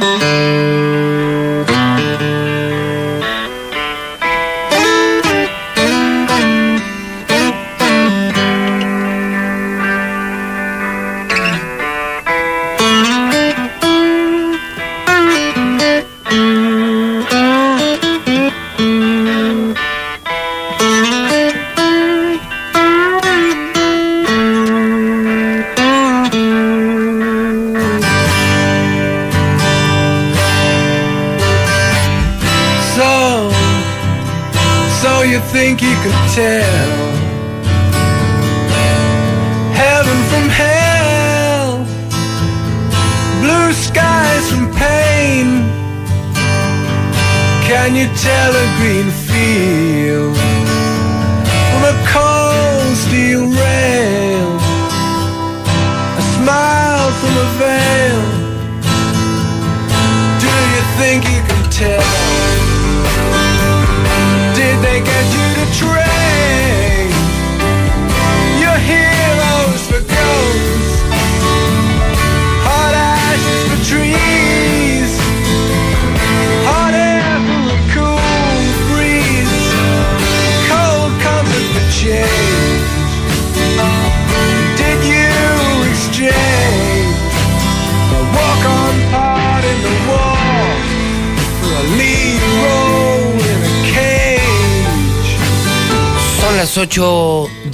8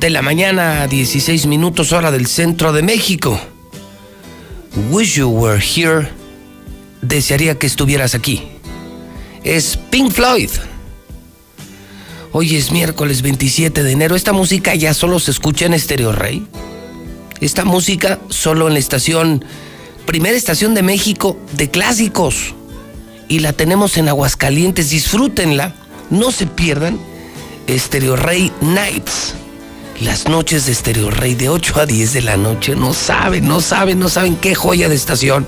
de la mañana, 16 minutos hora del centro de México. Wish you were here. Desearía que estuvieras aquí. Es Pink Floyd. Hoy es miércoles 27 de enero. Esta música ya solo se escucha en Stereo Rey. Esta música solo en la estación, primera estación de México de clásicos. Y la tenemos en Aguascalientes. Disfrútenla. No se pierdan Stereo Rey Nights. Las noches de Stereo Rey de 8 a 10 de la noche. No saben, no saben, no saben qué joya de estación.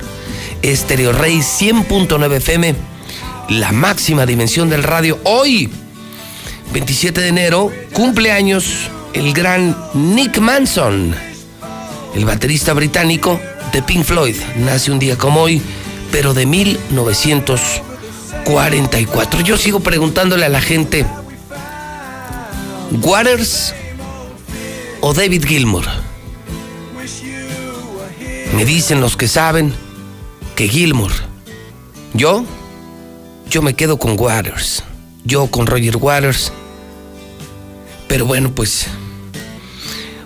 Stereo Rey 100.9 FM. La máxima dimensión del radio. Hoy, 27 de enero, cumpleaños el gran Nick Manson. El baterista británico de Pink Floyd. Nace un día como hoy, pero de 1944. Yo sigo preguntándole a la gente Waters o David Gilmour. Me dicen los que saben que Gilmour. Yo, yo me quedo con Waters. Yo con Roger Waters. Pero bueno, pues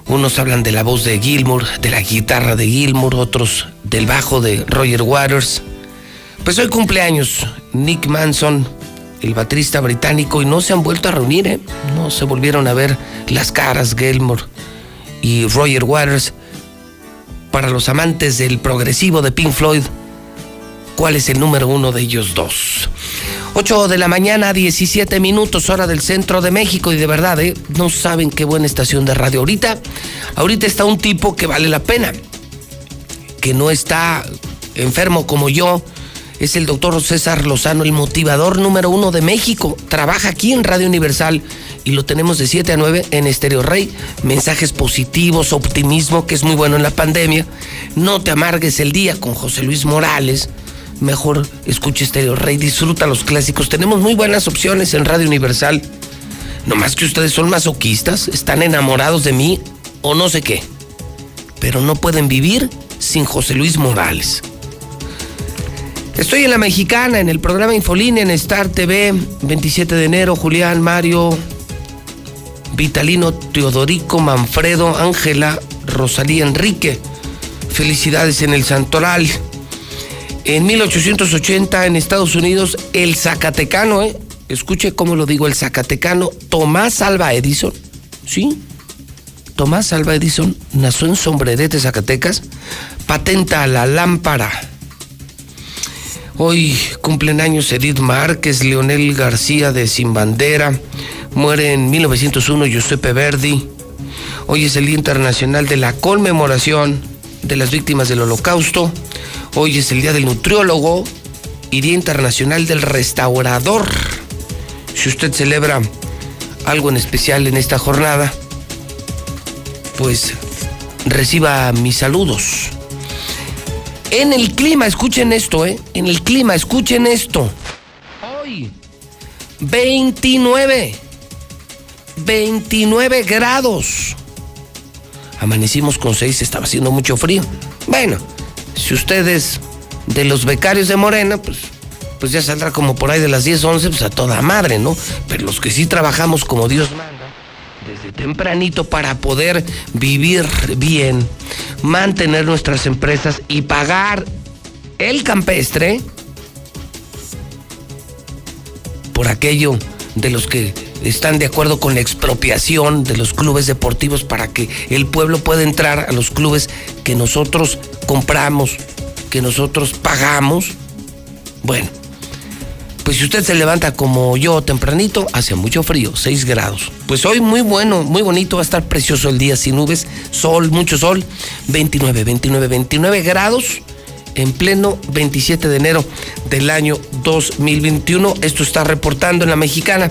unos hablan de la voz de Gilmour, de la guitarra de Gilmour, otros del bajo de Roger Waters. Pues hoy cumpleaños Nick Manson el baterista británico, y no se han vuelto a reunir, ¿eh? no se volvieron a ver las caras Gilmore y Roger Waters. Para los amantes del progresivo de Pink Floyd, ¿cuál es el número uno de ellos dos? 8 de la mañana, 17 minutos, hora del centro de México, y de verdad, ¿eh? no saben qué buena estación de radio. Ahorita, ahorita está un tipo que vale la pena, que no está enfermo como yo, es el doctor César Lozano, el motivador número uno de México. Trabaja aquí en Radio Universal y lo tenemos de 7 a 9 en Estéreo Rey. Mensajes positivos, optimismo, que es muy bueno en la pandemia. No te amargues el día con José Luis Morales. Mejor escuche Estéreo Rey, disfruta los clásicos. Tenemos muy buenas opciones en Radio Universal. No más que ustedes son masoquistas, están enamorados de mí o no sé qué. Pero no pueden vivir sin José Luis Morales. Estoy en la mexicana, en el programa Infolínea, en Star TV, 27 de enero, Julián, Mario, Vitalino, Teodorico, Manfredo, Ángela, Rosalía, Enrique. Felicidades en el Santoral. En 1880 en Estados Unidos, el Zacatecano, ¿eh? escuche cómo lo digo, el Zacatecano, Tomás Alba Edison, ¿sí? Tomás Alba Edison nació en Sombrerete, Zacatecas, patenta la lámpara Hoy cumplen años Edith Márquez, Leonel García de Sin Bandera, muere en 1901 Giuseppe Verdi. Hoy es el Día Internacional de la Conmemoración de las Víctimas del Holocausto. Hoy es el Día del Nutriólogo y Día Internacional del Restaurador. Si usted celebra algo en especial en esta jornada, pues reciba mis saludos. En el clima, escuchen esto, ¿eh? En el clima, escuchen esto. Hoy, 29. 29 grados. Amanecimos con 6, estaba haciendo mucho frío. Bueno, si ustedes de los becarios de Morena, pues, pues ya saldrá como por ahí de las 10, 11, pues a toda madre, ¿no? Pero los que sí trabajamos como Dios manda, desde tempranito para poder vivir bien, mantener nuestras empresas y pagar el campestre por aquello de los que están de acuerdo con la expropiación de los clubes deportivos para que el pueblo pueda entrar a los clubes que nosotros compramos, que nosotros pagamos. Bueno, pues si usted se levanta como yo tempranito, hace mucho frío, 6 grados. Pues hoy muy bueno, muy bonito, va a estar precioso el día sin nubes, sol, mucho sol, 29, 29, 29 grados en pleno 27 de enero del año 2021. Esto está reportando en la mexicana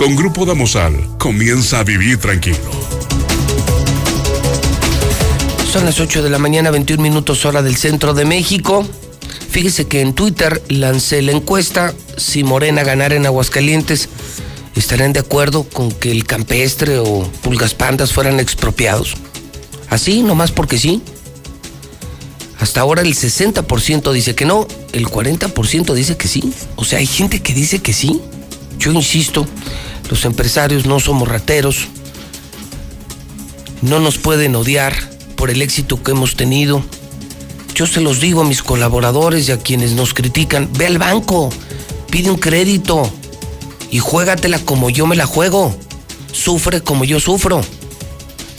Con Grupo Damosal, comienza a vivir tranquilo. Son las 8 de la mañana, 21 minutos hora del centro de México. Fíjese que en Twitter lancé la encuesta si Morena ganara en Aguascalientes. ¿Estarán de acuerdo con que el campestre o pulgas pandas fueran expropiados? Así, nomás porque sí. Hasta ahora el 60% dice que no, el 40% dice que sí. O sea, hay gente que dice que sí. Yo insisto, los empresarios no somos rateros. No nos pueden odiar por el éxito que hemos tenido. Yo se los digo a mis colaboradores y a quienes nos critican, ve al banco, pide un crédito y juégatela como yo me la juego. Sufre como yo sufro.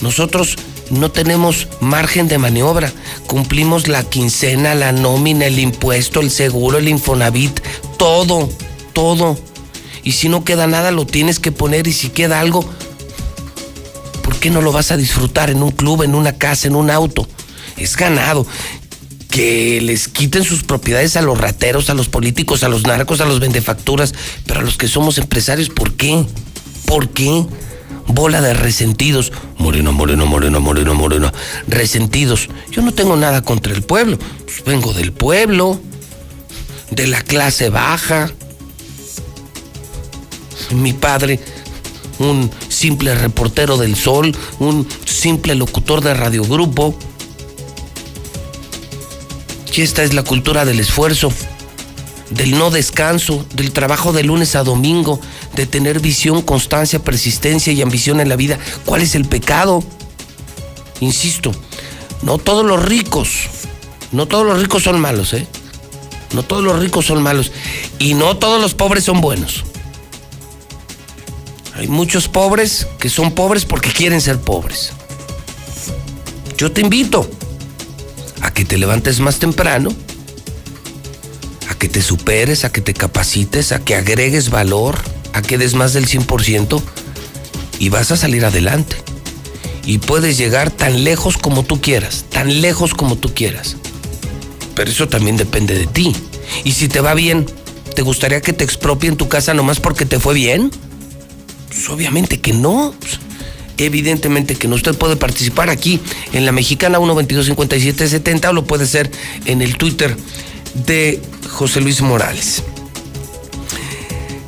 Nosotros no tenemos margen de maniobra. Cumplimos la quincena, la nómina, el impuesto, el seguro, el Infonavit, todo, todo y si no queda nada lo tienes que poner y si queda algo, ¿por qué no lo vas a disfrutar en un club, en una casa, en un auto? Es ganado. Que les quiten sus propiedades a los rateros, a los políticos, a los narcos, a los vendefacturas, pero a los que somos empresarios, ¿por qué? ¿Por qué? Bola de resentidos. Moreno, moreno, moreno, moreno, moreno. Resentidos. Yo no tengo nada contra el pueblo. Pues vengo del pueblo, de la clase baja mi padre, un simple reportero del sol, un simple locutor de radiogrupo. Y esta es la cultura del esfuerzo, del no descanso, del trabajo de lunes a domingo, de tener visión, constancia, persistencia y ambición en la vida. ¿Cuál es el pecado? Insisto, no todos los ricos, no todos los ricos son malos, ¿eh? No todos los ricos son malos. Y no todos los pobres son buenos. Hay muchos pobres que son pobres porque quieren ser pobres. Yo te invito a que te levantes más temprano, a que te superes, a que te capacites, a que agregues valor, a que des más del 100% y vas a salir adelante. Y puedes llegar tan lejos como tú quieras, tan lejos como tú quieras. Pero eso también depende de ti. Y si te va bien, ¿te gustaría que te expropien tu casa nomás porque te fue bien? Pues obviamente que no. Pues, evidentemente que no. Usted puede participar aquí en la mexicana 1225770 o lo puede hacer en el Twitter de José Luis Morales.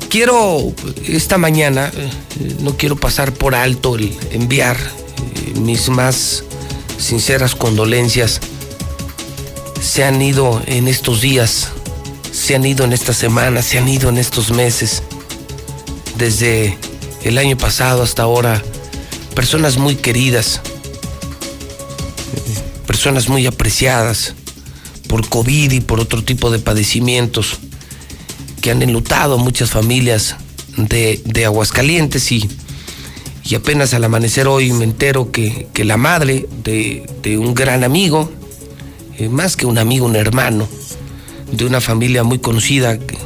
Quiero esta mañana, eh, no quiero pasar por alto el enviar eh, mis más sinceras condolencias. Se han ido en estos días, se han ido en esta semana, se han ido en estos meses. Desde el año pasado hasta ahora, personas muy queridas, personas muy apreciadas por COVID y por otro tipo de padecimientos que han enlutado muchas familias de, Aguascalientes y, y, apenas al amanecer hoy me entero que, la madre de, un gran amigo, eh, más que un amigo, un hermano, de una familia muy conocida que,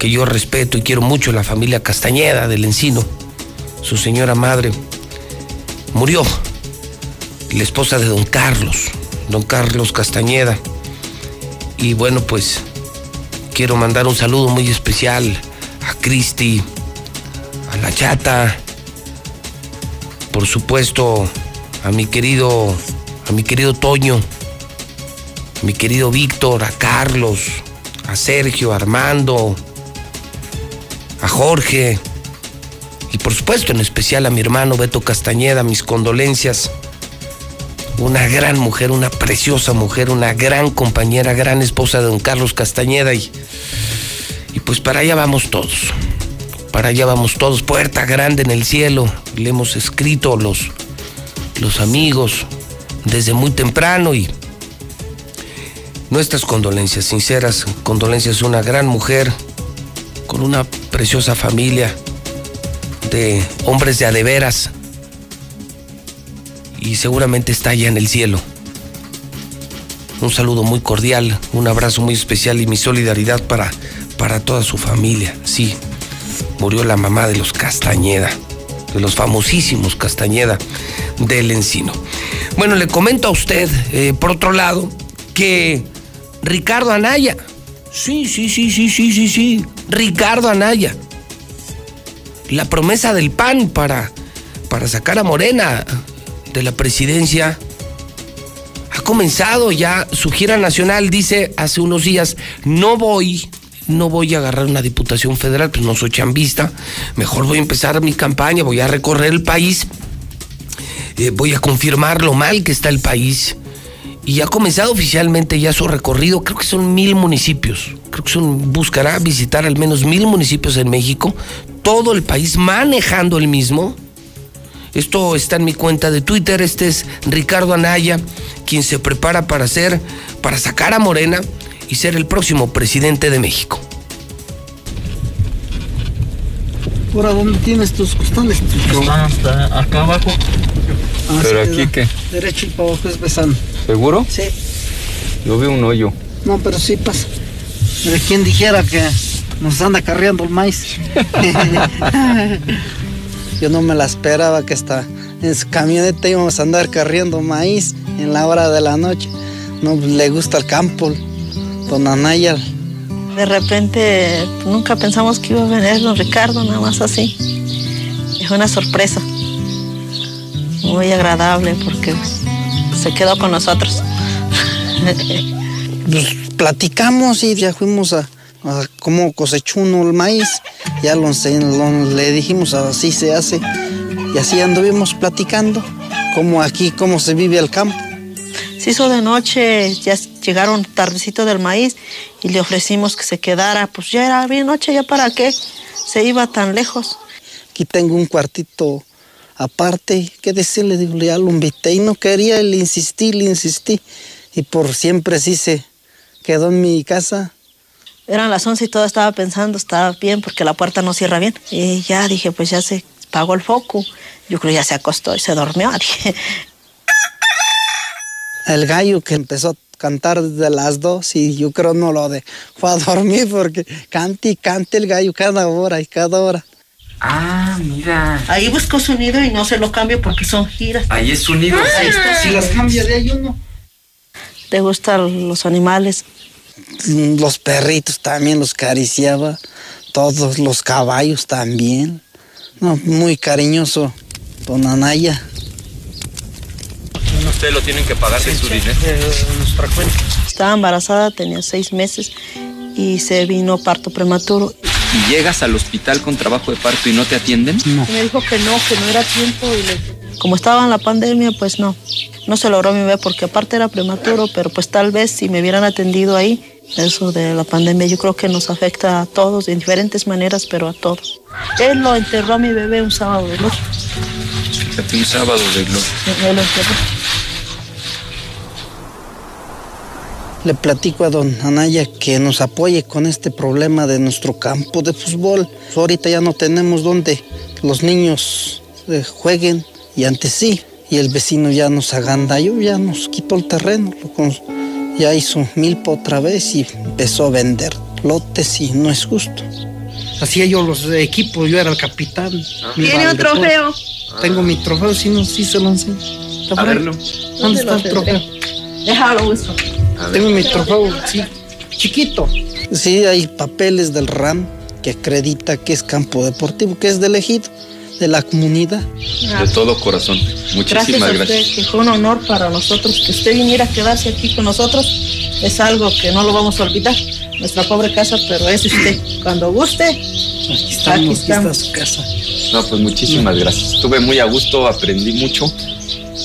yo respeto y quiero mucho, la familia Castañeda del Encino. Su señora madre murió, la esposa de don Carlos, don Carlos Castañeda. Y bueno, pues quiero mandar un saludo muy especial a Cristi, a la chata, por supuesto a mi querido, a mi querido Toño, mi querido Víctor, a Carlos, a Sergio, a Armando, a Jorge y por supuesto en especial a mi hermano Beto Castañeda, mis condolencias. Una gran mujer, una preciosa mujer, una gran compañera, gran esposa de don Carlos Castañeda y, y pues para allá vamos todos para allá vamos todos, puerta grande en el cielo. Le hemos escrito los, los amigos desde muy temprano y nuestras condolencias, sinceras condolencias. Una gran mujer con una preciosa familia de hombres de adeveras y seguramente está allá en el cielo. Un saludo muy cordial, un abrazo muy especial y mi solidaridad para, para toda su familia. Sí, murió la mamá de los Castañeda, de los famosísimos Castañeda del Encino. Bueno, le comento a usted, eh, por otro lado, que Ricardo Anaya, sí, sí, sí, sí, sí, sí, sí, Ricardo Anaya, la promesa del PAN para, para sacar a Morena de la presidencia ha comenzado ya su gira nacional, dice hace unos días, no voy no voy a agarrar una diputación federal, pues no soy chambista, mejor voy a empezar mi campaña, voy a recorrer el país, eh, voy a confirmar lo mal que está el país. Y ha comenzado oficialmente ya su recorrido, creo que son mil municipios, creo que son, buscará visitar al menos mil municipios en México, todo el país manejando el mismo. Esto está en mi cuenta de Twitter, este es Ricardo Anaya, quien se prepara para hacer, para sacar a Morena y ser el próximo presidente de México. ¿Ahora dónde tienes tus costales? Hasta acá abajo. Ah, ¿Pero aquí qué? Derecho y para abajo es besando. ¿Seguro? Sí. Yo veo un hoyo. No, pero sí pasa. Pero quién dijera que nos anda carriendo el maíz. Yo no me la esperaba que hasta en su camioneta íbamos a andar carriendo maíz en la hora de la noche. No le gusta el campo don Anaya. De repente nunca pensamos que iba a venir don Ricardo, nada más así. Es una sorpresa. Muy agradable porque se quedó con nosotros. Pues platicamos y ya fuimos a, cómo cosechó uno el maíz. Ya lo, le dijimos así se hace. Y así anduvimos platicando, cómo aquí, cómo se vive el campo. Se hizo de noche, ya llegaron tardecito del maíz y le ofrecimos que se quedara. Pues ya era bien noche, ya para qué se iba tan lejos. Aquí tengo un cuartito aparte, ¿qué decirle? Digo, ya lo invité y no quería, le insistí, le insistí. Y por siempre sí se quedó en mi casa. Eran las once y todo estaba pensando, estaba bien porque la puerta no cierra bien. Y ya dije, pues ya se pagó el foco. Yo creo ya se acostó y se durmió. Dije, el gallo que empezó a cantar desde las dos y yo creo no lo dejó a dormir porque cante y cante el gallo cada hora y cada hora. Ah, mira. Ahí buscó su nido y no se lo cambio porque son giras. Ahí es su nido. ahí está. Si las cambia de ahí uno. ¿Te gustan los animales? Los perritos también los cariciaba. Todos los caballos también. No, muy cariñoso, don Anaya ustedes lo tienen que pagar de su dinero. Estaba embarazada, tenía seis meses y se vino parto prematuro. ¿Y llegas al hospital con trabajo de parto y no te atienden? No. Me dijo que no, que no era tiempo. Y Como estaba en la pandemia, pues no. No se logró mi bebé porque aparte era prematuro, pero pues tal vez si me hubieran atendido ahí, eso de la pandemia yo creo que nos afecta a todos de diferentes maneras, pero a todos. Él lo enterró a mi bebé un sábado de gloria. Fíjate, un sábado de gloria. Él lo enterró. Le platico a don Anaya que nos apoye con este problema de nuestro campo de fútbol. Ahorita ya no tenemos donde los niños eh, jueguen y antes sí. Y el vecino ya nos agandalló, ya nos quitó el terreno, ya hizo milpa otra vez y empezó a vender lotes y no es justo. Hacía yo los equipos, yo era el capitán. ¿Tiene un trofeo? Tengo mi trofeo, sí, no, sí se lo enseño. A verlo. ¿Dónde está el trofeo? Déjalo, uso. Tengo mi trofeo, sí, chiquito. Sí, hay papeles del RAM que acredita que es campo deportivo, que es del ejido, de la comunidad. De todo corazón. Muchísimas gracias. gracias. A usted, que fue un honor para nosotros que usted viniera a quedarse aquí con nosotros. Es algo que no lo vamos a olvidar. Nuestra pobre casa, pero es usted. Cuando guste, Aquí estamos, aquí está su casa. No, pues muchísimas gracias. Estuve muy a gusto, aprendí mucho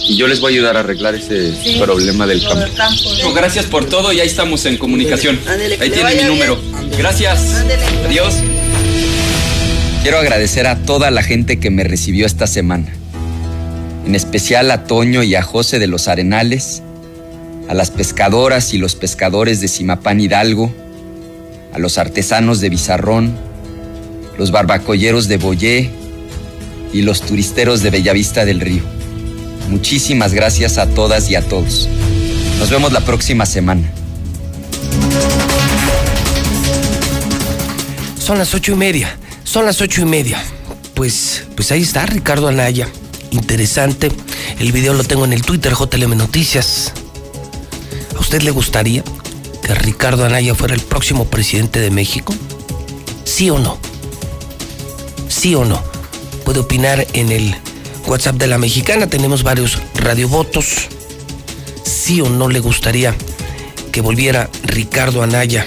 y yo les voy a ayudar a arreglar ese Sí, problema del campo. del campo, ¿eh? No, gracias por todo y ahí estamos en comunicación. Ándele, que Ahí tiene mi número. Gracias. Ándele. Adiós. Quiero agradecer a toda la gente que me recibió esta semana. En especial a Toño y a José de los Arenales, a las pescadoras y los pescadores de Simapán Hidalgo, a los artesanos de Bizarrón, los barbacolleros de Boyé y los turisteros de Bellavista del Río. Muchísimas gracias a todas y a todos. Nos vemos la próxima semana. Son las ocho y media. Son las ocho y media. Pues, pues ahí está Ricardo Anaya. Interesante. El video lo tengo en el Twitter JLM Noticias. ¿A usted le gustaría que Ricardo Anaya fuera el próximo presidente de México? ¿Sí o no? ¿Sí o no? Puede opinar en el WhatsApp de la mexicana. Tenemos varios radiovotos. ¿Sí o no le gustaría que volviera Ricardo Anaya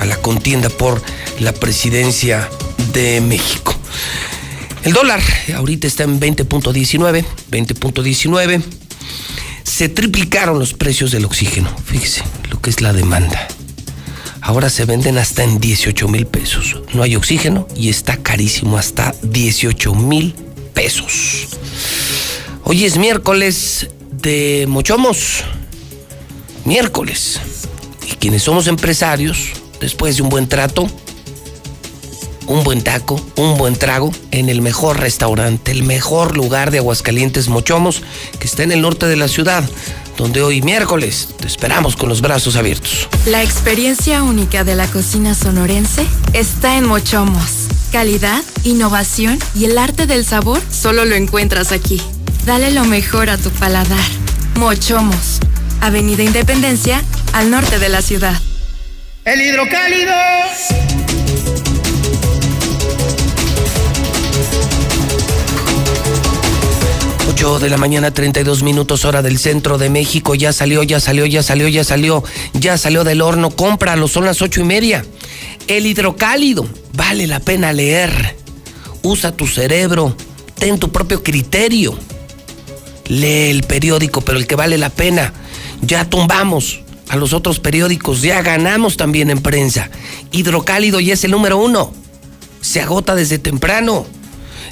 a la contienda por la presidencia de México. El dólar ahorita está en 20.19, 20.19. Se triplicaron los precios del oxígeno. Fíjese lo que es la demanda. Ahora se venden hasta en 18 mil pesos. No hay oxígeno y está carísimo hasta 18 mil pesos. Hoy es miércoles de Mochomos. Miércoles. Y quienes somos empresarios, después de un buen trato, un buen taco, un buen trago en el mejor restaurante, el mejor lugar de Aguascalientes Mochomos, que está en el norte de la ciudad, donde hoy miércoles te esperamos con los brazos abiertos. La experiencia única de la cocina sonorense está en Mochomos. Calidad, innovación y el arte del sabor solo lo encuentras aquí. Dale lo mejor a tu paladar. Mochomos, Avenida Independencia, al norte de la ciudad. El hidrocálido. 8 de la mañana, 32 minutos hora del centro de México. Ya salió, ya salió, ya salió, ya salió, ya salió del horno. Cómpralo, son las ocho y media. El hidrocálido, vale la pena leer. Usa tu cerebro, ten tu propio criterio. Lee el periódico, pero el que vale la pena. Ya tumbamos a los otros periódicos, ya ganamos también en prensa. Hidrocálido ya es el número uno. Se agota desde temprano.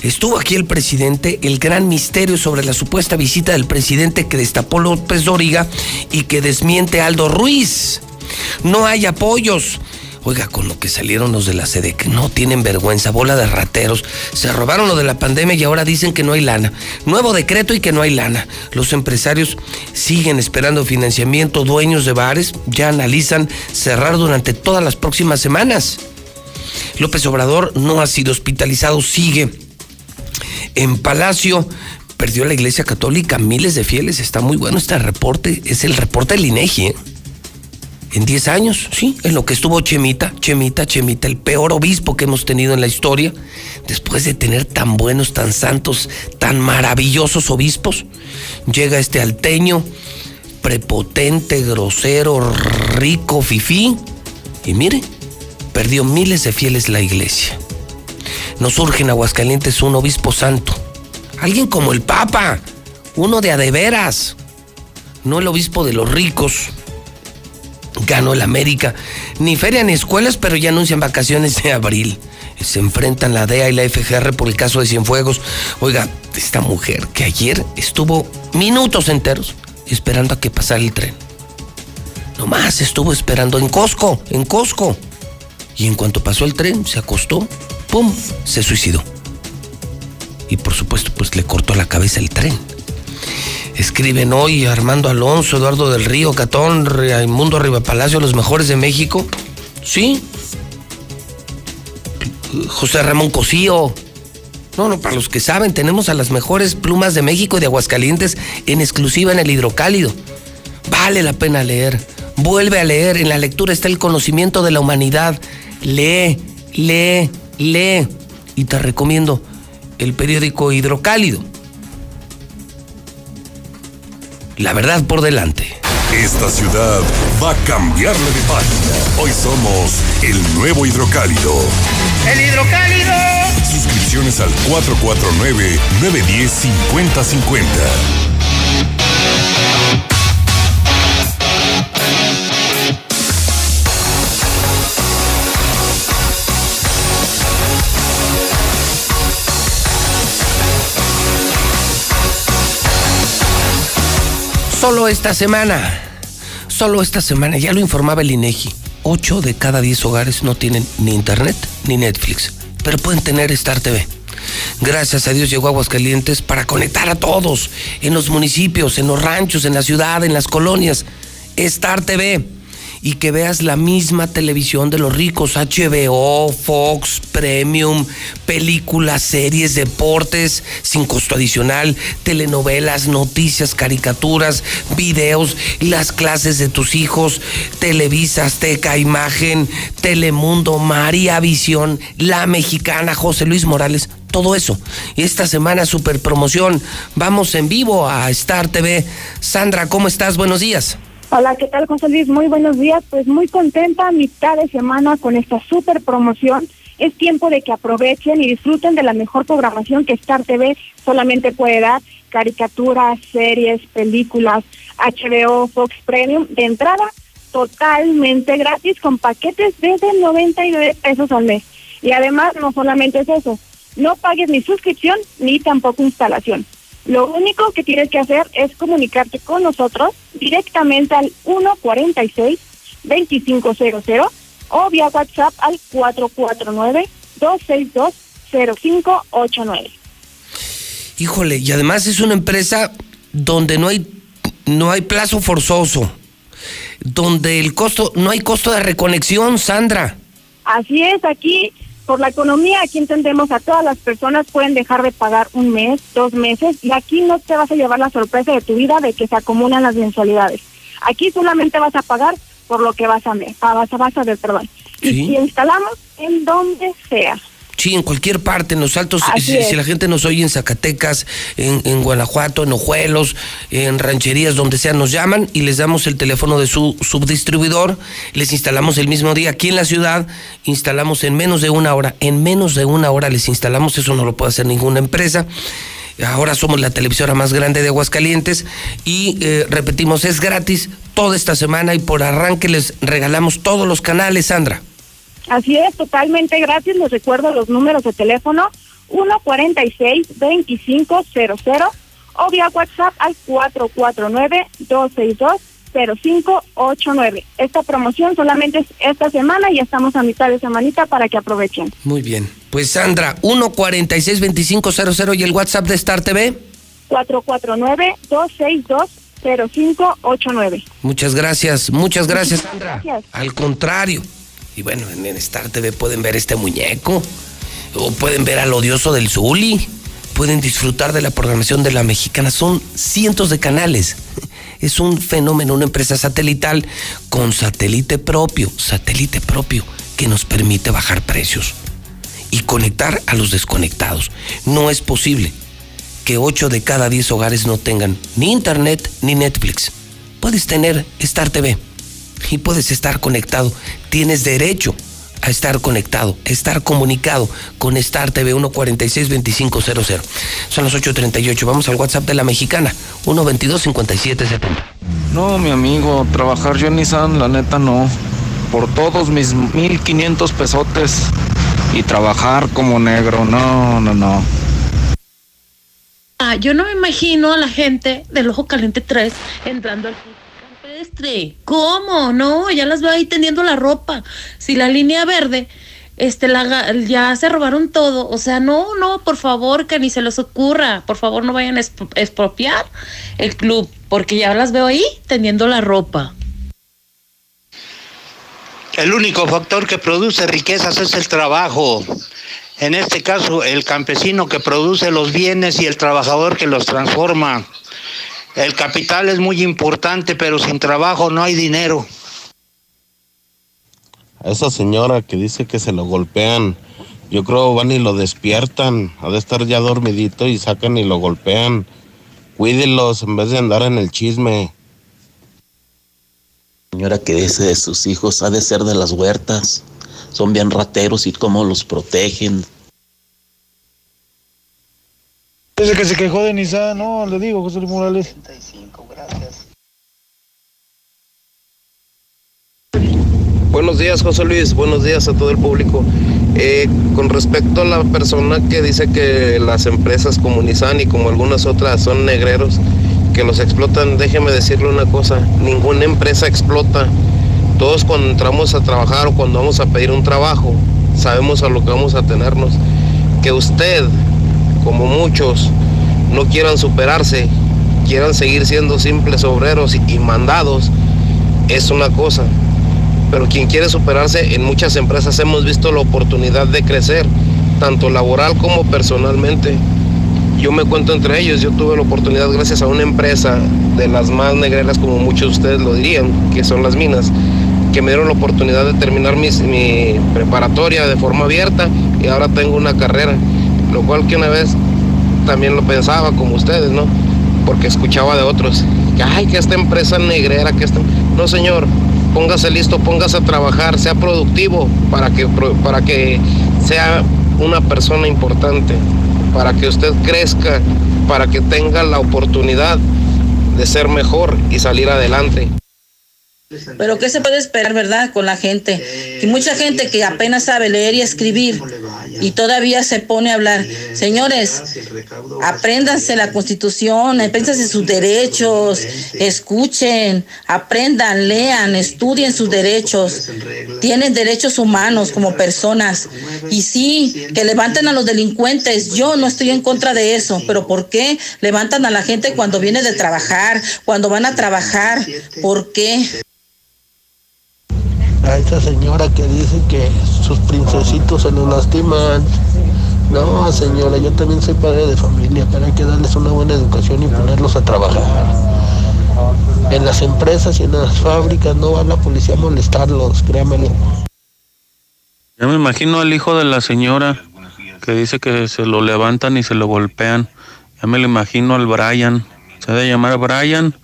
Estuvo aquí el presidente, el gran misterio sobre la supuesta visita del presidente que destapó López Dóriga y que desmiente Aldo Ruiz. No hay apoyos. Oiga, con lo que salieron los de la sede, que no tienen vergüenza, bola de rateros, se robaron lo de la pandemia y ahora dicen que no hay lana. Nuevo decreto y que no hay lana. Los empresarios siguen esperando financiamiento, dueños de bares ya analizan cerrar durante todas las próximas semanas. López Obrador no ha sido hospitalizado, sigue en Palacio. Perdió la Iglesia Católica miles de fieles. Está muy bueno este reporte. Es el reporte del INEGI. ¿eh? En 10 años, sí, en lo que estuvo Chemita, Chemita, Chemita, el peor obispo que hemos tenido en la historia, después de tener tan buenos, tan santos, tan maravillosos obispos, llega este alteño, prepotente, grosero, rico, fifí, y mire, perdió miles de fieles la iglesia. Nos surge en Aguascalientes un obispo santo. Alguien como el Papa. Uno de a de veras. No el obispo de los ricos. Ganó el América. Ni feria ni escuelas, pero ya anuncian vacaciones de abril. Se enfrentan la DEA y la FGR por el caso de Cienfuegos. Oiga, esta mujer que ayer estuvo minutos enteros esperando a que pasara el tren. Nomás estuvo esperando en Costco, en Costco. Y en cuanto pasó el tren, se acostó, ¡pum! Se suicidó. Y por supuesto, pues le cortó la cabeza el tren. Escriben hoy Armando Alonso, Eduardo del Río, Catón, Raimundo Arriba Palacio, los mejores de México. Sí. José Ramón Cosío. No, no, para los que saben, tenemos a las mejores plumas de México y de Aguascalientes en exclusiva en el hidrocálido. Vale la pena leer. Vuelve a leer. En la lectura está el conocimiento de la humanidad. Lee, lee, lee. Y te recomiendo el periódico Hidrocálido. La verdad por delante. Esta ciudad va a cambiarle de página. Hoy somos el nuevo hidrocálido. ¡El hidrocálido! Suscripciones al 449-910-5050. Solo esta semana, solo esta semana, ya lo informaba el INEGI, 8 de cada 10 hogares no tienen ni internet ni Netflix, pero pueden tener Star TV. Gracias a Dios llegó Aguascalientes para conectar a todos, en los municipios, en los ranchos, en la ciudad, en las colonias. Star TV y que veas la misma televisión de los ricos, HBO, Fox, Premium, películas, series, deportes, sin costo adicional, telenovelas, noticias, caricaturas, videos, las clases de tus hijos, Televisa, Azteca, Imagen, Telemundo, María Visión, La Mexicana, José Luis Morales, todo eso. Y esta semana super promoción, vamos en vivo a Star TV. Sandra, ¿cómo estás? Buenos días. Hola, ¿qué tal, José Luis? Muy buenos días. Pues muy contenta, mitad de semana con esta super promoción. Es tiempo de que aprovechen y disfruten de la mejor programación que Star TV solamente puede dar. Caricaturas, series, películas, HBO, Fox Premium. De entrada, totalmente gratis con paquetes desde 99 pesos al mes. Y además, no solamente es eso, no pagues ni suscripción ni tampoco instalación. Lo único que tienes que hacer es comunicarte con nosotros directamente al 146-2500 o vía WhatsApp al 449-262-0589. Híjole, y además es una empresa donde no hay, no hay plazo forzoso, donde el costo, no hay costo de reconexión, Sandra. Así es, aquí por la economía, aquí entendemos a todas las personas pueden dejar de pagar un mes, dos meses, y aquí no te vas a llevar la sorpresa de tu vida de que se acumulan las mensualidades. Aquí solamente vas a pagar por lo que vas a ver, vas a, vas a ver, perdón. Y, y instalamos en donde sea. Sí, en cualquier parte, en los altos, si, si, la gente nos oye en Zacatecas, en, en, Guanajuato, en Ojuelos, en rancherías, donde sea, nos llaman y les damos el teléfono de su subdistribuidor, les instalamos el mismo día aquí en la ciudad, instalamos en menos de una hora, en menos de una hora les instalamos, eso no lo puede hacer ninguna empresa. Ahora somos la televisora más grande de Aguascalientes y eh, repetimos, es gratis toda esta semana y por arranque les regalamos todos los canales, Sandra. Así es, totalmente gratis. Les recuerdo los números de teléfono 146-2500 o vía WhatsApp al 449-262-0589. Esta promoción solamente es esta semana y estamos a mitad de semanita para que aprovechen. Muy bien. Pues Sandra, 146-2500 y el WhatsApp de Star TV. 449-262-0589. Muchas gracias, muchas gracias, Sandra. Gracias. Al contrario. Y bueno, en Star TV pueden ver este muñeco, o pueden ver al odioso del Zuli, pueden disfrutar de la programación de la mexicana. Son cientos de canales. Es un fenómeno, una empresa satelital con satélite propio, satélite propio, que nos permite bajar precios y conectar a los desconectados. No es posible que 8 de cada 10 hogares no tengan ni internet ni Netflix. Puedes tener Star TV y puedes estar conectado. Tienes derecho a estar conectado, estar comunicado con Star TV 146-2500. Son las 8.38. Vamos al WhatsApp de la mexicana, 122-5770. No, mi amigo, trabajar yo en Nissan, la neta no. Por todos mis 1500 pesotes y trabajar como negro, no, no, no. Ah, yo no me imagino a la gente del Ojo Caliente 3 entrando al ¿Cómo? No, ya las veo ahí tendiendo la ropa. Si la línea verde este, la, ya se robaron todo. O sea, no, no, por favor, que ni se les ocurra. Por favor, no vayan a expropiar el club, porque ya las veo ahí tendiendo la ropa. El único factor que produce riquezas es el trabajo. En este caso, el campesino que produce los bienes y el trabajador que los transforma. El capital es muy importante, pero sin trabajo no hay dinero. esa señora que dice que se lo golpean, yo creo van y lo despiertan, ha de estar ya dormidito y sacan y lo golpean. Cuídenlos en vez de andar en el chisme señora que dice de sus hijos ha de ser de las huertas. Son bien rateros y cómo los protegen. Que se quejó de Nissan, no, le digo, José Luis Morales. Buenos días, José Luis. Buenos días a todo el público. Eh, con respecto a la persona que dice que las empresas como Nissan y como algunas otras son negreros, que los explotan, déjeme decirle una cosa, ninguna empresa explota. Todos cuando entramos a trabajar o cuando vamos a pedir un trabajo, sabemos a lo que vamos a tenernos. Que usted, como muchos, no quieran superarse, quieran seguir siendo simples obreros y, mandados, es una cosa. Pero quien quiere superarse, en muchas empresas hemos visto la oportunidad de crecer, tanto laboral como personalmente yo me cuento entre ellos, yo tuve la oportunidad gracias a una empresa de las más negreras como muchos de ustedes lo dirían, que son las minas, que me dieron la oportunidad de terminar mi preparatoria de forma abierta y ahora tengo una carrera, lo cual que una vez también lo pensaba como ustedes, ¿no? Porque escuchaba de otros, que ay, que esta empresa negrera, que esta... No, señor, póngase listo, póngase a trabajar, sea productivo para que, para que sea una persona importante para que usted crezca, para que tenga la oportunidad de ser mejor y salir adelante. Pero ¿qué se puede esperar, verdad, con la gente? Que mucha gente que apenas sabe leer y escribir y todavía se pone a hablar. Señores, apréndanse la constitución, apréndanse sus derechos, escuchen, aprendan, lean, estudien sus derechos. Tienen derechos humanos como personas. Y sí, que levanten a los delincuentes. Yo no estoy en contra de eso, pero ¿por qué levantan a la gente cuando viene de trabajar, cuando van a trabajar? ¿Por qué? A esa señora que dice que sus princesitos se los lastiman. No, señora, yo también soy padre de familia, pero hay que darles una buena educación y ponerlos a trabajar. En las empresas y en las fábricas no va la policía a molestarlos, créamelo. Ya me imagino al hijo de la señora que dice que se lo levantan y se lo golpean. Ya me lo imagino al Brian. Se debe llamar Brian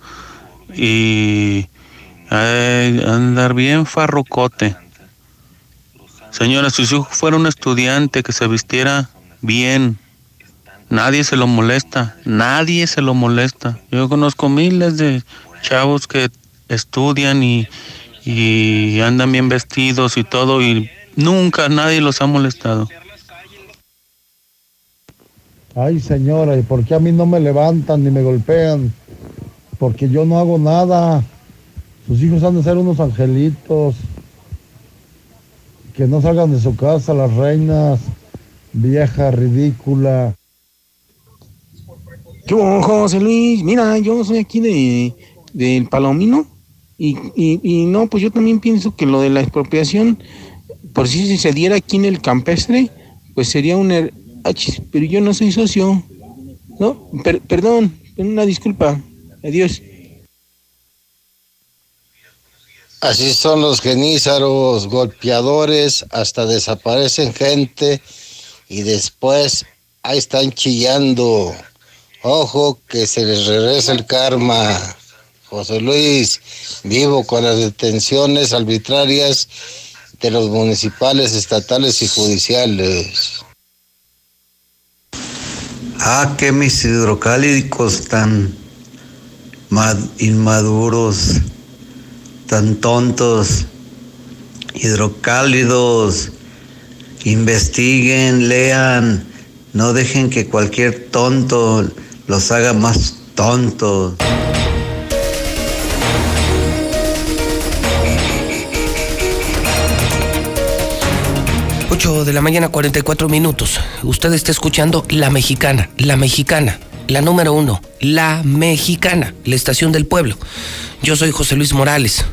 y andar bien farrucote. Señora, si su hijo fuera un estudiante que se vistiera bien, nadie se lo molesta, nadie se lo molesta. Yo conozco miles de chavos que estudian y, y andan bien vestidos y todo y nunca nadie los ha molestado. Ay, señora, ¿y por qué a mí no me levantan ni me golpean? Porque yo no hago nada. Sus hijos han de ser unos angelitos. Que no salgan de su casa las reinas. Vieja, ridícula. ¿Qué José Luis? Mira, yo soy aquí de del Palomino. Y, y, no, pues yo también pienso que lo de la expropiación, por si se diera aquí en el campestre, pues sería un... Er, pero yo no soy socio. No, perdón, una disculpa. Adiós. Así son los genízaros, golpeadores, hasta desaparecen gente y después ahí están chillando. Ojo que se les regresa el karma. José Luis, vivo con las detenciones arbitrarias de los municipales, estatales y judiciales. Ah, que mis hidrocálicos tan inmaduros tan tontos, hidrocálidos, investiguen, lean, no dejen que cualquier tonto los haga más tontos. 8 de la mañana, 44 minutos. Usted está escuchando La Mexicana, La Mexicana, la número uno, La Mexicana, la estación del pueblo. Yo soy José Luis Morales.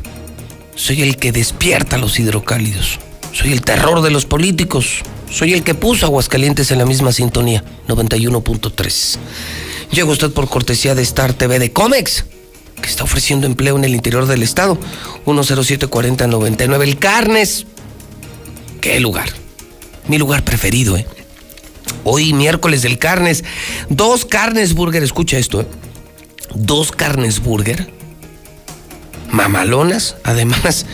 Soy el que despierta los hidrocálidos. Soy el terror de los políticos. Soy el que puso Aguascalientes en la misma sintonía, 91.3. Llega usted por cortesía de Star TV de Comex, que está ofreciendo empleo en el interior del estado. 1074099. El Carnes. ¿Qué lugar? Mi lugar preferido, ¿eh? Hoy miércoles del Carnes. Dos carnes burger, escucha esto, ¿eh? Dos carnes burger. Mamalonas. Además,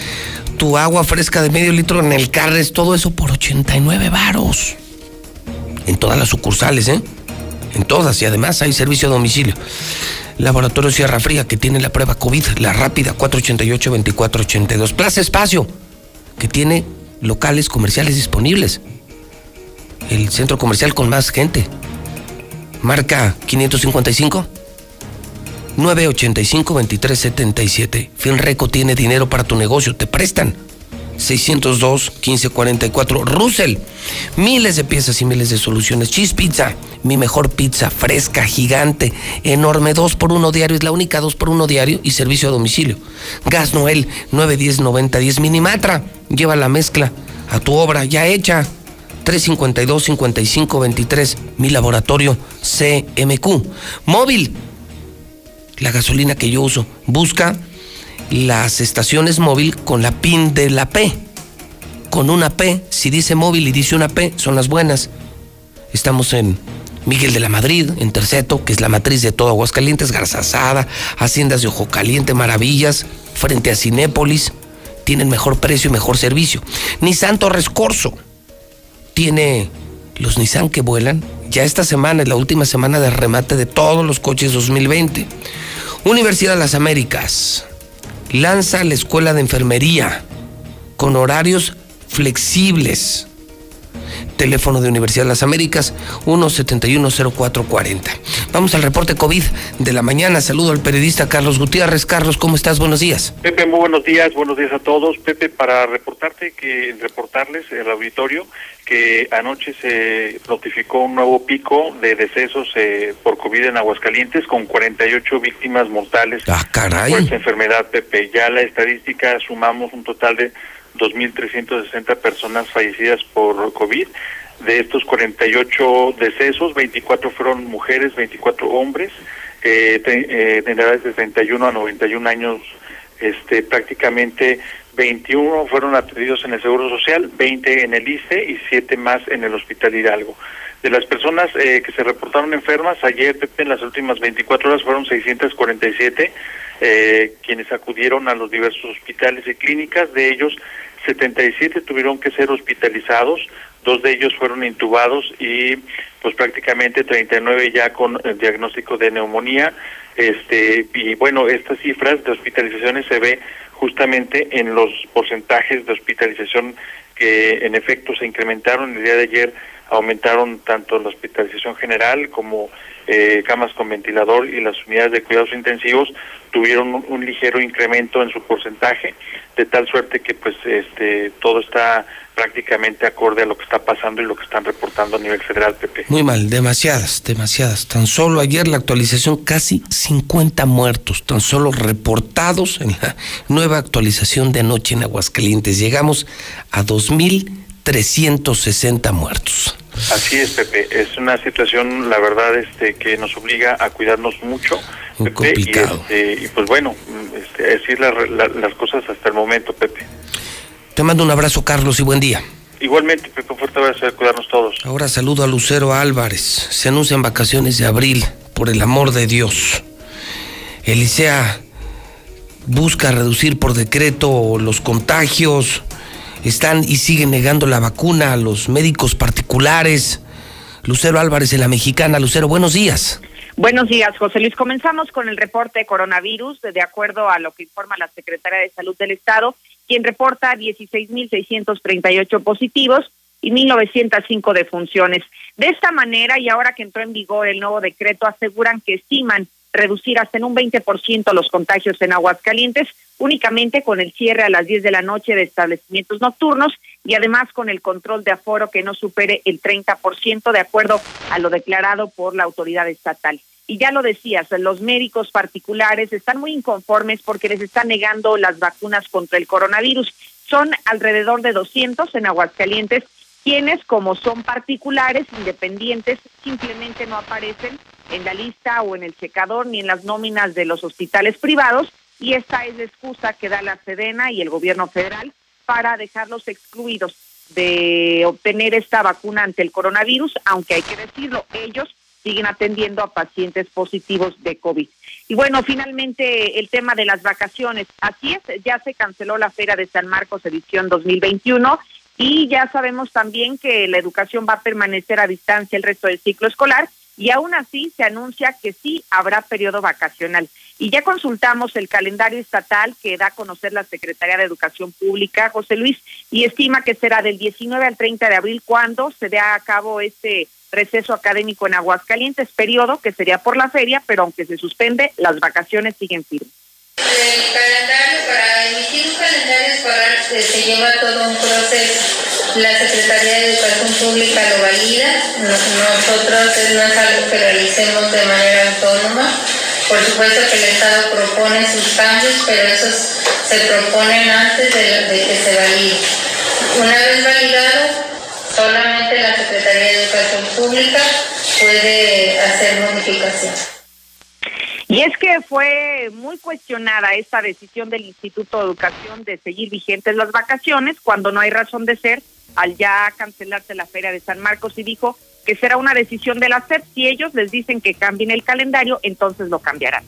tu agua fresca de medio litro en el Carnes, todo eso por 89 varos. En todas las sucursales, ¿eh? En todas, y además hay servicio a domicilio. Laboratorio Sierra Fría, que tiene la prueba COVID, la rápida 488-2482. Plaza Espacio, que tiene locales comerciales disponibles. El centro comercial con más gente. Marca 555 985-2377. Finreco tiene dinero para tu negocio, te prestan. 602-1544. Russell, miles de piezas y miles de soluciones. Cheese Pizza, mi mejor pizza, fresca, gigante, enorme, 2 por 1 diario, es la única 2 por 1 diario y servicio a domicilio. Gas Noel, 910-9010. Minimatra, lleva la mezcla a tu obra ya hecha. 352-5523, mi laboratorio CMQ. Móvil, la gasolina que yo uso. Busca las estaciones móvil con la PIN de la P. Con una P, si dice móvil y dice una P, son las buenas. Estamos en Miguel de la Madrid, en Terceto, que es la matriz de todo Aguascalientes, Garzazada, Haciendas de Ojo Caliente, Maravillas, frente a Cinépolis. Tienen mejor precio y mejor servicio. Nissan Torres Corso tiene los Nissan que vuelan. Ya esta semana es la última semana de remate de todos los coches 2020. Universidad de las Américas lanza la escuela de enfermería con horarios flexibles. Teléfono de Universidad de las Américas 1710440. Vamos al reporte COVID de la mañana. Saludo al periodista Carlos Gutiérrez. Carlos, ¿cómo estás? Buenos días. Pepe, muy buenos días. Buenos días a todos. Pepe, para reportarte que reportarles el auditorio que anoche se notificó un nuevo pico de decesos eh, por COVID en Aguascalientes con 48 víctimas mortales ah, caray. por esta enfermedad, Pepe. Ya la estadística sumamos un total de 2.360 personas fallecidas por COVID. De estos 48 decesos, 24 fueron mujeres, 24 hombres, eh, eh, de edades de 31 a 91 años, este, prácticamente 21 fueron atendidos en el Seguro Social, 20 en el ICE y 7 más en el Hospital Hidalgo. De las personas eh, que se reportaron enfermas, ayer en las últimas 24 horas fueron 647 eh, quienes acudieron a los diversos hospitales y clínicas. De ellos, 77 tuvieron que ser hospitalizados, dos de ellos fueron intubados y pues prácticamente 39 ya con el diagnóstico de neumonía. Este y bueno, estas cifras de hospitalizaciones se ve justamente en los porcentajes de hospitalización que en efecto se incrementaron el día de ayer aumentaron tanto la hospitalización general como eh, camas con ventilador y las unidades de cuidados intensivos tuvieron un, ligero incremento en su porcentaje de tal suerte que pues este todo está prácticamente acorde a lo que está pasando y lo que están reportando a nivel federal PP. Muy mal, demasiadas, demasiadas. Tan solo ayer la actualización casi 50 muertos, tan solo reportados en la nueva actualización de anoche en Aguascalientes. Llegamos a 2360 muertos. Así es, Pepe. Es una situación, la verdad, este, que nos obliga a cuidarnos mucho. Muy complicado. Y, este, y, pues bueno, este, decir la, la, las cosas hasta el momento, Pepe. Te mando un abrazo, Carlos, y buen día. Igualmente, Pepe, fuerte abrazo, a cuidarnos todos. Ahora saludo a Lucero Álvarez. Se anuncian vacaciones de abril, por el amor de Dios. Elisea busca reducir por decreto los contagios están y siguen negando la vacuna a los médicos particulares. Lucero Álvarez en la Mexicana. Lucero, buenos días. Buenos días, José Luis. Comenzamos con el reporte de coronavirus, de acuerdo a lo que informa la Secretaría de Salud del Estado, quien reporta 16.638 positivos y 1.905 defunciones. De esta manera, y ahora que entró en vigor el nuevo decreto, aseguran que estiman reducir hasta en un 20% los contagios en Aguascalientes, únicamente con el cierre a las 10 de la noche de establecimientos nocturnos y además con el control de aforo que no supere el 30% de acuerdo a lo declarado por la autoridad estatal. Y ya lo decías, los médicos particulares están muy inconformes porque les están negando las vacunas contra el coronavirus. Son alrededor de 200 en Aguascalientes, quienes como son particulares, independientes, simplemente no aparecen en la lista o en el checador ni en las nóminas de los hospitales privados. Y esta es la excusa que da la Sedena y el gobierno federal para dejarlos excluidos de obtener esta vacuna ante el coronavirus, aunque hay que decirlo, ellos siguen atendiendo a pacientes positivos de COVID. Y bueno, finalmente el tema de las vacaciones. Así es, ya se canceló la Feria de San Marcos edición 2021 y ya sabemos también que la educación va a permanecer a distancia el resto del ciclo escolar y aún así se anuncia que sí habrá periodo vacacional. Y ya consultamos el calendario estatal que da a conocer la Secretaría de Educación Pública, José Luis, y estima que será del 19 al 30 de abril cuando se dé a cabo este receso académico en Aguascalientes, periodo que sería por la feria, pero aunque se suspende, las vacaciones siguen firmes. El calendario, para emitir un calendario escolar se, se lleva todo un proceso. La Secretaría de Educación Pública lo valida. Nosotros no es algo que realicemos de manera autónoma. Por supuesto que el Estado propone sus cambios, pero esos se proponen antes de, de que se valide. Una vez validado, solamente la Secretaría de Educación Pública puede hacer modificaciones. Y es que fue muy cuestionada esta decisión del Instituto de Educación de seguir vigentes las vacaciones cuando no hay razón de ser al ya cancelarse la Feria de San Marcos y dijo que será una decisión de la SEP. Si ellos les dicen que cambien el calendario, entonces lo cambiarán.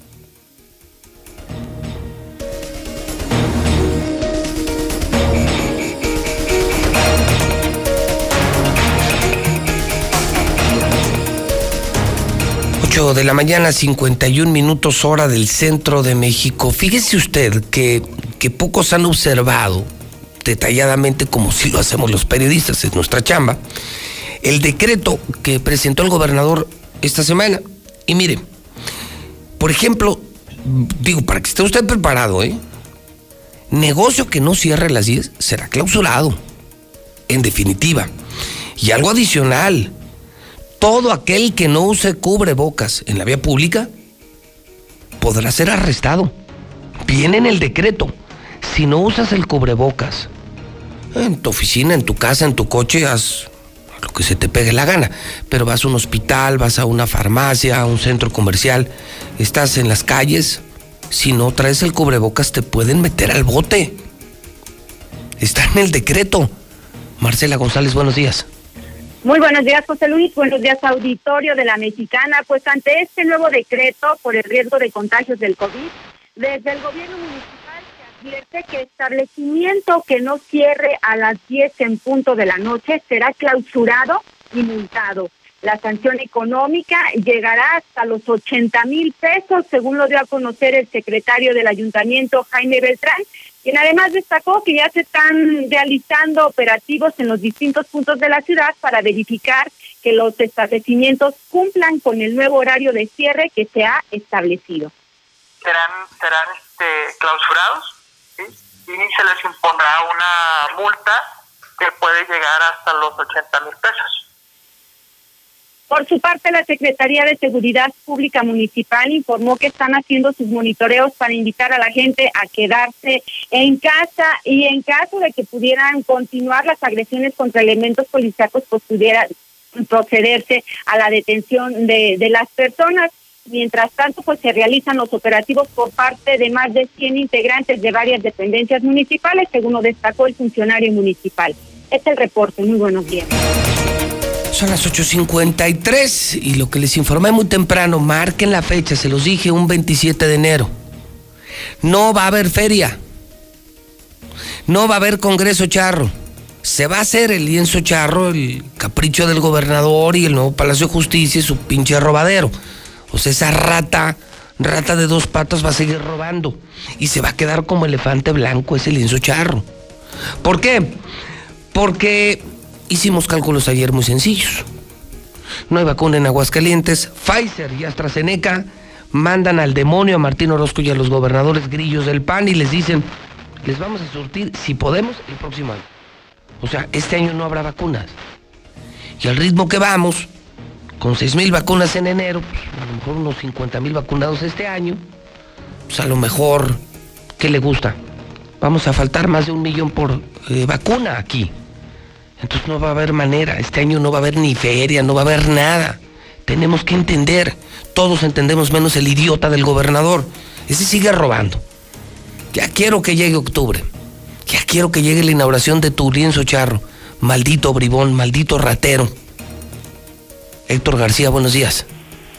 De la mañana, 51 minutos hora del centro de México. Fíjese usted que, que pocos han observado detalladamente, como si lo hacemos los periodistas, es nuestra chamba, el decreto que presentó el gobernador esta semana. Y mire, por ejemplo, digo, para que esté usted preparado, ¿eh? Negocio que no cierre las 10 será clausurado, en definitiva. Y algo adicional, todo aquel que no use cubrebocas en la vía pública podrá ser arrestado. Viene en el decreto. Si no usas el cubrebocas en tu oficina, en tu casa, en tu coche, haz lo que se te pegue la gana. Pero vas a un hospital, vas a una farmacia, a un centro comercial, estás en las calles. Si no traes el cubrebocas, te pueden meter al bote. Está en el decreto. Marcela González, buenos días. Muy buenos días, José Luis. Buenos días, auditorio de la Mexicana. Pues ante este nuevo decreto por el riesgo de contagios del COVID, desde el gobierno municipal se advierte que establecimiento que no cierre a las 10 en punto de la noche será clausurado y multado. La sanción económica llegará hasta los 80 mil pesos, según lo dio a conocer el secretario del ayuntamiento, Jaime Beltrán, quien además destacó que ya se están realizando operativos en los distintos puntos de la ciudad para verificar que los establecimientos cumplan con el nuevo horario de cierre que se ha establecido. Serán, serán este, clausurados y se les impondrá una multa que puede llegar hasta los 80 mil pesos. Por su parte, la Secretaría de Seguridad Pública Municipal informó que están haciendo sus monitoreos para invitar a la gente a quedarse en casa y en caso de que pudieran continuar las agresiones contra elementos policíacos, pues pudiera procederse a la detención de, las personas. Mientras tanto, pues se realizan los operativos por parte de más de 100 integrantes de varias dependencias municipales, según lo destacó el funcionario municipal. Este es el reporte. Muy buenos días. Son las 8.53 y lo que les informé muy temprano, marquen la fecha, se los dije, un 27 de enero. No va a haber feria. No va a haber Congreso Charro. Se va a hacer el lienzo charro, el capricho del gobernador y el nuevo Palacio de Justicia y su pinche robadero. O sea, esa rata, rata de dos patas va a seguir robando. Y se va a quedar como elefante blanco ese lienzo charro. ¿Por qué? Porque hicimos cálculos ayer muy sencillos. No hay vacuna en Aguascalientes, Pfizer y AstraZeneca mandan al demonio a Martín Orozco y a los gobernadores grillos del PAN y les dicen, les vamos a surtir, si podemos, el próximo año. O sea, este año no habrá vacunas. Y al ritmo que vamos, con 6 mil vacunas en enero, pues, a lo mejor unos 50 mil vacunados este año, pues a lo mejor, ¿qué le gusta? Vamos a faltar más de un millón por eh, vacuna aquí. Entonces no va a haber manera, este año no va a haber ni feria, no va a haber nada. Tenemos que entender, todos entendemos menos el idiota del gobernador. Ese sigue robando. Ya quiero que llegue octubre. Ya quiero que llegue la inauguración de tu lienzo charro. Maldito bribón, maldito ratero. Héctor García, buenos días.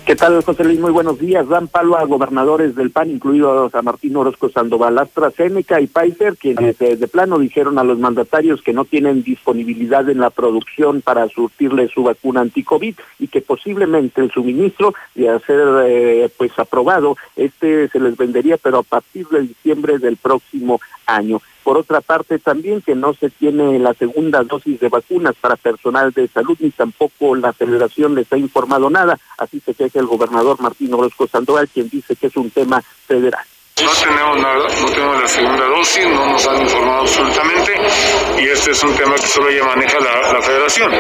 ¿Qué tal, José Luis? Muy buenos días. Dan palo a gobernadores del PAN, incluido a Martín Orozco Sandoval, AstraZeneca y Pfizer, quienes eh, de plano dijeron a los mandatarios que no tienen disponibilidad en la producción para surtirle su vacuna anti-COVID y que posiblemente el suministro, de ser eh, pues aprobado, este se les vendería, pero a partir de diciembre del próximo año. Por otra parte, también que no se tiene la segunda dosis de vacunas para personal de salud, ni tampoco la federación les ha informado nada. Así se queja el gobernador Martín Orozco Sandoval, quien dice que es un tema federal. No tenemos nada, no tenemos la segunda dosis, no nos han informado absolutamente y este es un tema que solo ya maneja la, federación.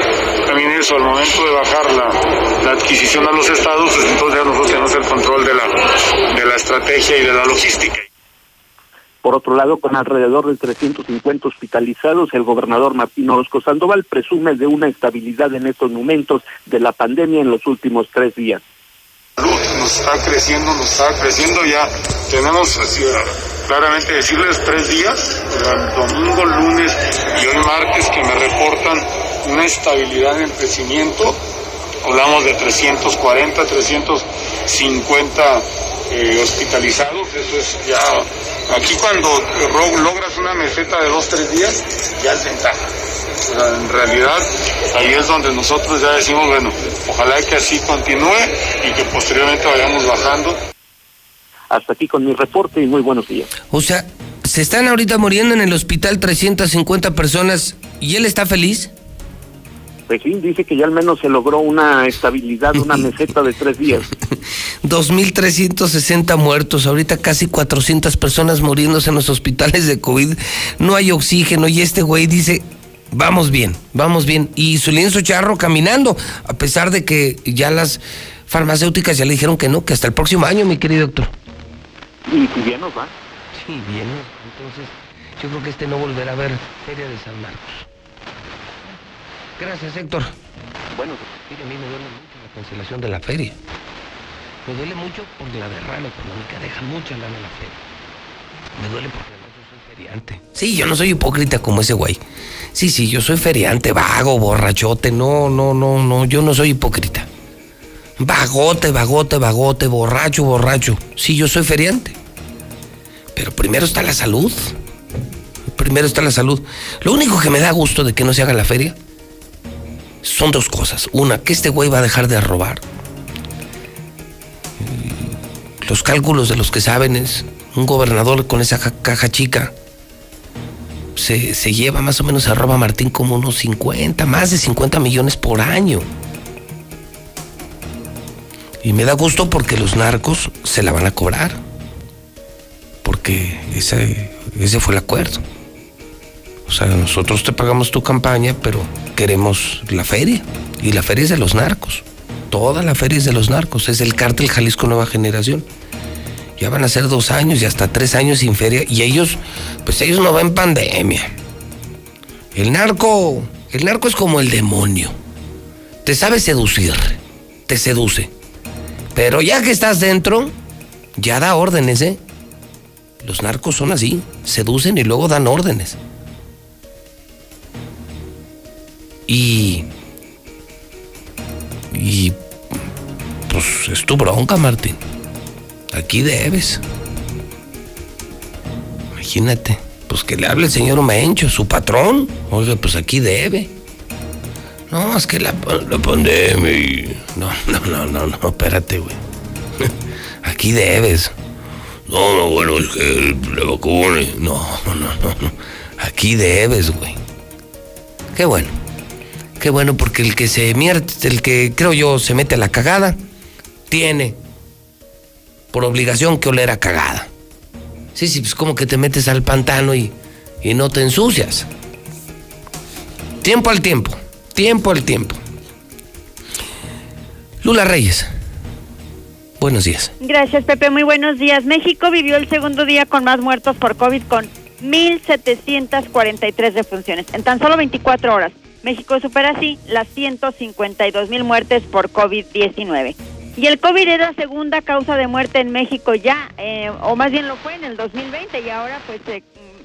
También eso, al momento de bajar la, adquisición a los estados, pues entonces ya nosotros tenemos el control de la estrategia y de la logística. Por otro lado, con alrededor de 350 hospitalizados, el gobernador Martín Orozco Sandoval presume de una estabilidad en estos momentos de la pandemia en los últimos tres días. Nos está creciendo, nos está creciendo ya. Tenemos así, claramente decirles tres días, domingo, lunes y hoy martes que me reportan una estabilidad en crecimiento. Hablamos de 340, 350 eh, hospitalizados, eso es ya Aquí cuando logras una meseta de dos, tres días, ya es ventaja. en realidad, ahí es donde nosotros ya decimos, bueno, ojalá que así continúe y que posteriormente vayamos bajando. Hasta aquí con mi reporte y muy buenos días. O sea, se están ahorita muriendo en el hospital 350 personas y él está feliz. Sí, dice que ya al menos se logró una estabilidad, una meseta de tres días. 2.360 muertos, ahorita casi 400 personas muriéndose en los hospitales de COVID, no hay oxígeno y este güey dice, vamos bien, vamos bien. Y su lienzo charro caminando, a pesar de que ya las farmacéuticas ya le dijeron que no, que hasta el próximo año, mi querido doctor. Y si bien nos va. Sí, bien, entonces yo creo que este no volverá a ver Feria de San Marcos. Gracias, Héctor. Bueno, a mí me duele mucho la cancelación de la feria. Me duele mucho porque la derrama económica deja mucha lana en la feria. Me duele porque además yo soy feriante. Sí, yo no soy hipócrita como ese güey. Sí, sí, yo soy feriante, vago, borrachote. No, no, no, no, yo no soy hipócrita. Vagote, vagote, vagote, borracho, borracho. Sí, yo soy feriante. Pero primero está la salud. Primero está la salud. Lo único que me da gusto de que no se haga la feria son dos cosas. Una, que este güey va a dejar de robar. Los cálculos de los que saben es un gobernador con esa caja chica. Se, lleva más o menos a roba Martín como unos 50, más de 50 millones por año. Y me da gusto porque los narcos se la van a cobrar. Porque ese, ese fue el acuerdo. O sea, nosotros te pagamos tu campaña, pero queremos la feria. Y la feria es de los narcos. Toda la feria es de los narcos. Es el cártel Jalisco Nueva Generación. Ya van a ser dos años y hasta tres años sin feria. Y ellos, pues ellos no ven pandemia. El narco, el narco es como el demonio. Te sabe seducir. Te seduce. Pero ya que estás dentro, ya da órdenes, ¿eh? Los narcos son así. Seducen y luego dan órdenes. Y. Y. Pues es tu bronca, Martín. Aquí debes. Imagínate. Pues que le hable el señor Mencho, su patrón. Oiga, pues aquí debe. No, es que la, la pandemia. No, no, no, no, no, espérate, güey. Aquí debes. No, no, bueno, es que le vacune. No, no, no, no. Aquí debes, güey. Qué bueno. Qué bueno, porque el que se mierte, el que creo yo se mete a la cagada, tiene por obligación que oler a cagada. Sí, sí, pues como que te metes al pantano y, y no te ensucias. Tiempo al tiempo, tiempo al tiempo. Lula Reyes, buenos días. Gracias, Pepe. Muy buenos días. México vivió el segundo día con más muertos por COVID con 1.743 defunciones en tan solo 24 horas. México supera así las 152 mil muertes por COVID-19. Y el COVID es la segunda causa de muerte en México ya, eh, o más bien lo fue en el 2020 y ahora pues eh,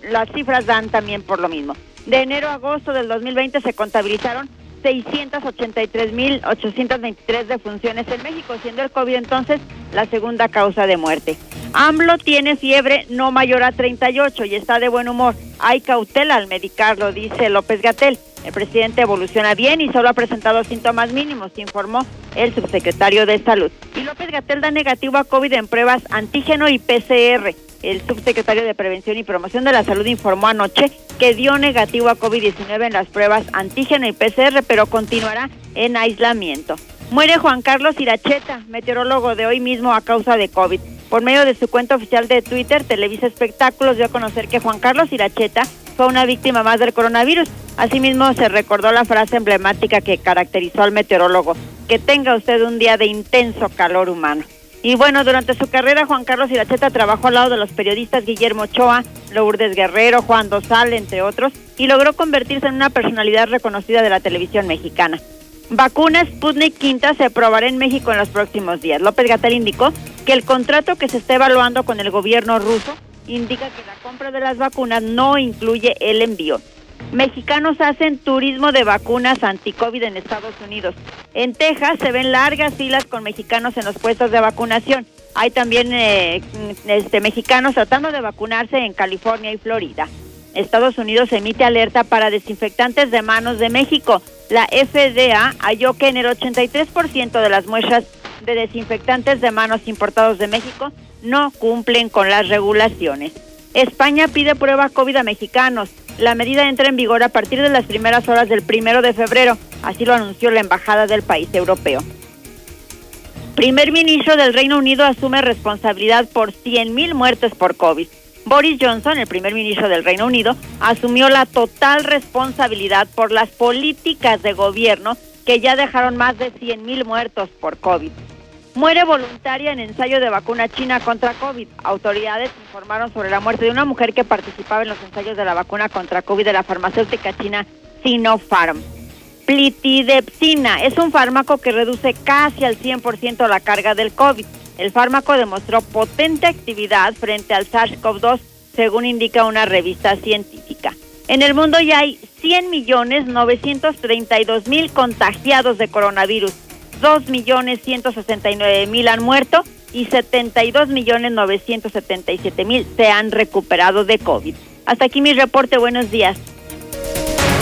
las cifras dan también por lo mismo. De enero a agosto del 2020 se contabilizaron 683.823 defunciones en México, siendo el COVID entonces la segunda causa de muerte. AMLO tiene fiebre no mayor a 38 y está de buen humor. Hay cautela al medicarlo, dice López Gatel. El presidente evoluciona bien y solo ha presentado síntomas mínimos, informó el subsecretario de Salud. Y López Gatel da negativo a COVID en pruebas antígeno y PCR. El subsecretario de Prevención y Promoción de la Salud informó anoche que dio negativo a COVID-19 en las pruebas antígeno y PCR, pero continuará en aislamiento. Muere Juan Carlos Iracheta, meteorólogo de hoy mismo a causa de COVID. Por medio de su cuenta oficial de Twitter, Televisa Espectáculos dio a conocer que Juan Carlos Iracheta fue una víctima más del coronavirus. Asimismo, se recordó la frase emblemática que caracterizó al meteorólogo, que tenga usted un día de intenso calor humano. Y bueno, durante su carrera, Juan Carlos Iracheta trabajó al lado de los periodistas Guillermo Ochoa, Lourdes Guerrero, Juan Dosal, entre otros, y logró convertirse en una personalidad reconocida de la televisión mexicana. Vacuna Sputnik Quinta se aprobará en México en los próximos días. López Gatel indicó que el contrato que se está evaluando con el gobierno ruso indica que la compra de las vacunas no incluye el envío. Mexicanos hacen turismo de vacunas anti-COVID en Estados Unidos. En Texas se ven largas filas con mexicanos en los puestos de vacunación. Hay también eh, este, mexicanos tratando de vacunarse en California y Florida. Estados Unidos emite alerta para desinfectantes de manos de México. La FDA halló que en el 83% de las muestras de desinfectantes de manos importados de México no cumplen con las regulaciones. España pide prueba COVID a mexicanos. La medida entra en vigor a partir de las primeras horas del primero de febrero, así lo anunció la embajada del país europeo. Primer ministro del Reino Unido asume responsabilidad por 100.000 muertes por COVID. Boris Johnson, el primer ministro del Reino Unido, asumió la total responsabilidad por las políticas de gobierno que ya dejaron más de 100.000 muertos por COVID. Muere voluntaria en ensayo de vacuna china contra COVID. Autoridades informaron sobre la muerte de una mujer que participaba en los ensayos de la vacuna contra COVID de la farmacéutica china Sinopharm. Plitidepsina es un fármaco que reduce casi al 100% la carga del COVID. El fármaco demostró potente actividad frente al SARS-CoV-2, según indica una revista científica. En el mundo ya hay 100 millones 932 mil contagiados de coronavirus 2 millones 169 mil han muerto y 72 millones 977 mil se han recuperado de COVID. Hasta aquí mi reporte. Buenos días.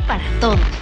para todos.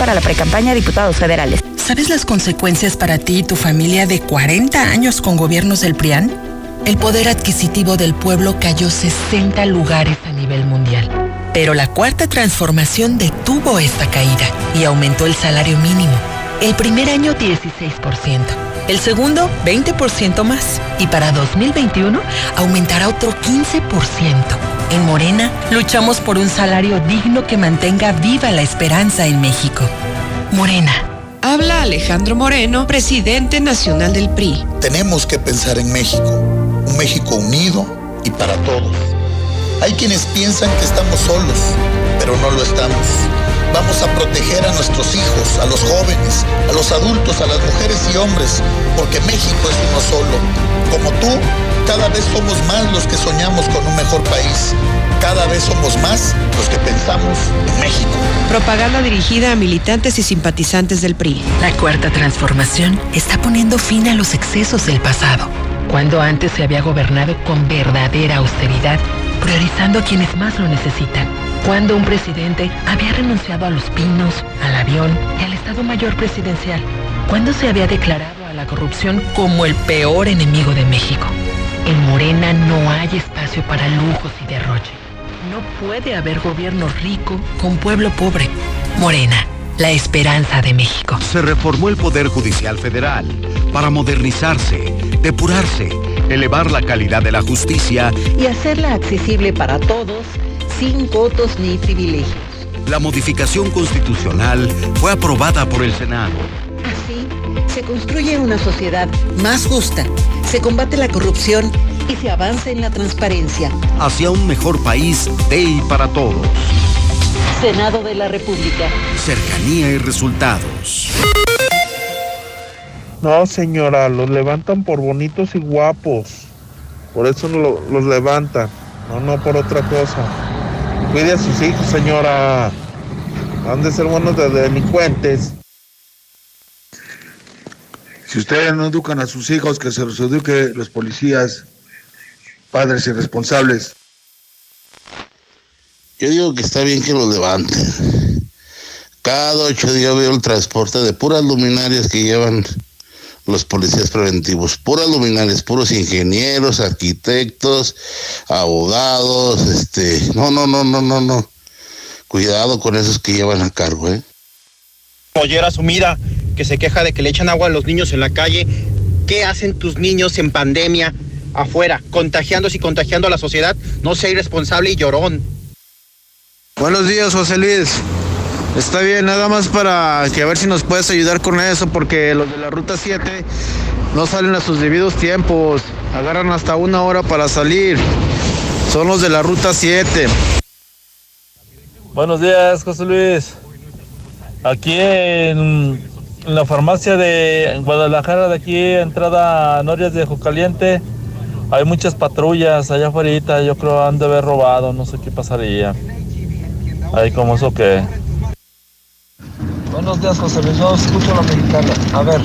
para la precampaña de diputados federales. ¿Sabes las consecuencias para ti y tu familia de 40 años con gobiernos del PRIAN? El poder adquisitivo del pueblo cayó 60 lugares a nivel mundial. Pero la cuarta transformación detuvo esta caída y aumentó el salario mínimo. El primer año 16%, el segundo 20% más y para 2021 aumentará otro 15%. En Morena luchamos por un salario digno que mantenga viva la esperanza en México. Morena. Habla Alejandro Moreno, presidente nacional del PRI. Tenemos que pensar en México, un México unido y para todos. Hay quienes piensan que estamos solos, pero no lo estamos. Vamos a proteger a nuestros hijos, a los jóvenes, a los adultos, a las mujeres y hombres, porque México es uno solo. Como tú, cada vez somos más los que soñamos con un mejor país. Cada vez somos más los que pensamos en México. Propaganda dirigida a militantes y simpatizantes del PRI. La cuarta transformación está poniendo fin a los excesos del pasado. Cuando antes se había gobernado con verdadera austeridad, priorizando a quienes más lo necesitan. Cuando un presidente había renunciado a los pinos, al avión y al Estado Mayor Presidencial. Cuando se había declarado a la corrupción como el peor enemigo de México. En Morena no hay espacio para lujos y derroche. No puede haber gobierno rico con pueblo pobre. Morena, la esperanza de México. Se reformó el Poder Judicial Federal para modernizarse, depurarse, elevar la calidad de la justicia y hacerla accesible para todos sin votos ni privilegios. La modificación constitucional fue aprobada por el Senado. Así, se construye una sociedad más justa, se combate la corrupción y se avanza en la transparencia. Hacia un mejor país de y para todos. Senado de la República. Cercanía y resultados. No, señora, los levantan por bonitos y guapos. Por eso lo, los levantan. No, no por otra cosa. Cuide a sus hijos, señora. Han de ser buenos de delincuentes. Si ustedes no educan a sus hijos, que se los eduque los policías, padres y responsables. Yo digo que está bien que los levanten. Cada ocho días veo el transporte de puras luminarias que llevan los policías preventivos, puras luminarias, puros ingenieros, arquitectos, abogados, este, no, no, no, no, no, no. Cuidado con esos que llevan a cargo, ¿eh? Mollera sumida que se queja de que le echan agua a los niños en la calle. ¿Qué hacen tus niños en pandemia afuera, contagiándose y contagiando a la sociedad? No sea irresponsable y llorón. Buenos días, José Luis. Está bien, nada más para que a ver si nos puedes ayudar con eso, porque los de la ruta 7 no salen a sus debidos tiempos. Agarran hasta una hora para salir. Son los de la ruta 7. Buenos días, José Luis. Aquí en, la farmacia de Guadalajara, de aquí, entrada a Norias de Jocaliente, hay muchas patrullas allá afuera. Yo creo han de haber robado, no sé qué pasaría. Ahí como eso que. Buenos días, José Luis. Yo escucho la mexicana. A ver,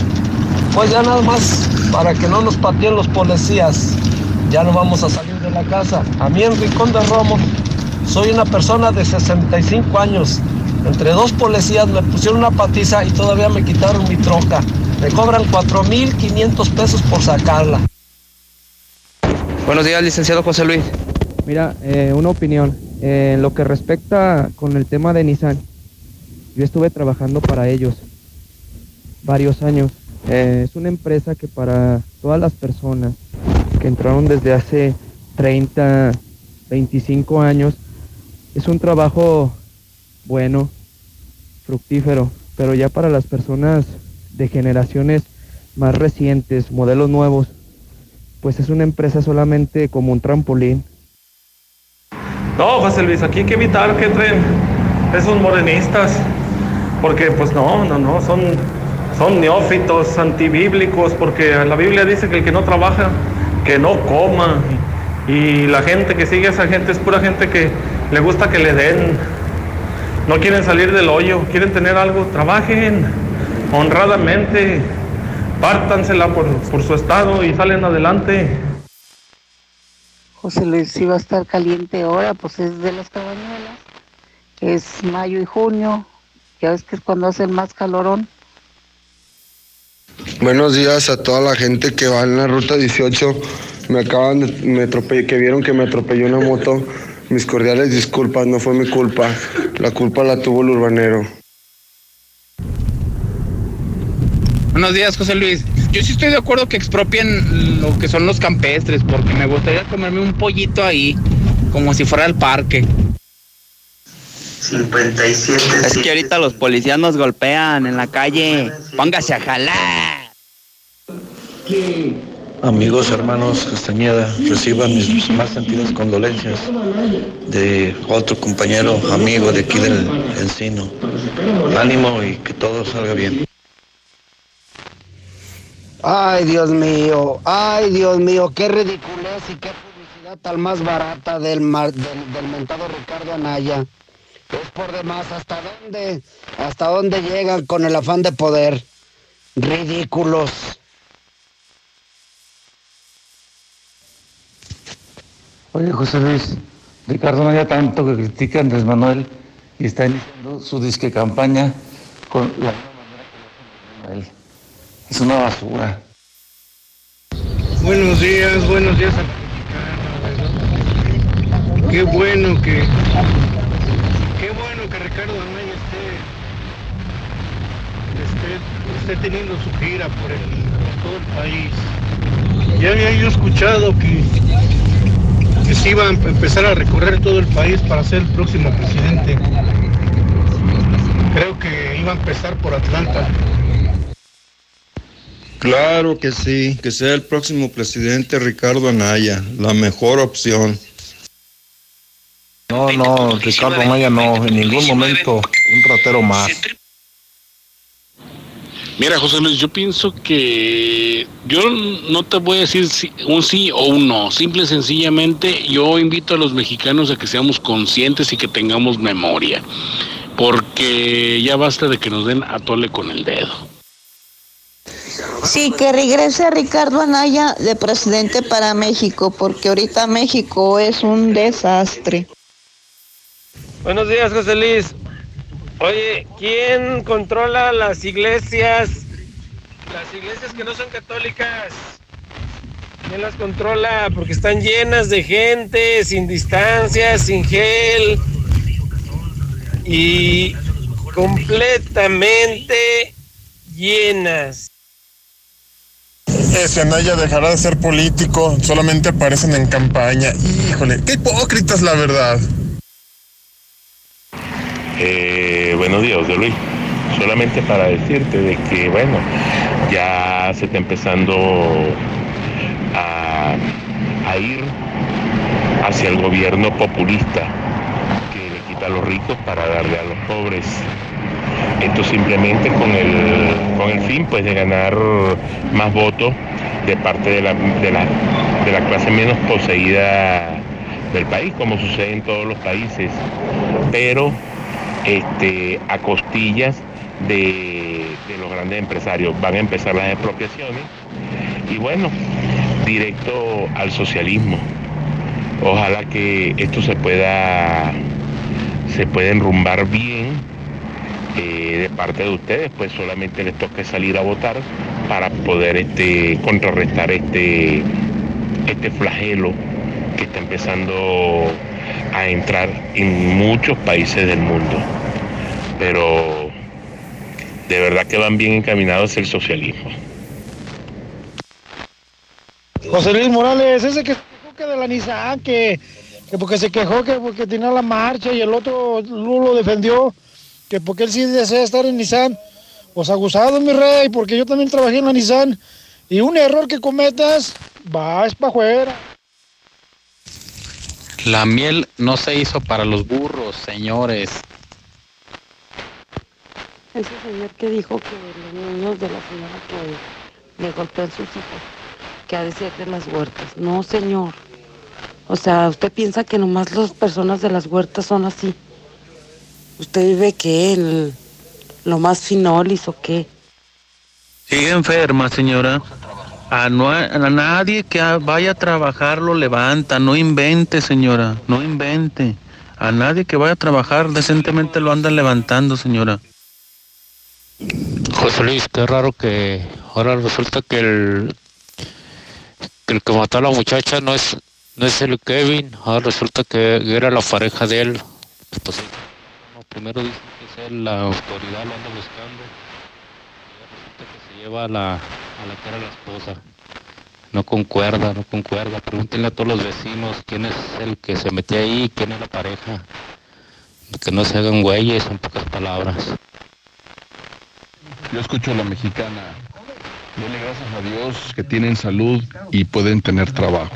pues ya nada más para que no nos pateen los policías. Ya no vamos a salir de la casa. A mí en Rincón de Romo soy una persona de 65 años. Entre dos policías me pusieron una patiza y todavía me quitaron mi troca. Me cobran 4.500 pesos por sacarla. Buenos días, licenciado José Luis. Mira, eh, una opinión. Eh, en lo que respecta con el tema de Nissan, yo estuve trabajando para ellos varios años. Eh, es una empresa que para todas las personas que entraron desde hace 30, 25 años, es un trabajo bueno, fructífero, pero ya para las personas de generaciones más recientes, modelos nuevos, pues es una empresa solamente como un trampolín. No, José Luis, aquí hay que evitar que entren esos morenistas. Porque pues no, no, no, son, son neófitos, antibíblicos, porque la Biblia dice que el que no trabaja, que no coma. Y la gente que sigue a esa gente es pura gente que le gusta que le den. No quieren salir del hoyo, quieren tener algo, trabajen honradamente, pártansela por, por su estado y salen adelante. José Luis, si va a estar caliente ahora, pues es de las cabañuelas, es mayo y junio, ya ves que es cuando hace el más calorón. Buenos días a toda la gente que va en la ruta 18. Me acaban de, me atropellé, que vieron que me atropelló una moto. Mis cordiales disculpas, no fue mi culpa. La culpa la tuvo el urbanero. Buenos días, José Luis. Yo sí estoy de acuerdo que expropien lo que son los campestres, porque me gustaría comerme un pollito ahí, como si fuera el parque. 57. Es que ahorita los policías nos golpean en la calle. Póngase a jalar. Amigos, hermanos Castañeda, reciban mis más sentidas condolencias de otro compañero, amigo de aquí del Encino. Ánimo y que todo salga bien. Ay, Dios mío, ay, Dios mío, qué ridiculez y qué publicidad tal más barata del, mar, del, del mentado Ricardo Anaya. Es por demás, ¿hasta dónde? ¿Hasta dónde llegan con el afán de poder? Ridículos. Oye, José Luis, Ricardo no haya tanto que critica a Andrés Manuel y está iniciando su disque campaña con la misma manera que. Es una basura. Buenos días, buenos días a la mexicana. Qué bueno que. Qué bueno que Ricardo Anaya esté, esté teniendo su gira por, el, por todo el país. Ya había yo escuchado que, que se iba a empezar a recorrer todo el país para ser el próximo presidente. Creo que iba a empezar por Atlanta. Claro que sí, que sea el próximo presidente Ricardo Anaya, la mejor opción. No, no, Ricardo Anaya no, en ningún momento un ratero más. Mira, José Luis, yo pienso que yo no te voy a decir si- un sí o un no. Simple y sencillamente yo invito a los mexicanos a que seamos conscientes y que tengamos memoria. Porque ya basta de que nos den a tole con el dedo. Sí, que regrese Ricardo Anaya de presidente para México, porque ahorita México es un desastre. Buenos días, José Luis. Oye, ¿quién controla las iglesias? Las iglesias que no son católicas. ¿Quién las controla? Porque están llenas de gente, sin distancia, sin gel. Y completamente llenas. Ese Anaya dejará de ser político, solamente aparecen en campaña. Híjole, qué hipócritas la verdad. Eh, buenos días, José Luis. Solamente para decirte de que, bueno, ya se está empezando a, a ir hacia el gobierno populista que le quita a los ricos para darle a los pobres. Esto simplemente con el, con el fin pues de ganar más votos de parte de la, de la, de la clase menos poseída del país, como sucede en todos los países. Pero este, a costillas de, los grandes empresarios. Van a empezar las expropiaciones y bueno, directo al socialismo. Ojalá que esto se pueda, se pueda enrumbar bien eh, de parte de ustedes, pues solamente les toca salir a votar para poder este, contrarrestar este, este flagelo que está empezando a entrar en muchos países del mundo. Pero de verdad que van bien encaminados el socialismo. José Luis Morales, ese que se quejó que de la Nissan, que, que porque se quejó que porque tenía la marcha y el otro Lulo lo defendió, que porque él sí desea estar en Nissan. Pues abusado, mi rey, porque yo también trabajé en la Nissan. Y un error que cometas, vas para afuera. La miel no se hizo para los burros, señores. ese señor que dijo que los niños de la señora que le golpean sus hijos, que ha de ser de las huertas. No, señor. O sea, usted piensa que nomás las personas de las huertas son así. ¿Usted vive que en lo más finolis o qué? Sigue enferma, señora. A, no, a nadie que vaya a trabajar lo levanta. No invente, señora. No invente. A nadie que vaya a trabajar decentemente lo andan levantando, señora. José Luis, qué raro que ahora resulta que el, que el que mató a la muchacha no es no es el Kevin, ahora resulta que era la pareja de él. Pues, primero dicen que la autoridad lo anda buscando. Y resulta que se lleva a la, a la que era la esposa. No concuerda, no concuerda. Pregúntenle a todos los vecinos quién es el que se metió ahí, quién es la pareja. Que no se hagan güeyes, en pocas palabras. Yo escucho a la mexicana. Dele gracias a Dios que tienen salud y pueden tener trabajo.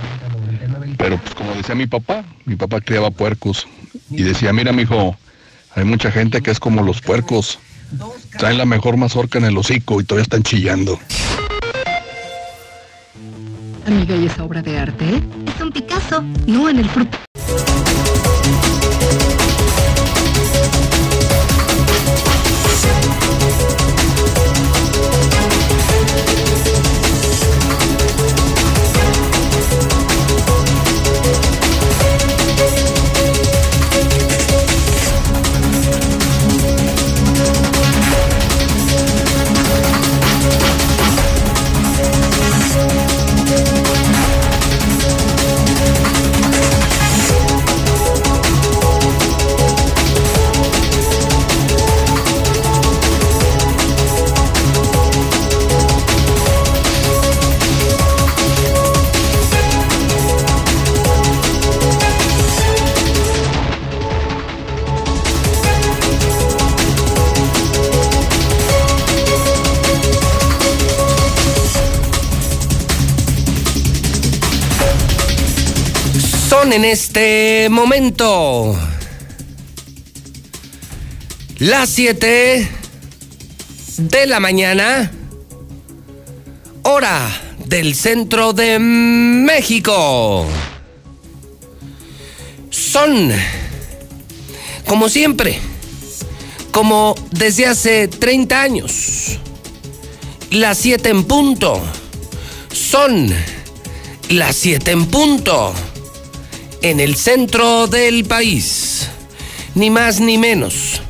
Pero pues como decía mi papá, mi papá criaba puercos y decía, mira mijo, hay mucha gente que es como los puercos. Traen la mejor mazorca en el hocico y todavía están chillando. Amiga, ¿y esa obra de arte? Es un Picasso, no en el fruto. En este momento las 7 de la mañana, hora del centro de México. Son, como siempre, como desde hace 30 años, las 7 en punto. Son las 7 en punto en el centro del país. Ni más ni menos.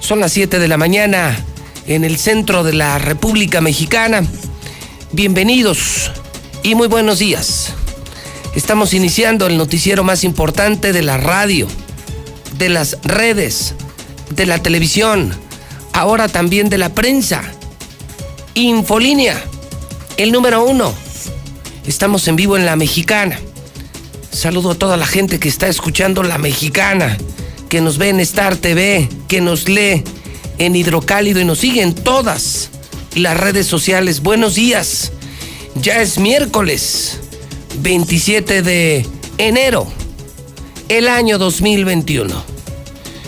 Son las 7 de la mañana en el centro de la República Mexicana. Bienvenidos y muy buenos días. Estamos iniciando el noticiero más importante de la radio, de las redes, de la televisión, ahora también de la prensa. Infolínea, el número uno. Estamos en vivo en la mexicana Saludo a toda la gente que está escuchando La Mexicana, que nos ve en Star TV, que nos lee en Hidrocálido y nos sigue en todas las redes sociales. Buenos días. Ya es miércoles 27 de enero, el año 2021.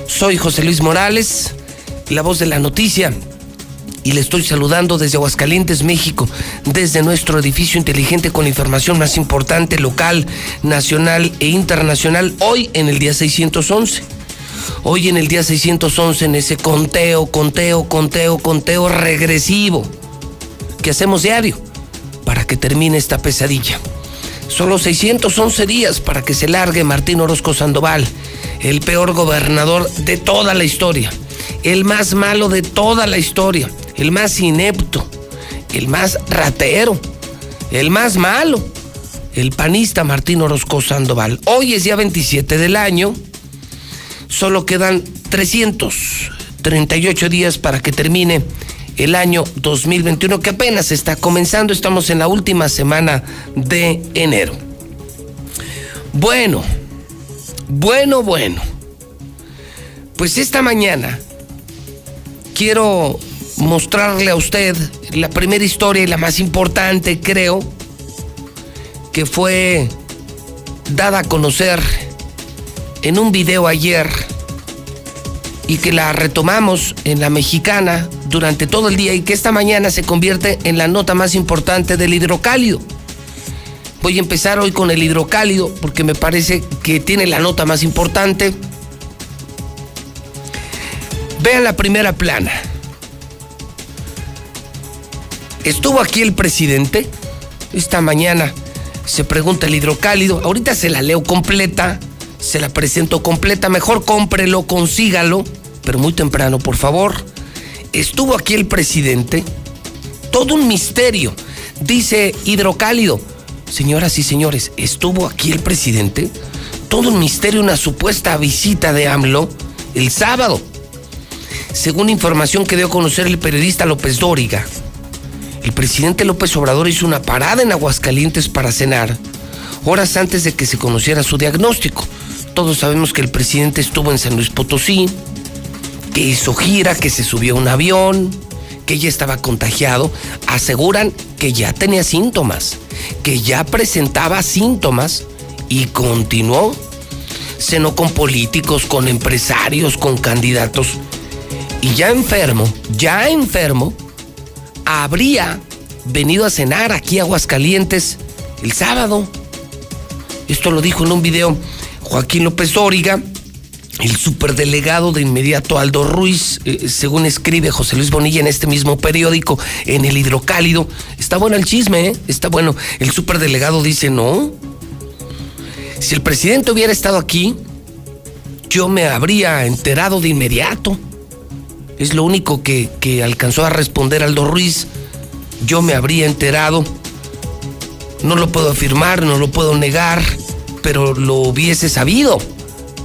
Soy José Luis Morales, la voz de la noticia y le estoy saludando desde Aguascalientes, México, desde nuestro edificio inteligente con la información más importante local, nacional e internacional, hoy en el día 611. Hoy en el día 611, en ese conteo, conteo, conteo, conteo regresivo que hacemos diario para que termine esta pesadilla. Solo 611 días para que se largue Martín Orozco Sandoval, el peor gobernador de toda la historia, el más malo de toda la historia, el más inepto, el más ratero, el más malo, el panista Martín Orozco Sandoval. Hoy es día 27 del año, solo quedan 338 días para que termine el año 2021 que apenas está comenzando, estamos en la última semana de enero. Bueno, bueno, bueno. Pues esta mañana quiero mostrarle a usted la primera historia y la más importante, creo, que fue dada a conocer en un video ayer y que la retomamos en la mexicana durante todo el día y que esta mañana se convierte en la nota más importante del hidrocálido. Voy a empezar hoy con el hidrocálido porque me parece que tiene la nota más importante. Vean la primera plana. Estuvo aquí el presidente esta mañana. Se pregunta el hidrocálido. Ahorita se la leo completa. Se la presento completa. Mejor cómprelo, consígalo. Pero muy temprano, por favor. Estuvo aquí el presidente. Todo un misterio. Dice hidrocálido. Señoras y señores, estuvo aquí el presidente. Todo un misterio, una supuesta visita de AMLO el sábado. Según información que dio a conocer el periodista López Dóriga, el presidente López Obrador hizo una parada en Aguascalientes para cenar, horas antes de que se conociera su diagnóstico. Todos sabemos que el presidente estuvo en San Luis Potosí, que hizo gira, que se subió a un avión, que ya estaba contagiado. Aseguran que ya tenía síntomas, que ya presentaba síntomas y continuó. Cenó con políticos, con empresarios, con candidatos. Y ya enfermo, ya enfermo, habría venido a cenar aquí a Aguascalientes el sábado. Esto lo dijo en un video Joaquín López Dóriga, el superdelegado de inmediato Aldo Ruiz, eh, según escribe José Luis Bonilla en este mismo periódico, en el hidrocálido. Está bueno el chisme, ¿eh? está bueno. El superdelegado dice, no. Si el presidente hubiera estado aquí, yo me habría enterado de inmediato. Es lo único que, que alcanzó a responder Aldo Ruiz. Yo me habría enterado. No lo puedo afirmar, no lo puedo negar, pero lo hubiese sabido,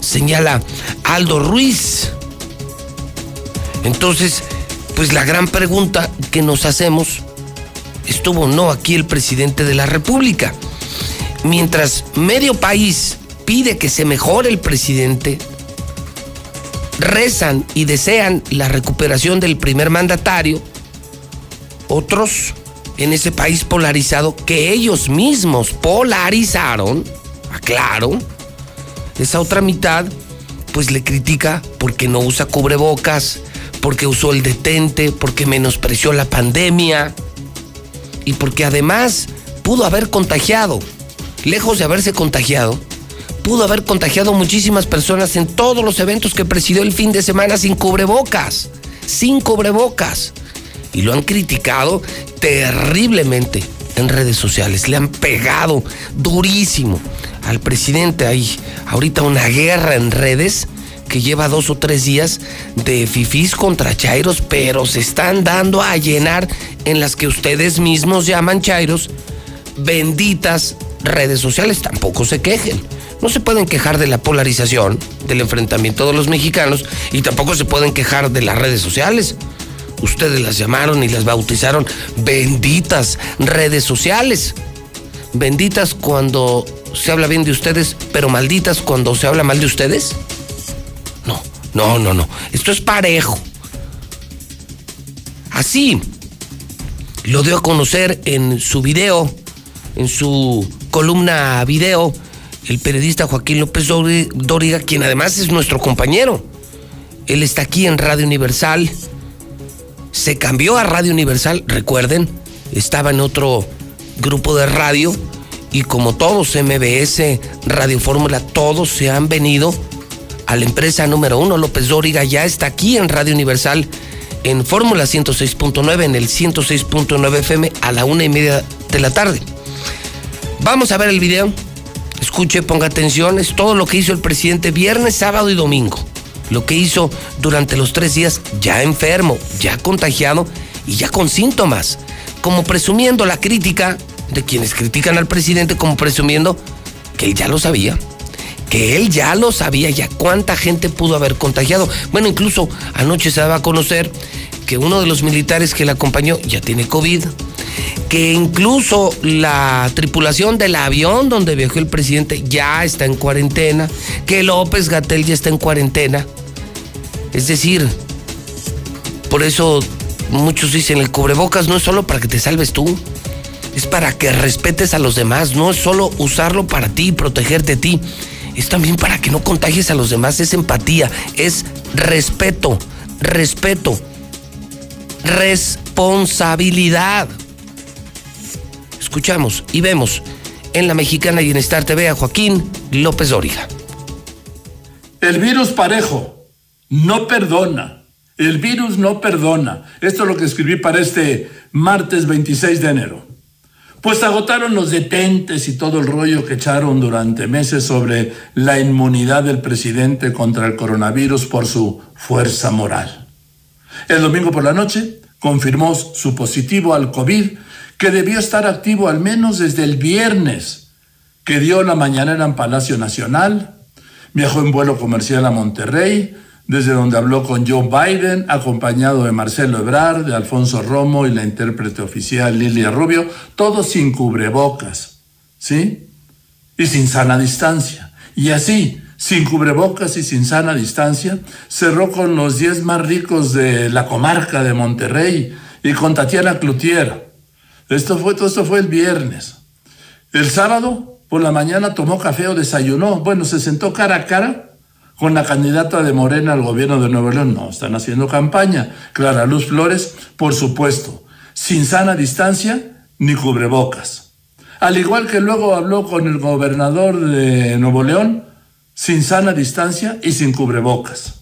señala Aldo Ruiz. Entonces, pues la gran pregunta que nos hacemos, ¿estuvo o no aquí el presidente de la República? Mientras medio país pide que se mejore el presidente, rezan y desean la recuperación del primer mandatario, otros en ese país polarizado que ellos mismos polarizaron, aclaro, esa otra mitad pues le critica porque no usa cubrebocas, porque usó el detente, porque menospreció la pandemia y porque además pudo haber contagiado, lejos de haberse contagiado, pudo haber contagiado muchísimas personas en todos los eventos que presidió el fin de semana sin cubrebocas, sin cubrebocas. Y lo han criticado terriblemente en redes sociales. Le han pegado durísimo al presidente. Hay ahorita una guerra en redes que lleva dos o tres días de fifís contra chairos, pero se están dando a llenar en las que ustedes mismos llaman chairos benditas redes sociales. Tampoco se quejen. No se pueden quejar de la polarización, del enfrentamiento de los mexicanos y tampoco se pueden quejar de las redes sociales. Ustedes las llamaron y las bautizaron benditas redes sociales. Benditas cuando se habla bien de ustedes, pero malditas cuando se habla mal de ustedes. No, no, no, no. Esto es parejo. Así lo dio a conocer en su video, en su columna video, el periodista Joaquín López Dóriga, quien además es nuestro compañero. Él está aquí en Radio Universal. Se cambió a Radio Universal, recuerden, estaba en otro grupo de radio y como todos, MBS, Radio Fórmula, todos se han venido a la empresa número uno. López Dóriga ya está aquí en Radio Universal, en Fórmula 106.9, en el 106.9 FM a la una y media de la tarde. Vamos a ver el video. Escuche, ponga atención, es todo lo que hizo el presidente viernes, sábado y domingo. Lo que hizo durante los tres días ya enfermo, ya contagiado y ya con síntomas. Como presumiendo la crítica de quienes critican al presidente, como presumiendo que él ya lo sabía. Que él ya lo sabía, ya cuánta gente pudo haber contagiado. Bueno, incluso anoche se daba a conocer que uno de los militares que le acompañó ya tiene COVID que incluso la tripulación del avión donde viajó el presidente ya está en cuarentena, que López Gatel ya está en cuarentena. Es decir, por eso muchos dicen, el cubrebocas no es solo para que te salves tú, es para que respetes a los demás, no es solo usarlo para ti y protegerte a ti, es también para que no contagies a los demás, es empatía, es respeto, respeto, responsabilidad. Escuchamos y vemos en la Mexicana y en Star TV a Joaquín López Dóriga. El virus parejo no perdona. El virus no perdona. Esto es lo que escribí para este martes 26 de enero. Pues agotaron los detentes y todo el rollo que echaron durante meses sobre la inmunidad del presidente contra el coronavirus por su fuerza moral. El domingo por la noche confirmó su positivo al COVID, que debió estar activo al menos desde el viernes, que dio la mañanera en Palacio Nacional, viajó en vuelo comercial a Monterrey, desde donde habló con Joe Biden, acompañado de Marcelo Ebrard, de Alfonso Romo y la intérprete oficial Lilia Rubio, todos sin cubrebocas, ¿sí? Y sin sana distancia. Y así, sin cubrebocas y sin sana distancia, cerró con los 10 más ricos de la comarca de Monterrey y con Tatiana Cloutier. Esto fue, todo esto fue el viernes. El sábado, por la mañana, tomó café o desayunó. Bueno, se sentó cara a cara con la candidata de Morena al gobierno de Nuevo León. No, están haciendo campaña. Clara Luz Flores, por supuesto, sin sana distancia ni cubrebocas. Al igual que luego habló con el gobernador de Nuevo León, sin sana distancia y sin cubrebocas.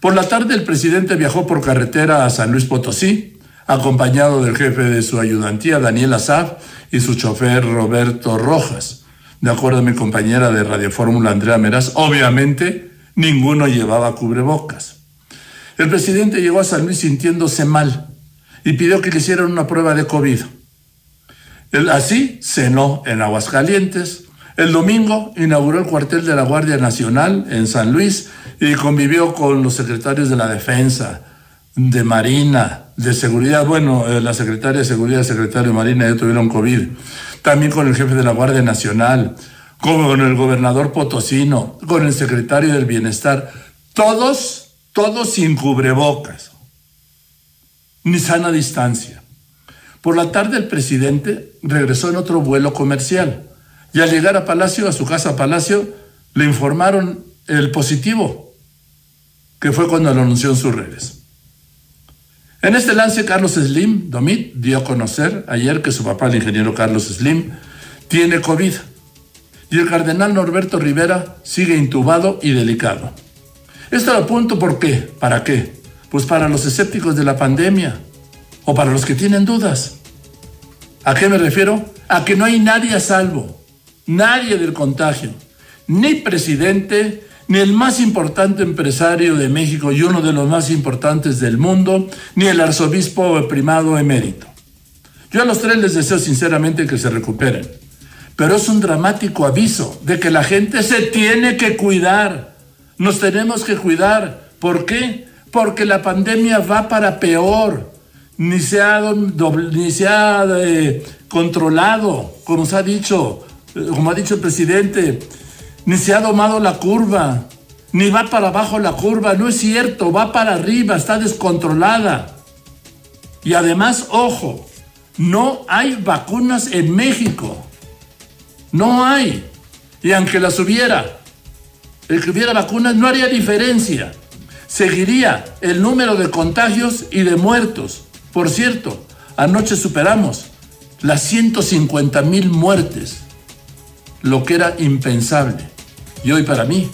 Por la tarde el presidente viajó por carretera a San Luis Potosí, acompañado del jefe de su ayudantía, Daniel Azaf, y su chofer Roberto Rojas. De acuerdo a mi compañera de Radio Fórmula, Andrea Meraz, obviamente ninguno llevaba cubrebocas. El presidente llegó a San Luis sintiéndose mal y pidió que le hicieran una prueba de COVID. Así cenó en Aguascalientes. El domingo inauguró el cuartel de la Guardia Nacional en San Luis y convivió con los secretarios de la Defensa, de Marina, de Seguridad. Bueno, eh, la secretaria de Seguridad el secretario de Marina ya tuvieron COVID. También con el jefe de la Guardia Nacional, con el gobernador Potosino, con el secretario del Bienestar, todos, todos sin cubrebocas, ni sana distancia. Por la tarde el presidente regresó en otro vuelo comercial y al llegar a Palacio, a su casa Palacio, le informaron el positivo, que fue cuando lo anunció en sus redes. En este lance, Carlos Slim, Domit, dio a conocer ayer que su papá, el ingeniero Carlos Slim, tiene COVID y el cardenal Norberto Rivera sigue intubado y delicado. Esto lo apunto por qué, ¿para qué? Pues para los escépticos de la pandemia o para los que tienen dudas. ¿A qué me refiero? A que no hay nadie a salvo, nadie del contagio, ni presidente, ni el más importante empresario de México y uno de los más importantes del mundo, ni el arzobispo primado emérito. Yo a los tres les deseo sinceramente que se recuperen pero es un dramático aviso de que la gente se tiene que cuidar. Nos tenemos que cuidar. ¿Por qué? Porque la pandemia va para peor. Ni se ha, ni se ha eh, controlado, como se ha dicho, eh, como ha dicho el presidente, ni se ha domado la curva, ni va para abajo la curva. No es cierto, va para arriba, está descontrolada. Y además, ojo, no hay vacunas en México. No hay. Y aunque las hubiera, el que hubiera vacunas no haría diferencia. Seguiría el número de contagios y de muertos. Por cierto, anoche superamos las 150 mil muertes, lo que era impensable. Y hoy para mí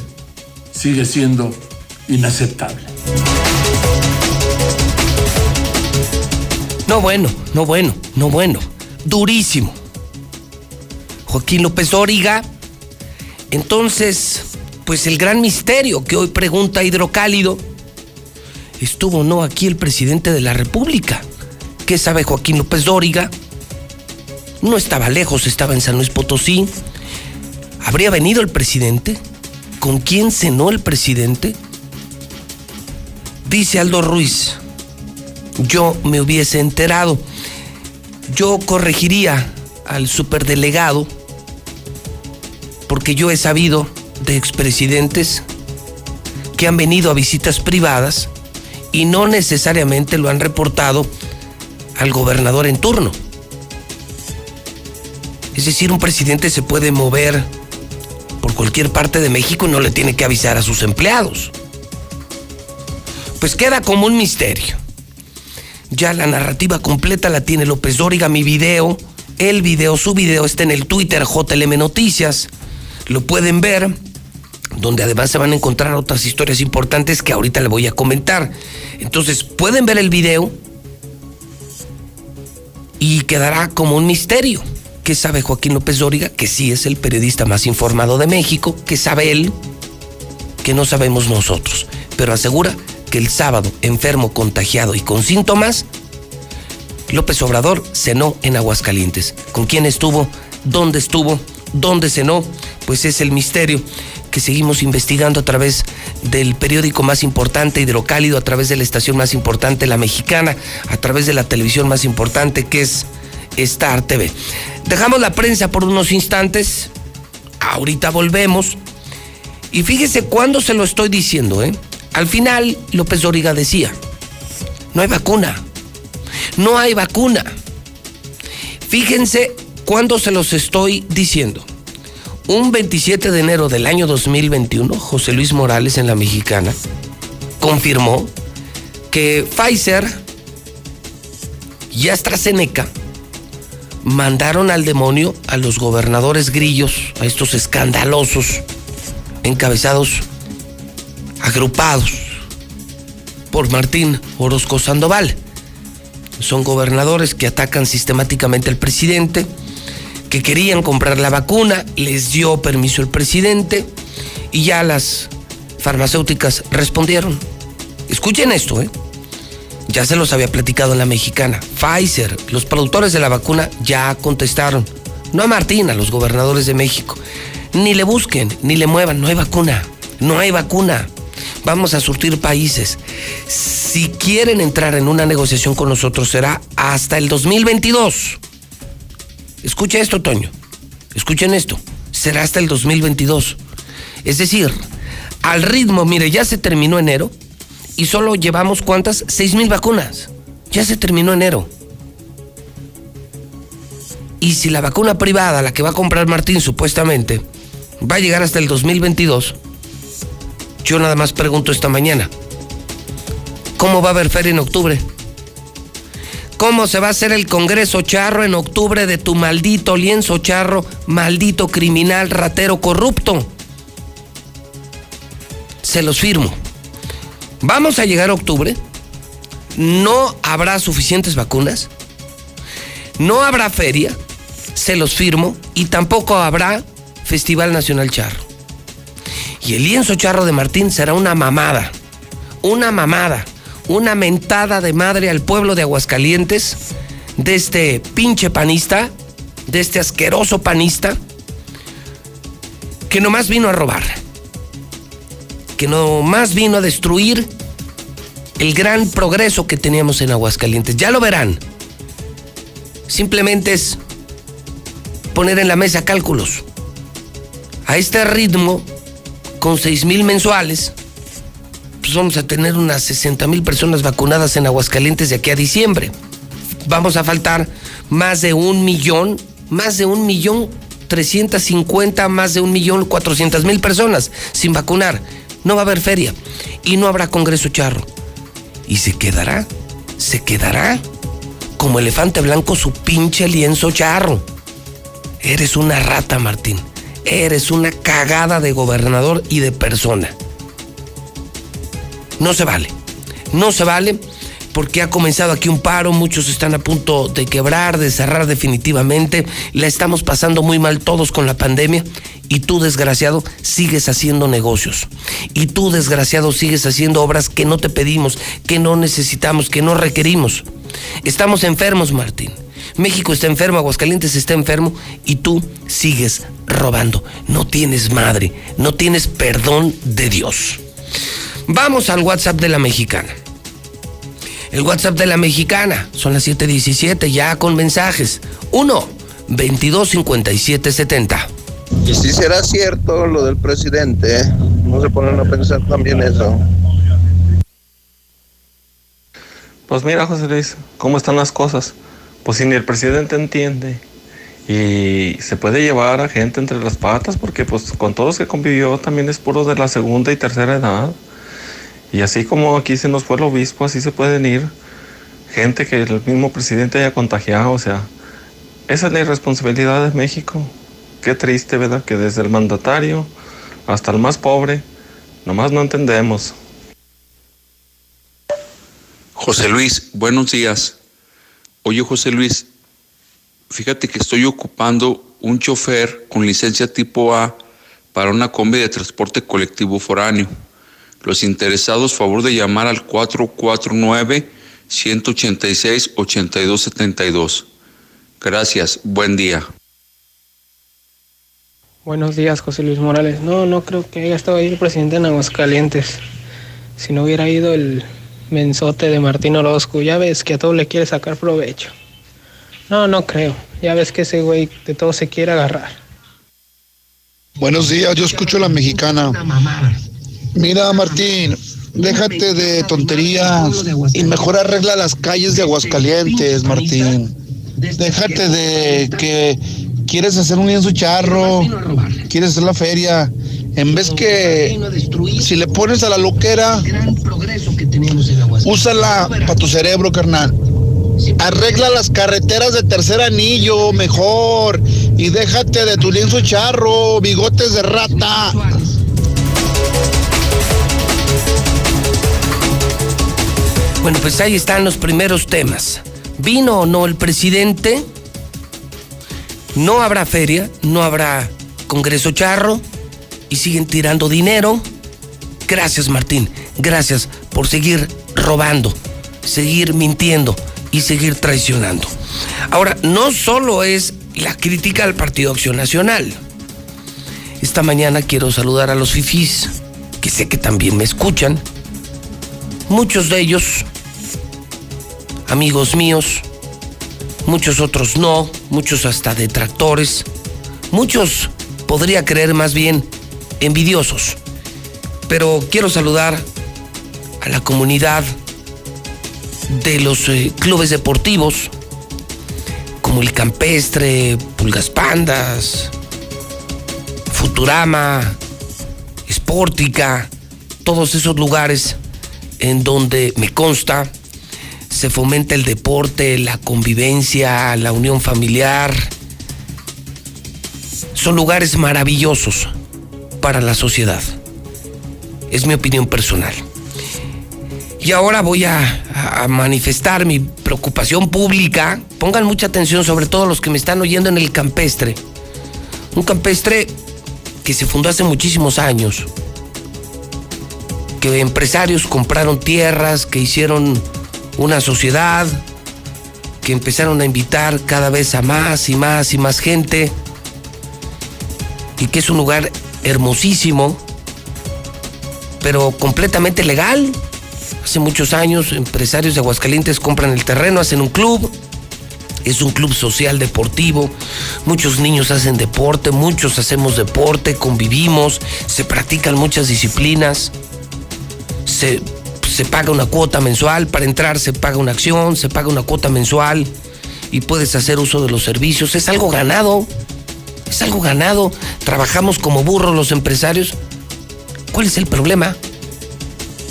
sigue siendo inaceptable. No bueno, no bueno, no bueno. Durísimo. Joaquín López Dóriga. Entonces, pues el gran misterio que hoy pregunta Hidrocálido, ¿estuvo no aquí el presidente de la República? ¿Qué sabe Joaquín López Dóriga? No estaba lejos, estaba en San Luis Potosí. ¿Habría venido el presidente? ¿Con quién cenó el presidente? Dice Aldo Ruiz, yo me hubiese enterado. Yo corregiría al superdelegado porque yo he sabido de expresidentes que han venido a visitas privadas y no necesariamente lo han reportado al gobernador en turno. Es decir, un presidente se puede mover por cualquier parte de México y no le tiene que avisar a sus empleados. Pues queda como un misterio. Ya la narrativa completa la tiene López Dóriga, mi video, el video, su video está en el Twitter JLM Noticias. Lo pueden ver, donde además se van a encontrar otras historias importantes que ahorita le voy a comentar. Entonces, pueden ver el video y quedará como un misterio. ¿Qué sabe Joaquín López Dóriga? Que sí es el periodista más informado de México. ¿Qué sabe él? Que no sabemos nosotros. Pero asegura que el sábado, enfermo, contagiado y con síntomas, López Obrador cenó en Aguascalientes. ¿Con quién estuvo? ¿Dónde estuvo? ¿Dónde cenó? Pues es el misterio que seguimos investigando a través del periódico más importante, Hidrocálido, a través de la estación más importante, La Mexicana, a través de la televisión más importante, que es Star TV. Dejamos la prensa por unos instantes. Ahorita volvemos. Y fíjese cuándo se lo estoy diciendo, ¿eh? Al final, López Dóriga decía, no hay vacuna. No hay vacuna. Fíjense cuándo se los estoy diciendo. Un 27 de enero del año 2021, José Luis Morales en la Mexicana confirmó que Pfizer y AstraZeneca mandaron al demonio a los gobernadores grillos, a estos escandalosos, encabezados, agrupados por Martín Orozco Sandoval. Son gobernadores que atacan sistemáticamente al presidente, que querían comprar la vacuna, les dio permiso el presidente y ya las farmacéuticas respondieron. Escuchen esto, ¿eh? Ya se los había platicado en la mexicana. Pfizer, los productores de la vacuna ya contestaron. No a Martín, a los gobernadores de México. Ni le busquen, ni le muevan, no hay vacuna. No hay vacuna. Vamos a surtir países. Si quieren entrar en una negociación con nosotros será hasta el 2022. Escucha esto, Toño. Escuchen esto. Será hasta el 2022. Es decir, al ritmo, mire, ya se terminó enero y solo llevamos cuántas? Seis mil vacunas. Ya se terminó enero. Y si la vacuna privada, la que va a comprar Martín supuestamente, va a llegar hasta el 2022, yo nada más pregunto esta mañana, ¿cómo va a haber feria en octubre? ¿Cómo se va a hacer el Congreso Charro en octubre de tu maldito lienzo charro, maldito criminal, ratero, corrupto? Se los firmo. Vamos a llegar a octubre, no habrá suficientes vacunas, no habrá feria, se los firmo, y tampoco habrá Festival Nacional Charro. Y el lienzo charro de Martín será una mamada, una mamada, una mentada de madre al pueblo de Aguascalientes, de este pinche panista, de este asqueroso panista, que nomás vino a robar, que nomás vino a destruir el gran progreso que teníamos en Aguascalientes. Ya lo verán. Simplemente es poner en la mesa cálculos. A este ritmo, con 6 mil mensuales, pues vamos a tener unas 60 mil personas vacunadas en Aguascalientes de aquí a diciembre. Vamos a faltar más de un millón, más de un millón 350, más de un millón 400 mil personas sin vacunar. No va a haber feria y no habrá Congreso Charro. Y se quedará, se quedará como elefante blanco su pinche lienzo charro. Eres una rata, Martín. Eres una cagada de gobernador y de persona. No se vale. No se vale porque ha comenzado aquí un paro, muchos están a punto de quebrar, de cerrar definitivamente, la estamos pasando muy mal todos con la pandemia y tú desgraciado sigues haciendo negocios y tú desgraciado sigues haciendo obras que no te pedimos, que no necesitamos, que no requerimos. Estamos enfermos, Martín. México está enfermo, Aguascalientes está enfermo y tú sigues robando. No tienes madre, no tienes perdón de Dios. Vamos al WhatsApp de la mexicana. El WhatsApp de la mexicana son las 7:17 ya con mensajes. 1 22 57 70. Y si será cierto lo del presidente, ¿eh? no se ponen a pensar también eso. Pues mira, José Luis, ¿cómo están las cosas? Pues si ni el presidente entiende y se puede llevar a gente entre las patas porque pues con todos que convivió también es puro de la segunda y tercera edad. Y así como aquí se nos fue el obispo, así se pueden ir gente que el mismo presidente haya contagiado, o sea, esa es la irresponsabilidad de México. Qué triste, ¿verdad? Que desde el mandatario hasta el más pobre, nomás no entendemos. José Luis, buenos días. Oye, José Luis, fíjate que estoy ocupando un chofer con licencia tipo A para una combi de transporte colectivo foráneo. Los interesados, favor de llamar al 449-186-8272. Gracias, buen día. Buenos días, José Luis Morales. No, no creo que haya estado ahí el presidente en Aguascalientes. Si no hubiera ido el mensote de Martín Orozco, ya ves que a todo le quiere sacar provecho. No, no creo. Ya ves que ese güey de todo se quiere agarrar. Buenos días, yo escucho la mexicana. Mira, Martín, déjate de tonterías y mejor arregla las calles de Aguascalientes, Martín. Déjate de que quieres hacer un lienzo charro, quieres hacer la feria. En vez que si le pones a la loquera, úsala para tu cerebro, carnal. Arregla las carreteras de tercer anillo mejor y déjate de tu lienzo charro, bigotes de rata. Bueno, pues ahí están los primeros temas. ¿Vino o no el presidente? No habrá feria, no habrá Congreso Charro y siguen tirando dinero. Gracias Martín, gracias por seguir robando, seguir mintiendo y seguir traicionando. Ahora, no solo es la crítica al Partido Acción Nacional. Esta mañana quiero saludar a los fifís, que sé que también me escuchan. Muchos de ellos amigos míos, muchos otros no, muchos hasta detractores, muchos podría creer más bien envidiosos. Pero quiero saludar a la comunidad de los eh, clubes deportivos, como el Campestre, Pulgas Pandas, Futurama, Sportica, todos esos lugares en donde me consta se fomenta el deporte, la convivencia, la unión familiar. Son lugares maravillosos para la sociedad. Es mi opinión personal. Y ahora voy a, a, manifestar mi preocupación pública. Pongan mucha atención, sobre todo los que me están oyendo en el campestre. Un campestre que se fundó hace muchísimos años. Que empresarios compraron tierras, que hicieron una sociedad que empezaron a invitar cada vez a más y más y más gente y que es un lugar hermosísimo, pero completamente legal. Hace muchos años empresarios de Aguascalientes compran el terreno, hacen un club, es un club social deportivo, muchos niños hacen deporte, muchos hacemos deporte, convivimos, se practican muchas disciplinas, se se paga una cuota mensual, para entrar se paga una acción, se paga una cuota mensual y puedes hacer uso de los servicios. Es algo ganado, es algo ganado. Trabajamos como burros los empresarios. ¿Cuál es el problema?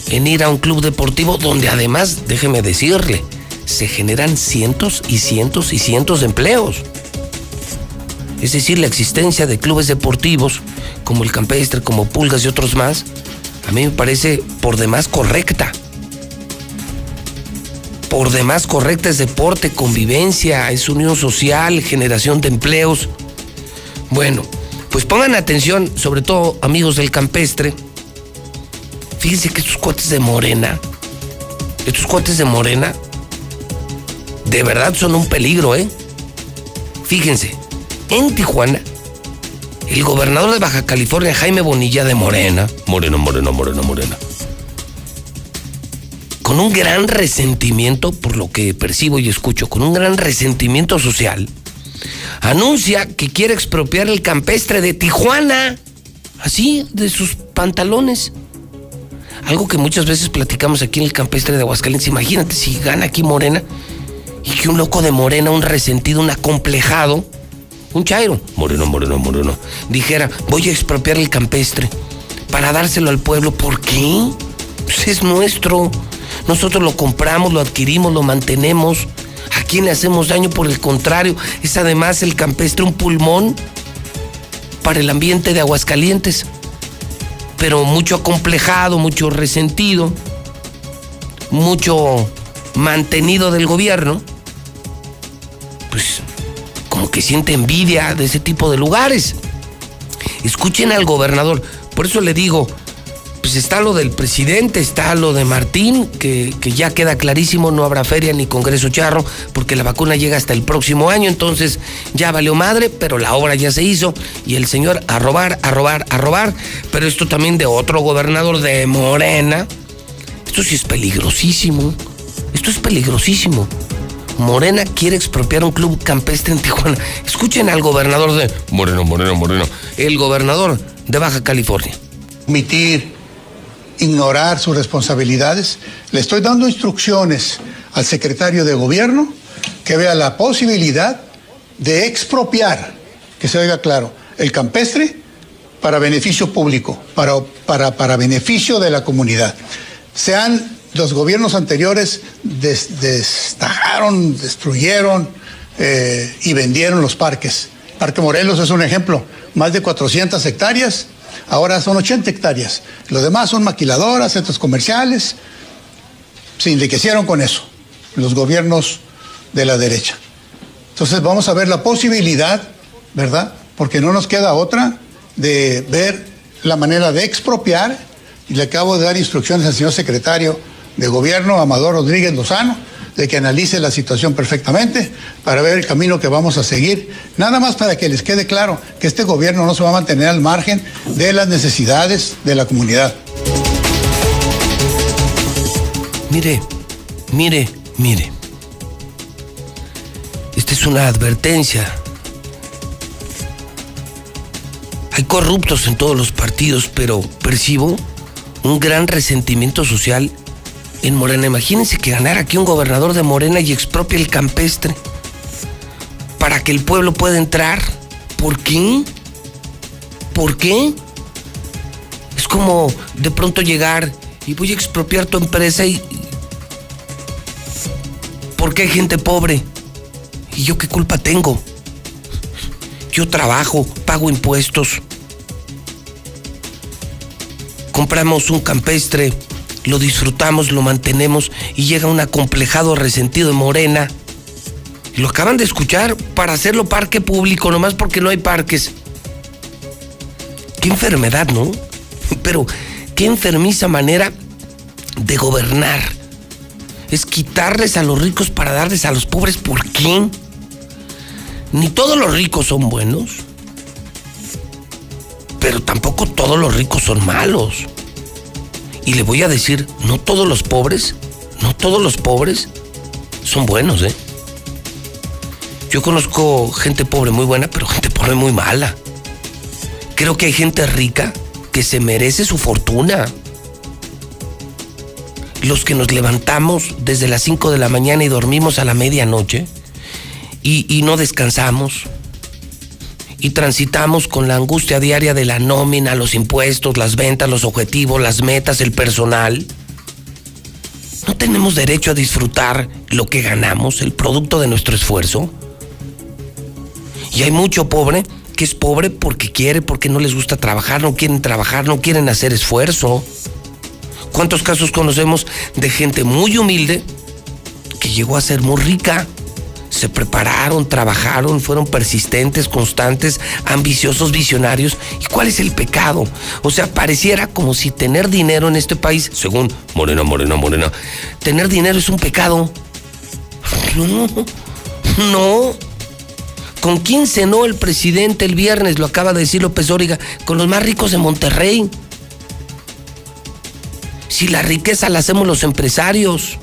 En ir a un club deportivo donde además, déjeme decirle, se generan cientos y cientos y cientos de empleos. Es decir, la existencia de clubes deportivos como el Campestre, como Pulgas y otros más, a mí me parece por demás correcta. Por demás correcta es deporte, convivencia, es unión social, generación de empleos. Bueno, pues pongan atención, sobre todo amigos del campestre. Fíjense que estos cuates de Morena, estos cuates de Morena, de verdad son un peligro, ¿eh? Fíjense, en Tijuana el gobernador de Baja California, Jaime Bonilla de Morena, Morena, Morena, Morena, Morena, con un gran resentimiento, por lo que percibo y escucho, con un gran resentimiento social, anuncia que quiere expropiar el campestre de Tijuana, así, de sus pantalones. Algo que muchas veces platicamos aquí en el campestre de Aguascalientes. Imagínate si gana aquí Morena y que un loco de Morena, un resentido, un acomplejado, un chairo, moreno, moreno, moreno, dijera, voy a expropiar el campestre para dárselo al pueblo. ¿Por qué? Pues es nuestro. Nosotros lo compramos, lo adquirimos, lo mantenemos. ¿A quién le hacemos daño? Por el contrario, es además el campestre un pulmón para el ambiente de Aguascalientes. Pero mucho acomplejado, mucho resentido, mucho mantenido del gobierno, como que siente envidia de ese tipo de lugares. Escuchen al gobernador. Por eso le digo, pues está lo del presidente, está lo de Martín, que, que, ya queda clarísimo, no habrá feria ni Congreso Charro, porque la vacuna llega hasta el próximo año, entonces ya valió madre, pero la obra ya se hizo, y el señor a robar, a robar, a robar, pero esto también de otro gobernador de Morena, esto sí es peligrosísimo, esto es peligrosísimo. Morena quiere expropiar un club campestre en Tijuana. Escuchen al gobernador de Moreno, Moreno, Moreno, el gobernador de Baja California. Omitir, ignorar sus responsabilidades. Le estoy dando instrucciones al secretario de gobierno que vea la posibilidad de expropiar, que se oiga claro, el campestre para beneficio público, para, para, para beneficio de la comunidad. Sean los gobiernos anteriores des, destajaron, destruyeron eh, y vendieron los parques. Parque Morelos es un ejemplo, más de 400 hectáreas, ahora son 80 hectáreas. Los demás son maquiladoras, centros comerciales. Se enriquecieron con eso, los gobiernos de la derecha. Entonces vamos a ver la posibilidad, ¿verdad? Porque no nos queda otra de ver la manera de expropiar, y le acabo de dar instrucciones al señor secretario de gobierno, Amador Rodríguez Lozano, de que analice la situación perfectamente para ver el camino que vamos a seguir. Nada más para que les quede claro que este gobierno no se va a mantener al margen de las necesidades de la comunidad. Mire, mire, mire. Esta es una advertencia. Hay corruptos en todos los partidos, pero percibo un gran resentimiento social en Morena. Imagínense que ganara aquí un gobernador de Morena y expropie el campestre para que el pueblo pueda entrar. ¿Por qué? ¿Por qué? Es como de pronto llegar y voy a expropiar tu empresa y... Porque hay gente pobre. ¿Y yo qué culpa tengo? Yo trabajo, pago impuestos. Compramos un campestre, lo disfrutamos, lo mantenemos y llega un acomplejado resentido de Morena. Y lo acaban de escuchar para hacerlo parque público, nomás porque no hay parques. Qué enfermedad, ¿no? Pero qué enfermiza manera de gobernar. Es quitarles a los ricos para darles a los pobres. ¿Por qué? Ni todos los ricos son buenos, pero tampoco todos los ricos son malos. Y le voy a decir, no todos los pobres, no todos los pobres son buenos, ¿eh? Yo conozco gente pobre muy buena, pero gente pobre muy mala. Creo que hay gente rica que se merece su fortuna. Los que nos levantamos desde las 5 de la mañana y dormimos a la medianoche y, y no descansamos y transitamos con la angustia diaria de la nómina, los impuestos, las ventas, los objetivos, las metas, el personal. ¿No tenemos derecho a disfrutar lo que ganamos, el producto de nuestro esfuerzo? Y hay mucho pobre que es pobre porque quiere, porque no les gusta trabajar, no quieren trabajar, no quieren hacer esfuerzo. ¿Cuántos casos conocemos de gente muy humilde que llegó a ser muy rica? Se prepararon, trabajaron, fueron persistentes, constantes, ambiciosos, visionarios. ¿Y cuál es el pecado? O sea, pareciera como si tener dinero en este país, según Morena, Morena, Morena, tener dinero es un pecado. No, no. ¿Con quién cenó el presidente el viernes? Lo acaba de decir López Óriga, con los más ricos de Monterrey. Si la riqueza la hacemos los empresarios.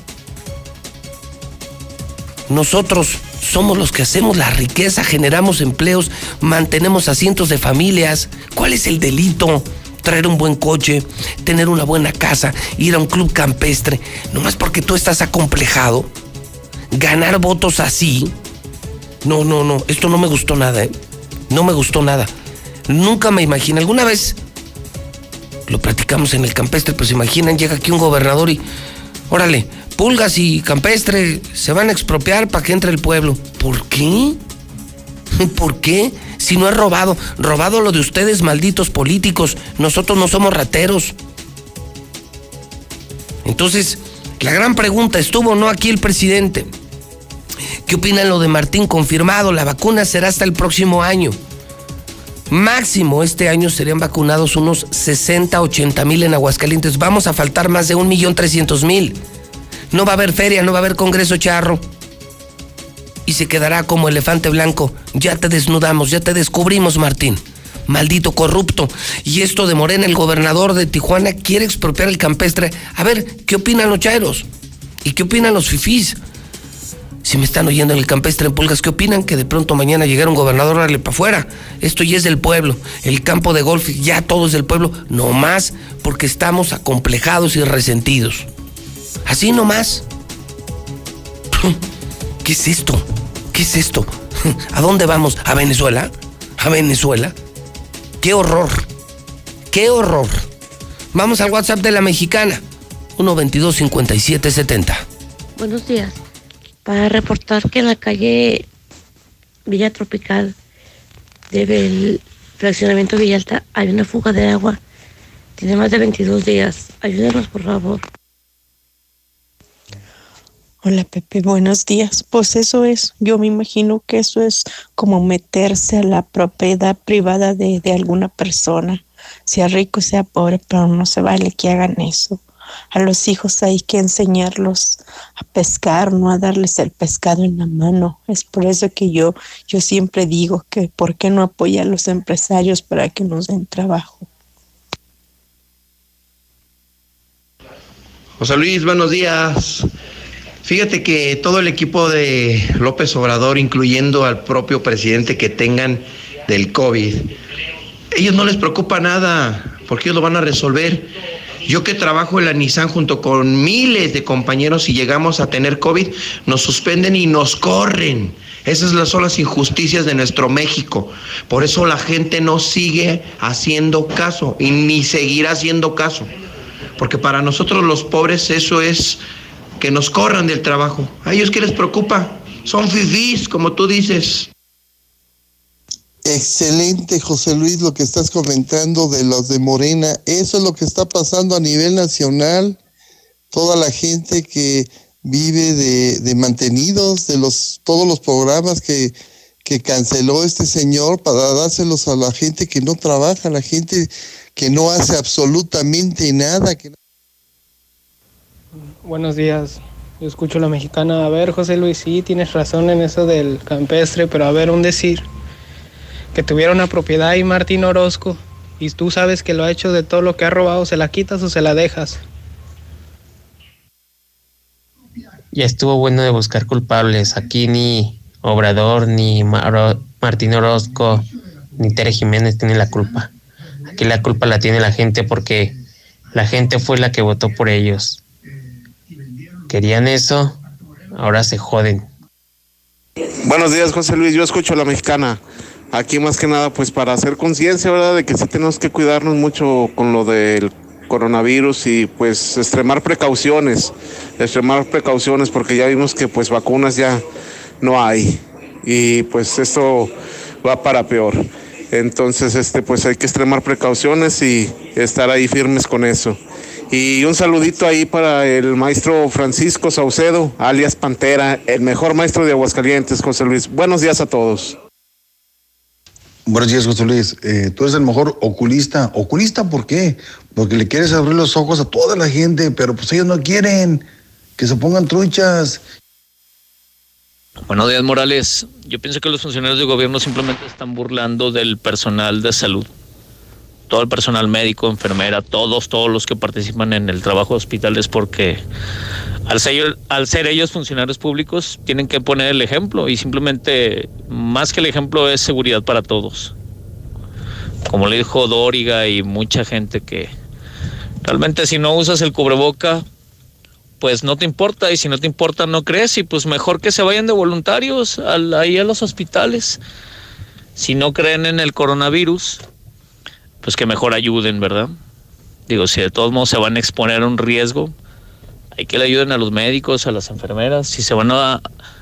Nosotros somos los que hacemos la riqueza, generamos empleos, mantenemos a cientos de familias. ¿Cuál es el delito? Traer un buen coche, tener una buena casa, ir a un club campestre, nomás porque tú estás acomplejado. Ganar votos así. No, no, no, esto no me gustó nada, ¿eh? No me gustó nada. Nunca me imaginé. ¿Alguna vez Lo platicamos en el campestre, pues imaginan, llega aquí un gobernador y, órale, pulgas y campestre se van a expropiar para que entre el pueblo. ¿Por qué? ¿Por qué? Si no es robado, robado lo de ustedes, malditos políticos. Nosotros no somos rateros. Entonces, la gran pregunta, ¿estuvo o no aquí el presidente? ¿Qué opinan lo de Martín? Confirmado, la vacuna será hasta el próximo año. Máximo este año serían vacunados unos 60, 80 mil en Aguascalientes. Vamos a faltar más de un millón trescientos mil. No va a haber feria, no va a haber congreso charro. Y se quedará como elefante blanco. Ya te desnudamos, ya te descubrimos, Martín. Maldito corrupto. Y esto de Morena, el gobernador de Tijuana, quiere expropiar el campestre. A ver, ¿qué opinan los chairos? ¿Y qué opinan los fifís? Si me están oyendo en el campestre en Pulgas, ¿qué opinan? Que de pronto mañana llegara un gobernador, órale para afuera. Esto ya es del pueblo. El campo de golf ya todo es del pueblo. No más porque estamos acomplejados y resentidos. Así nomás. ¿Qué es esto? ¿Qué es esto? ¿A dónde vamos? ¿A Venezuela? ¿A Venezuela? ¡Qué horror! ¡Qué horror! Vamos al WhatsApp de la mexicana. 122 5770 Buenos días. Para reportar que en la calle Villa Tropical del fraccionamiento Villalta hay una fuga de agua. Tiene más de 22 días. Ayúdenos, por favor. Hola Pepe, buenos días. Pues eso es, yo me imagino que eso es como meterse a la propiedad privada de, de alguna persona, sea rico, sea pobre, pero no se vale que hagan eso. A los hijos hay que enseñarlos a pescar, no a darles el pescado en la mano. Es por eso que yo, yo siempre digo que por qué no apoya a los empresarios para que nos den trabajo. José Luis, buenos días. Fíjate que todo el equipo de López Obrador, incluyendo al propio presidente que tengan del COVID, ellos no les preocupa nada, porque ellos lo van a resolver. Yo que trabajo en la Nissan junto con miles de compañeros y llegamos a tener COVID, nos suspenden y nos corren. Esas son las injusticias de nuestro México. Por eso la gente no sigue haciendo caso y ni seguirá haciendo caso. Porque para nosotros los pobres eso es que nos corran del trabajo. ¿A ellos qué les preocupa? Son fifís, como tú dices. Excelente, José Luis, lo que estás comentando de los de Morena. Eso es lo que está pasando a nivel nacional. Toda la gente que vive de, de mantenidos, de los, todos los programas que, que canceló este señor para dárselos a la gente que no trabaja, la gente que no hace absolutamente nada. Que... Buenos días. Yo escucho la mexicana. A ver, José Luis, sí, tienes razón en eso del campestre, pero a ver, un decir. Que tuviera una propiedad ahí Martín Orozco y tú sabes que lo ha hecho de todo lo que ha robado, ¿se la quitas o se la dejas? Ya estuvo bueno de buscar culpables. Aquí ni Obrador, ni Martín Orozco, ni Tere Jiménez tienen la culpa. Aquí la culpa la tiene la gente porque la gente fue la que votó por ellos. Querían eso, ahora se joden. Buenos días, José Luis. Yo escucho a la mexicana. Aquí más que nada, pues para hacer conciencia, ¿verdad? De que sí tenemos que cuidarnos mucho con lo del coronavirus y pues extremar precauciones, extremar precauciones porque ya vimos que pues vacunas ya no hay y pues esto va para peor. Entonces, este, pues hay que extremar precauciones y estar ahí firmes con eso. Y un saludito ahí para el maestro Francisco Saucedo, alias Pantera, el mejor maestro de Aguascalientes, José Luis. Buenos días a todos. Buenos días, José Luis. Eh, tú eres el mejor oculista. ¿Oculista por qué? Porque le quieres abrir los ojos a toda la gente, pero pues ellos no quieren que se pongan truchas. Buenos días, Morales. Yo pienso que los funcionarios de gobierno simplemente están burlando del personal de salud. Todo el personal médico, enfermera, todos, todos los que participan en el trabajo de hospitales, porque al ser, ellos funcionarios públicos, tienen que poner el ejemplo y simplemente, más que el ejemplo, es seguridad para todos. Como le dijo Dóriga y mucha gente que realmente si no usas el cubreboca, pues no te importa y si no te importa no crees y pues mejor que se vayan de voluntarios ahí a los hospitales. Si no creen en el coronavirus, pues que mejor ayuden, ¿verdad? Digo, si de todos modos se van a exponer a un riesgo, hay que le ayuden a los médicos, a las enfermeras. Si se van a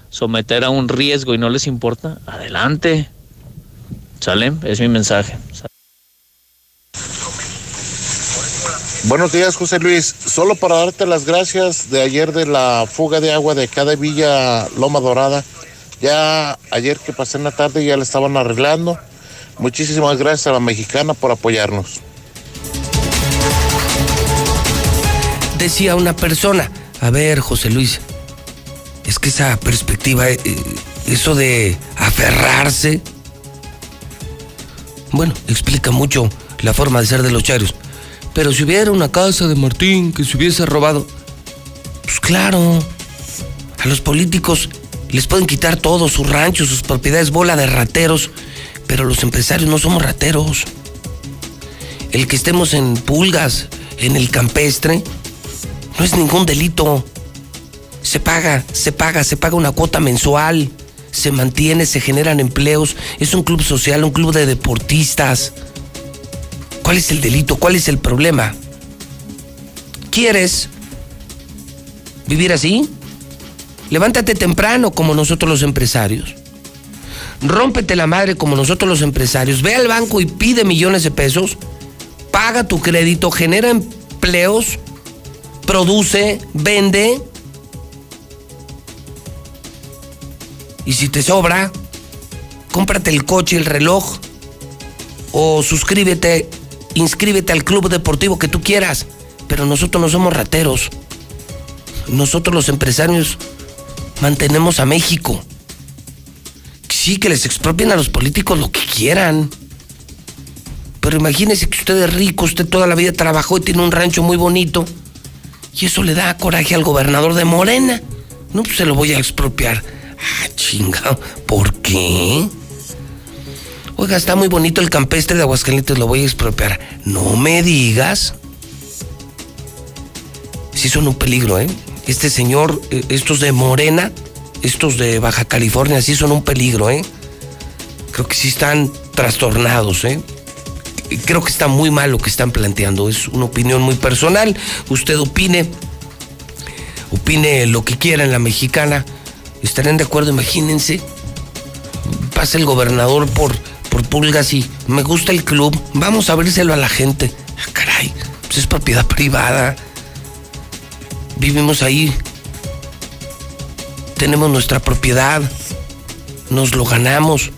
someter a un riesgo y no les importa, adelante. ¿Sale? Es mi mensaje. Buenos días, José Luis. Solo para darte las gracias de ayer de la fuga de agua de cada villa Loma Dorada. Ya ayer que pasé en la tarde ya le estaban arreglando. Muchísimas gracias a la mexicana por apoyarnos. Decía una persona, a ver, José Luis, es que esa perspectiva, eh, eso de aferrarse, bueno, explica mucho la forma de ser de los chairos. Pero si hubiera una casa de Martín que se hubiese robado, pues claro, a los políticos les pueden quitar todo, sus ranchos, sus propiedades, bola de rateros, pero los empresarios no somos rateros. El que estemos en pulgas, en el campestre, no es ningún delito. Se paga, se paga, se paga una cuota mensual, se mantiene, se generan empleos, es un club social, un club de deportistas. ¿Cuál es el delito? ¿Cuál es el problema? ¿Quieres vivir así? Levántate temprano como nosotros los empresarios. Rómpete la madre como nosotros los empresarios. Ve al banco y pide millones de pesos. Paga tu crédito, genera empleos, produce, vende. Y si te sobra, cómprate el coche, el reloj o suscríbete inscríbete al club deportivo que tú quieras, pero nosotros no somos rateros. Nosotros los empresarios mantenemos a México. Sí, que les expropien a los políticos lo que quieran. Pero imagínese que usted es rico, usted toda la vida trabajó y tiene un rancho muy bonito. Y eso le da coraje al gobernador de Morena. No, pues se lo voy a expropiar. Ah, chinga, ¿por qué? Oiga, está muy bonito el campestre de Aguascalientes, lo voy a expropiar. No me digas. Sí son un peligro, ¿eh? Este señor, eh, estos de Morena, estos de Baja California, sí son un peligro, ¿eh? Creo que sí están trastornados, ¿eh? Creo que está muy mal lo que están planteando. Es una opinión muy personal. Usted opine, opine lo que quiera en la mexicana. ¿Estarán de acuerdo? Imagínense. Pasa el gobernador por por pulgas y me gusta el club, vamos a abrírselo a la gente. Ah, caray, pues es propiedad privada. Vivimos ahí. Tenemos nuestra propiedad. Nos lo ganamos.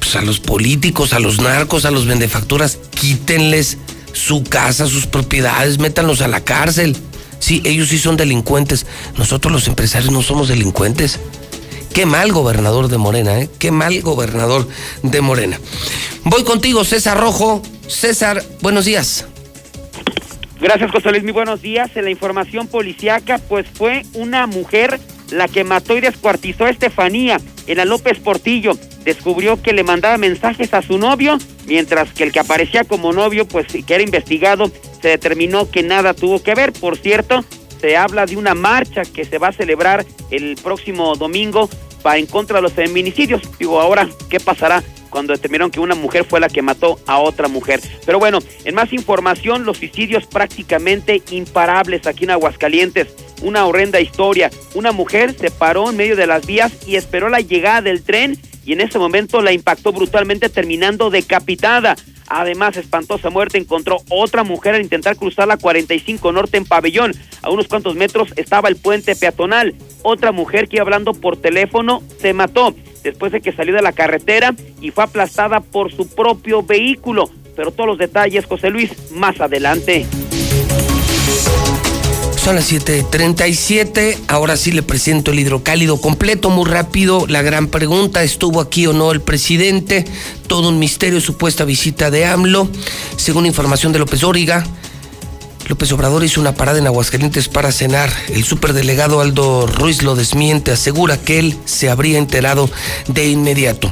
Pues a los políticos, a los narcos, a los vendefacturas, quítenles su casa, sus propiedades, métanlos a la cárcel. Sí, ellos sí son delincuentes. Nosotros los empresarios no somos delincuentes. Qué mal gobernador de Morena, ¿eh? Qué mal gobernador de Morena. Voy contigo, César Rojo. César, buenos días. Gracias, José Luis. Muy buenos días. En la información policiaca, pues fue una mujer la que mató y descuartizó a Estefanía en la López Portillo. Descubrió que le mandaba mensajes a su novio, mientras que el que aparecía como novio, pues que era investigado, se determinó que nada tuvo que ver. Por cierto, se habla de una marcha que se va a celebrar el próximo domingo para en contra de los feminicidios. Digo, ahora, ¿qué pasará cuando determinaron que una mujer fue la que mató a otra mujer? Pero bueno, en más información, los suicidios prácticamente imparables aquí en Aguascalientes. Una horrenda historia. Una mujer se paró en medio de las vías y esperó la llegada del tren y en ese momento la impactó brutalmente terminando decapitada. Además, espantosa muerte encontró otra mujer al intentar cruzar la 45 Norte en Pabellón. A unos cuantos metros estaba el puente peatonal. Otra mujer que iba hablando por teléfono se mató después de que salió de la carretera y fue aplastada por su propio vehículo. Pero todos los detalles, José Luis, más adelante. Son las 7:37. Ahora sí le presento el hidrocálido completo, muy rápido. La gran pregunta: ¿estuvo aquí o no el presidente? Todo un misterio, supuesta visita de AMLO. Según información de López Óriga, López Obrador hizo una parada en Aguascalientes para cenar. El superdelegado Aldo Ruiz lo desmiente, asegura que él se habría enterado de inmediato.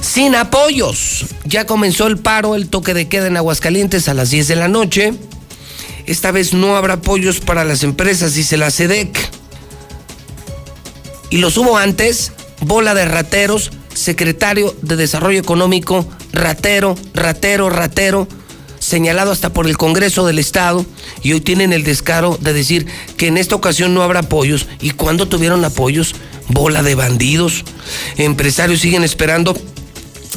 Sin apoyos. Ya comenzó el paro, el toque de queda en Aguascalientes a las 10 de la noche. Esta vez no habrá apoyos para las empresas, dice la SEDEC. Y los hubo antes, bola de rateros, secretario de Desarrollo Económico, ratero, ratero, ratero. señalado hasta por el Congreso del Estado y hoy tienen el descaro de decir que en esta ocasión no habrá apoyos. ¿Y cuando tuvieron apoyos? Bola de bandidos. Empresarios siguen esperando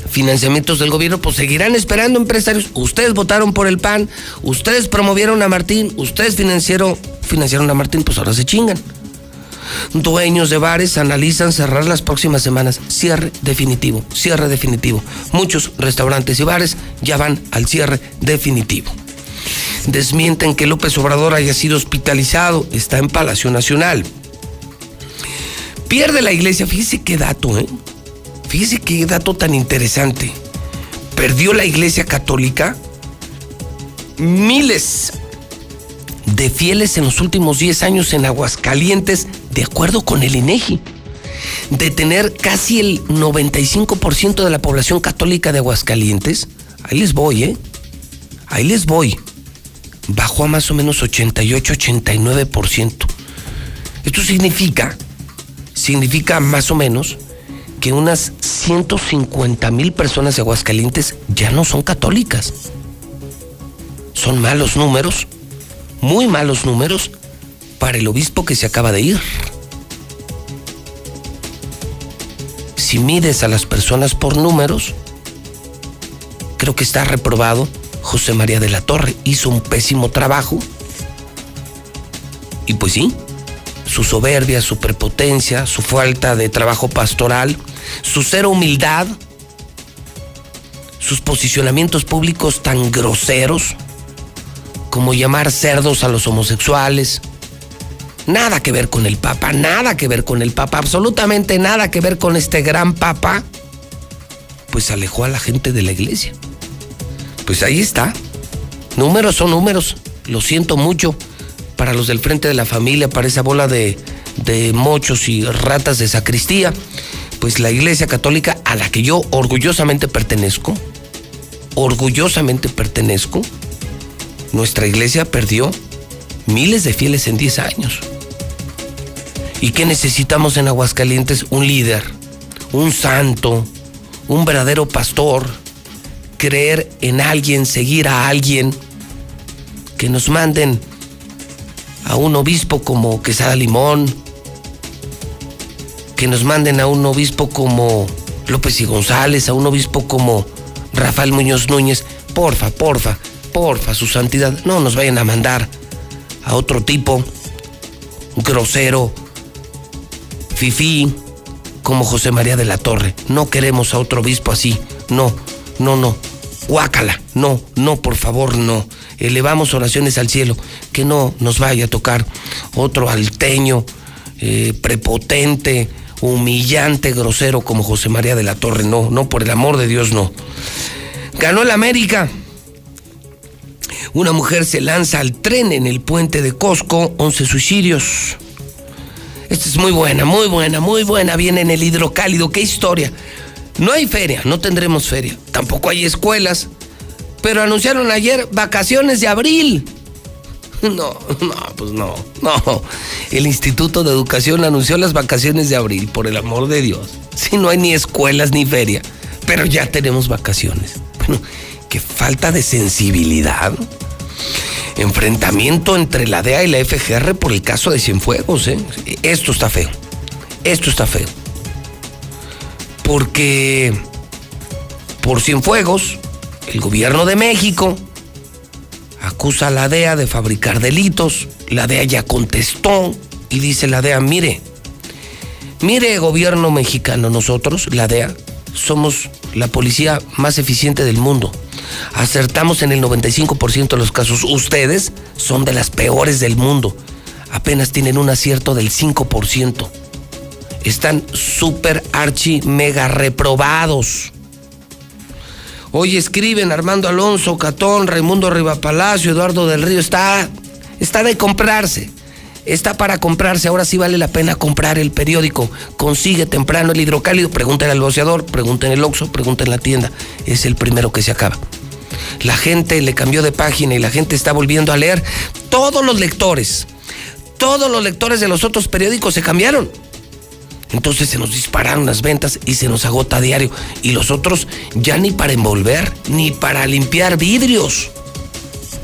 financiamientos del gobierno, pues seguirán esperando empresarios. Ustedes votaron por el PAN, ustedes promovieron a Martín, ustedes financiaron, financiaron a Martín, pues ahora se chingan. Dueños de bares analizan cerrar las próximas semanas. Cierre definitivo, cierre definitivo. Muchos restaurantes y bares ya van al cierre definitivo. Desmienten que López Obrador haya sido hospitalizado, está en Palacio Nacional. Pierde la iglesia, fíjese qué dato, ¿eh? Fíjese qué dato tan interesante. Perdió la iglesia católica miles de fieles en los últimos 10 años en Aguascalientes, de acuerdo con el INEGI. De tener casi el 95% de la población católica de Aguascalientes, ahí les voy, ¿eh? Ahí les voy. Bajó a más o menos 88-89%. Esto significa, significa más o menos que unas 150 mil personas de Aguascalientes ya no son católicas. Son malos números, muy malos números para el obispo que se acaba de ir. Si mides a las personas por números, creo que está reprobado José María de la Torre. Hizo un pésimo trabajo. Y pues sí, su soberbia, su prepotencia, su falta de trabajo pastoral, su cero humildad, sus posicionamientos públicos tan groseros como llamar cerdos a los homosexuales. Nada que ver con el Papa, nada que ver con el Papa, absolutamente nada que ver con este gran Papa. Pues alejó a la gente de la iglesia. Pues ahí está. Números son números. Lo siento mucho para los del frente de la familia, para esa bola de, de mochos y ratas de sacristía. Pues la iglesia católica a la que yo orgullosamente pertenezco, orgullosamente pertenezco, nuestra iglesia perdió miles de fieles en 10 años. ¿Y qué necesitamos en Aguascalientes? Un líder, un santo, un verdadero pastor, creer en alguien, seguir a alguien, que nos manden a un obispo como Quesada Limón, que nos manden a un obispo como López y González, a un obispo como Rafael Muñoz Núñez. Porfa, porfa, porfa, su santidad, no nos vayan a mandar a otro tipo grosero, fifí, como José María de la Torre. No queremos a otro obispo así. No, no, no. Guácala. No, no, por favor, no. Elevamos oraciones al cielo. Que no nos vaya a tocar otro alteño, eh, prepotente, humillante, grosero como José María de la Torre. No, no, por el amor de Dios, no. Ganó el América. Una mujer se lanza al tren en el puente de Cosco, 11 suicidios. Esta es muy buena, muy buena, muy buena. Viene en el hidrocálido. ¿Qué historia? No hay feria, no tendremos feria. Tampoco hay escuelas. Pero anunciaron ayer vacaciones de abril. No, no, pues no, no. El Instituto de Educación anunció las vacaciones de abril, por el amor de Dios. Si no hay ni escuelas ni feria, pero ya tenemos vacaciones. Bueno, qué falta de sensibilidad. Enfrentamiento entre la DEA y la FGR por el caso de Cienfuegos, ¿eh? Esto está feo. Esto está feo. Porque por Cienfuegos, el gobierno de México acusa a la DEA de fabricar delitos. La DEA ya contestó y dice la DEA, mire, mire gobierno mexicano, nosotros, la DEA, somos la policía más eficiente del mundo. Acertamos en el 95% de los casos. Ustedes son de las peores del mundo. Apenas tienen un acierto del 5%. Están súper archi mega reprobados. Hoy escriben Armando Alonso, Catón, Raimundo Rivapalacio, Eduardo del Río. Está, está de comprarse. Está para comprarse. Ahora sí vale la pena comprar el periódico. Consigue temprano el hidrocálido. Pregúntenle al boceador, pregunten el Oxxo, pregunten en la tienda. Es el primero que se acaba. La gente le cambió de página y la gente está volviendo a leer. Todos los lectores, todos los lectores de los otros periódicos se cambiaron. Entonces se nos dispararon las ventas y se nos agota a diario. Y los otros ya ni para envolver, ni para limpiar vidrios.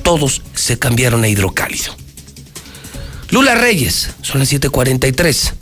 todos se cambiaron a hidrocálido. Lula Reyes, son las 7:43.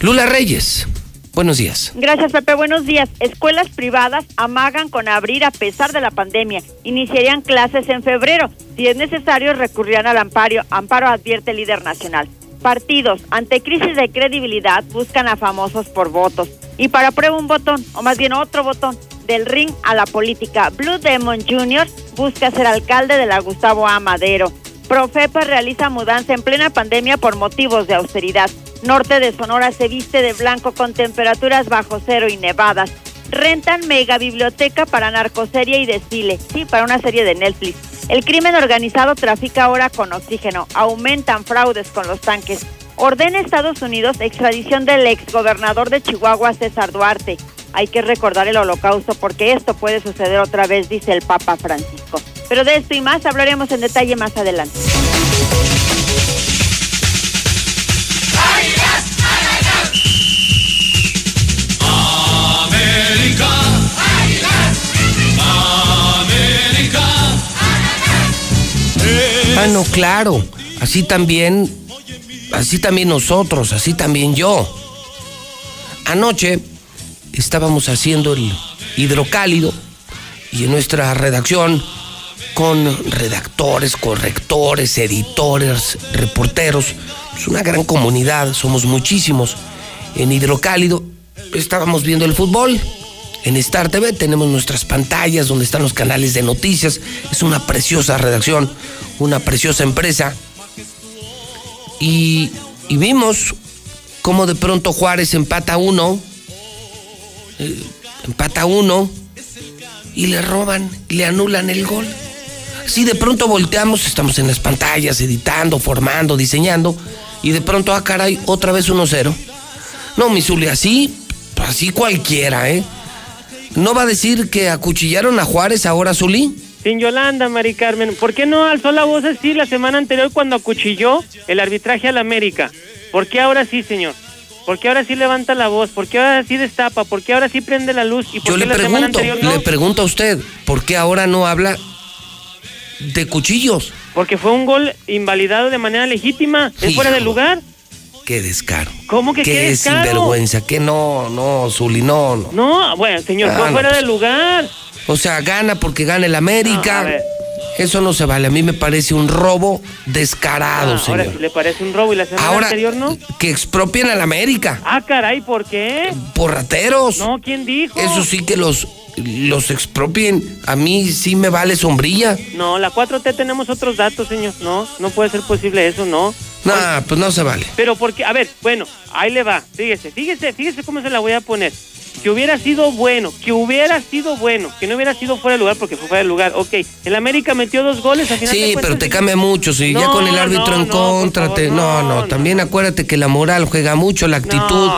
Lula Reyes, buenos días. Gracias, Pepe. Buenos días. Escuelas privadas amagan con abrir a pesar de la pandemia. Iniciarían clases en febrero. Si es necesario, recurrirán al amparo. Amparo advierte el líder nacional. Partidos, ante crisis de credibilidad, buscan a famosos por votos. Y para prueba un botón, o más bien otro botón, del ring a la política. Blue Demon Jr. busca ser alcalde de la Gustavo A. Madero. Profepa realiza mudanza en plena pandemia por motivos de austeridad. Norte de Sonora se viste de blanco con temperaturas bajo cero y nevadas. Rentan mega biblioteca para narcoserie y desfile. Sí, para una serie de Netflix. El crimen organizado trafica ahora con oxígeno. Aumentan fraudes con los tanques. Ordena Estados Unidos extradición del exgobernador de Chihuahua, César Duarte. Hay que recordar el holocausto porque esto puede suceder otra vez, dice el Papa Francisco. Pero de esto y más hablaremos en detalle más adelante. América. América. Ah, no, claro. Así también, así también nosotros, así también yo. Anoche estábamos haciendo el hidrocálido y en nuestra redacción con redactores, correctores, editores, reporteros, es una gran comunidad, somos muchísimos. En Hidrocálido estábamos viendo el fútbol. En Star TV tenemos nuestras pantallas donde están los canales de noticias. Es una preciosa redacción, una preciosa empresa. Y, y vimos cómo de pronto Juárez empata uno, eh, empata uno y le roban, le anulan el gol. Si de pronto volteamos, estamos en las pantallas, editando, formando, diseñando, y de pronto, ah, caray, otra vez 1-0. No, mi Zuli, así, así cualquiera, ¿eh? ¿No va a decir que acuchillaron a Juárez ahora, Zuli? Sin Yolanda, Mari Carmen, ¿por qué no alzó la voz así la semana anterior cuando acuchilló el arbitraje al América? ¿Por qué ahora sí, señor? ¿Por qué ahora sí levanta la voz? ¿Por qué ahora sí destapa? ¿Por qué ahora sí prende la luz? ¿Y por Yo qué le la semana pregunto, anterior no? le pregunto a usted, ¿por qué ahora no habla de cuchillos? Porque fue un gol invalidado de manera legítima, es fuera de lugar. Qué descaro. ¿Cómo que qué, Qué descaro? sinvergüenza, que no, no, Zuli, no, no. No, bueno, señor, Ah, fue no, fuera pues. de lugar. O sea, gana porque gana el América. No, a. Eso no se vale. A mí me parece un robo descarado, Ah, ahora señor. sí le parece un robo y la semana Ahora- anterior no. Que expropien al América. Ah, caray, ¿por qué? Por rateros. No, ¿quién dijo? Eso sí que los, los expropien. A mí sí me vale sombrilla. No, la 4T tenemos otros datos, señor. No, no puede ser posible eso, no. Nah, pues no se vale. Pero porque, a ver, bueno, ahí le va. Fíjese, fíjese, fíjese cómo se la voy a poner. Que hubiera sido bueno, que hubiera sido bueno, que no hubiera sido fuera de lugar porque fue fuera de lugar. Ok, el América metió dos goles al final. Sí, cuentas, pero te cambia mucho. Si ya No, con el árbitro no, en no, contra, te- no, no, También acuérdate que la moral juega mucho, la actitud.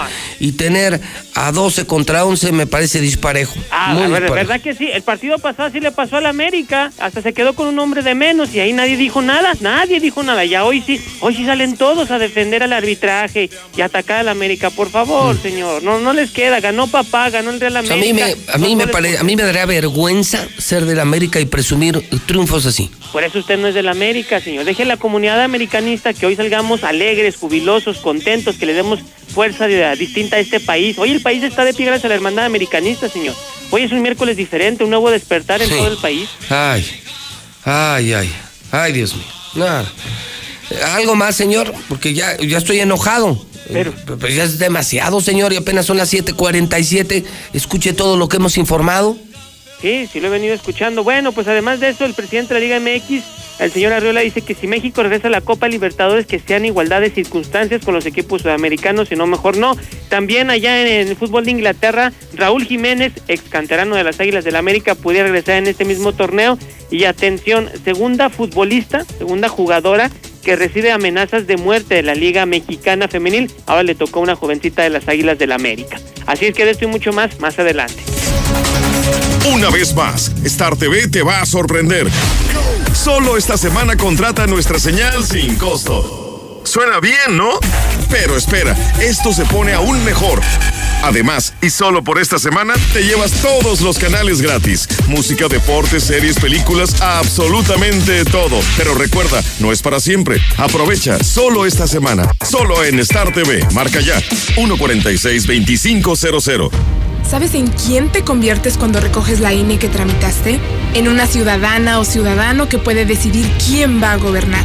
Y tener a 12 contra 11 me parece disparejo. Ah, ver, disparejo. ¿verdad que sí? El partido pasado sí le pasó al América, hasta se quedó con un hombre de menos y ahí nadie dijo nada, nadie dijo nada. Ya hoy sí, hoy sí salen todos a defender al arbitraje y atacar al América. Por favor, señor, no no les queda, ganó papá, ganó el Real O sea, América. a mí me, a mí me pare- a mí me daría vergüenza ser del América y presumir triunfos así. Por eso usted no es del América, señor. Deje la comunidad americanista que hoy salgamos alegres, jubilosos, contentos, que le demos fuerza de- distinta este país. Hoy el país está de pie gracias a la hermandad americanista, señor. Hoy es un miércoles diferente, un nuevo despertar en Sí. todo el país. Ay, ay, ay, ay, Dios mío. Nada. Algo más, señor, porque ya, ya estoy enojado. Pero- Pero ya es demasiado, señor, y apenas son las 7:47. Escuche todo lo que hemos informado. Sí, sí lo he venido escuchando. Bueno, pues además de eso, el presidente de la Liga MX, el señor Arriola, dice que si México regresa a la Copa Libertadores, que sean igualdad de circunstancias con los equipos sudamericanos, si no, mejor no. También allá en el fútbol de Inglaterra, Raúl Jiménez, ex canterano de las Águilas del América, pudiera regresar en este mismo torneo. Y atención, segunda futbolista, segunda jugadora que recibe amenazas de muerte de la Liga Mexicana Femenil. Ahora le tocó una jovencita de las Águilas del América. Así es que de esto y mucho más, más adelante. Una vez más, Star TV te va a sorprender. Solo esta semana contrata nuestra señal sin costo. Suena bien, ¿no? Pero espera, esto se pone aún mejor. Además, y solo por esta semana, te llevas todos los canales gratis. Música, deportes, series, películas, absolutamente todo. Pero recuerda, no es para siempre. Aprovecha solo esta semana. Solo en Star TV. Marca ya. 146-2500. ¿Sabes en quién te conviertes cuando recoges la INE que tramitaste? En una ciudadana o ciudadano que puede decidir quién va a gobernar.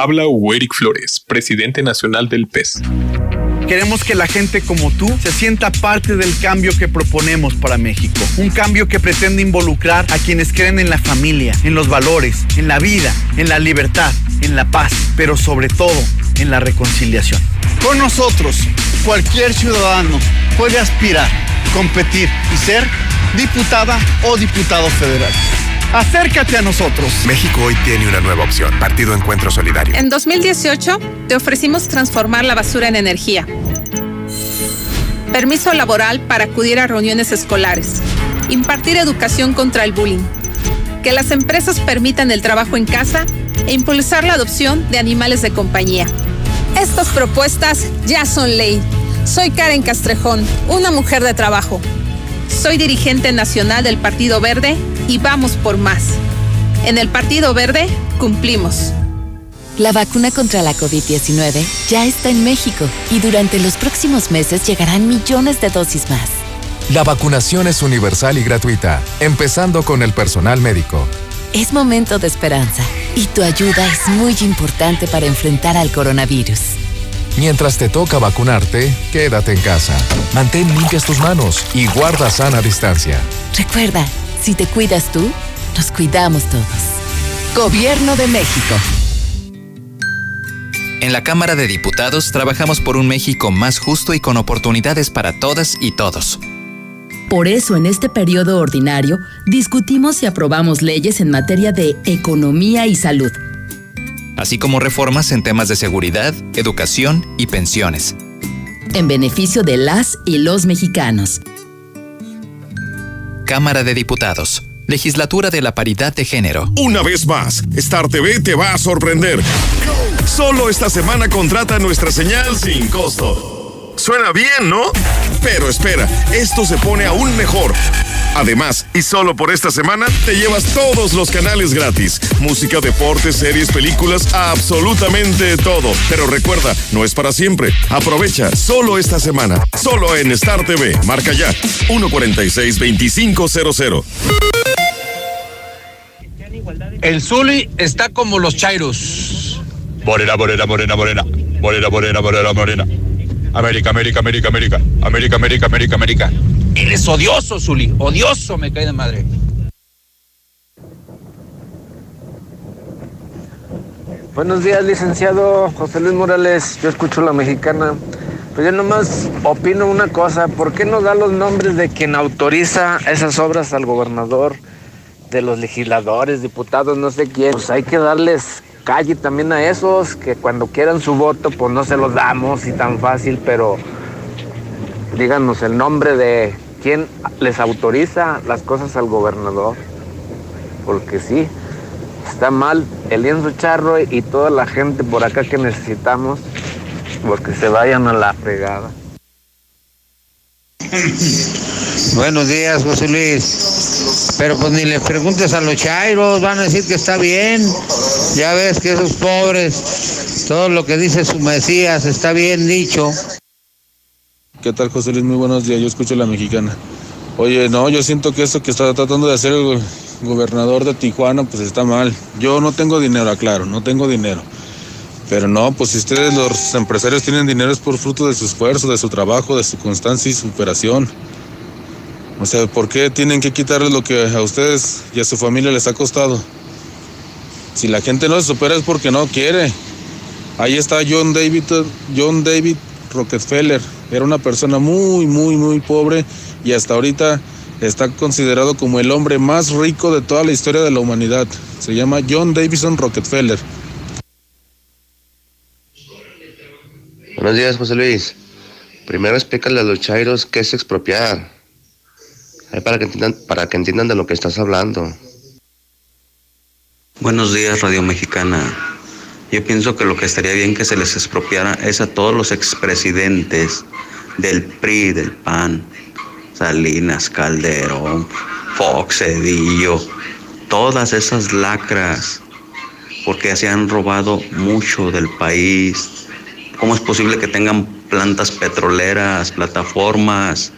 Habla Hugo Eric Flores, presidente nacional del PES. Queremos que la gente como tú se sienta parte del cambio que proponemos para México. Un cambio que pretende involucrar a quienes creen en la familia, en los valores, en la vida, en la libertad, en la paz, pero sobre todo en la reconciliación. Con nosotros, cualquier ciudadano puede aspirar, competir y ser diputada o diputado federal. Acércate a nosotros. México hoy tiene una nueva opción. Partido Encuentro Solidario. En 2018 te ofrecimos transformar la basura en energía. Permiso laboral para acudir a reuniones escolares. Impartir educación contra el bullying. Que las empresas permitan el trabajo en casa e impulsar la adopción de animales de compañía. Estas propuestas ya son ley. Soy Karen Castrejón, una mujer de trabajo. Soy dirigente nacional del Partido Verde y vamos por más. En el Partido Verde cumplimos. La vacuna contra la COVID-19 ya está en México y durante los próximos meses llegarán millones de dosis más. La vacunación es universal y gratuita, empezando con el personal médico. Es momento de esperanza y tu ayuda es muy importante para enfrentar al coronavirus. Mientras te toca vacunarte, quédate en casa. Mantén limpias tus manos y guarda sana distancia. Recuerda, si te cuidas tú, nos cuidamos todos. Gobierno de México. En la Cámara de Diputados trabajamos por un México más justo y con oportunidades para todas y todos. Por eso, en este periodo ordinario, discutimos y aprobamos leyes en materia de economía y salud, así como reformas en temas de seguridad, educación y pensiones. En beneficio de las y los mexicanos. Cámara de Diputados. Legislatura de la Paridad de Género. Una vez más, Star TV te va a sorprender. Solo esta semana contrata nuestra señal sin costo. Suena bien, ¿no? Pero espera, esto se pone aún mejor. Además, y solo por esta semana, te llevas todos los canales gratis. Música, deportes, series, películas, absolutamente todo. Pero recuerda, no es para siempre. Aprovecha solo esta semana. Solo en Star TV. Marca ya. 146-2500. El Zuli está como los Chairos. Morena, morena, morena, morena. Morena, morena, morena, morena. América, América, América, América. América, América, América, América. Eres odioso, Zuli. Odioso, me cae de madre. Buenos días, licenciado José Luis Morales. Yo escucho la mexicana. Pues yo nomás opino una cosa. ¿Por qué no da los nombres de quien autoriza esas obras al gobernador, de los legisladores, diputados, no sé quién? Pues hay que darles calle también a esos que cuando quieran su voto, pues no se los damos y tan fácil, pero díganos el nombre de quién les autoriza las cosas al gobernador. Porque sí, está mal el lienzo charro y toda la gente por acá que necesitamos, porque se vayan a la fregada. Buenos días, José Luis. Pero pues ni le preguntes a los chairos, van a decir que está bien. Ya ves que esos pobres, todo lo que dice su Mesías está bien dicho. ¿Qué tal, José Luis? Muy buenos días. Yo escucho la mexicana. Oye, no, yo siento que esto que está tratando de hacer el gobernador de Tijuana, pues está mal. Yo no tengo dinero, aclaro, no tengo dinero. Pero no, pues si ustedes los empresarios tienen dinero es por fruto de su esfuerzo, de su trabajo, de su constancia y superación. O sea, ¿por qué tienen que quitarles lo que a ustedes y a su familia les ha costado? Si la gente no se supera es porque no quiere. Ahí está John David, John David Rockefeller. Era una persona muy, muy, muy pobre y hasta ahorita está considerado como el hombre más rico de toda la historia de la humanidad. Se llama John Davison Rockefeller. Buenos días, José Luis. Primero explícale a los chairos qué es expropiar. Para que entiendan, para que entiendan de lo que estás hablando. Buenos días, Radio Mexicana. Yo pienso que lo que estaría bien que se les expropiara es a todos los expresidentes del PRI, del PAN, Salinas, Calderón, Fox, Edillo, todas esas lacras, porque se han robado mucho del país, ¿Cómo es posible que tengan plantas petroleras, plataformas?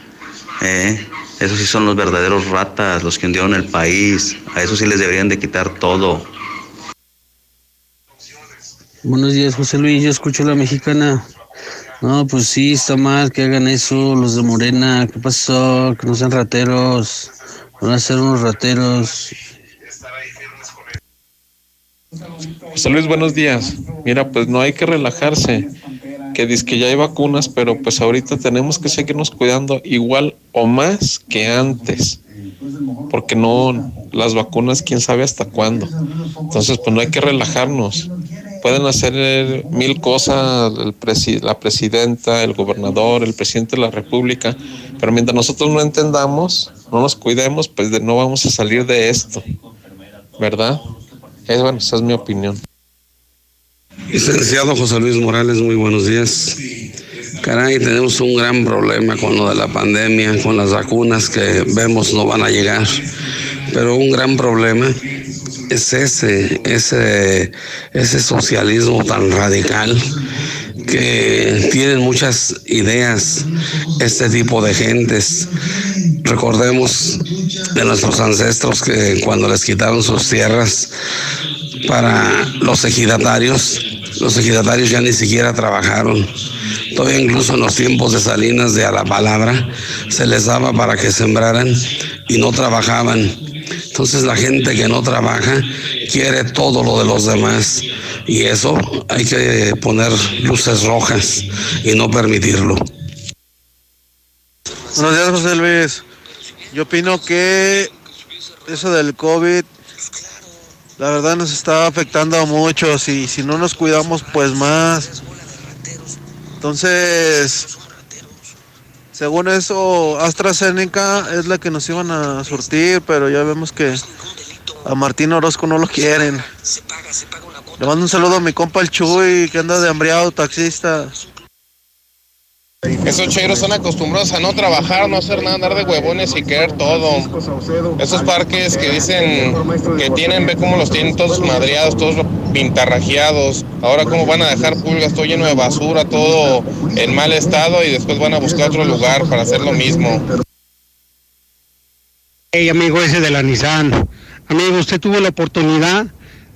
¿Eh? Esos sí son los verdaderos ratas, los que hundieron el país. A eso sí les deberían de quitar todo. Buenos días, José Luis. Yo escucho la mexicana. No, pues sí, está mal que hagan eso los de Morena. ¿Qué pasó? Que no sean rateros. Van a ser unos rateros. José Luis, buenos días. Mira, pues no hay que relajarse, que dice que ya hay vacunas, pero pues ahorita tenemos que seguirnos cuidando igual o más que antes, porque no, las vacunas, quién sabe hasta cuándo. Entonces, pues no hay que relajarnos. Pueden hacer mil cosas el la presidenta, el gobernador, el presidente de la República, pero mientras nosotros no entendamos, no nos cuidemos, pues no vamos a salir de esto, ¿verdad? Es bueno, esa es mi opinión. Licenciado José Luis Morales, muy buenos días. Caray, tenemos un gran problema con lo de la pandemia, con las vacunas que vemos no van a llegar. Pero un gran problema es ese, ese, ese socialismo tan radical que tienen muchas ideas este tipo de gentes. Recordemos de nuestros ancestros que cuando les quitaron sus tierras para los ejidatarios, los ejidatarios ya ni siquiera trabajaron. Todavía incluso en los tiempos de Salinas de a la palabra se les daba para que sembraran y no trabajaban. Entonces la gente que no trabaja quiere todo lo de los demás y eso hay que poner luces rojas y no permitirlo. Buenos días, José Luis. Yo opino que eso del COVID, la verdad nos está afectando a muchos y si no nos cuidamos, pues más. Entonces, según eso, AstraZeneca es la que nos iban a surtir, pero ya vemos que a Martín Orozco no lo quieren. Le mando un saludo a mi compa el Chuy, que anda de hambriado, taxista. Esos cheiros son acostumbrados a no trabajar, no hacer nada, andar de huevones y querer todo. Esos parques que dicen que tienen, ve cómo los tienen todos madreados, todos pintarrajeados. Ahora cómo van a dejar pulgas, todo lleno de basura, todo en mal estado y después van a buscar otro lugar para hacer lo mismo. Hey, amigo ese de la Nissan. Amigo, usted tuvo la oportunidad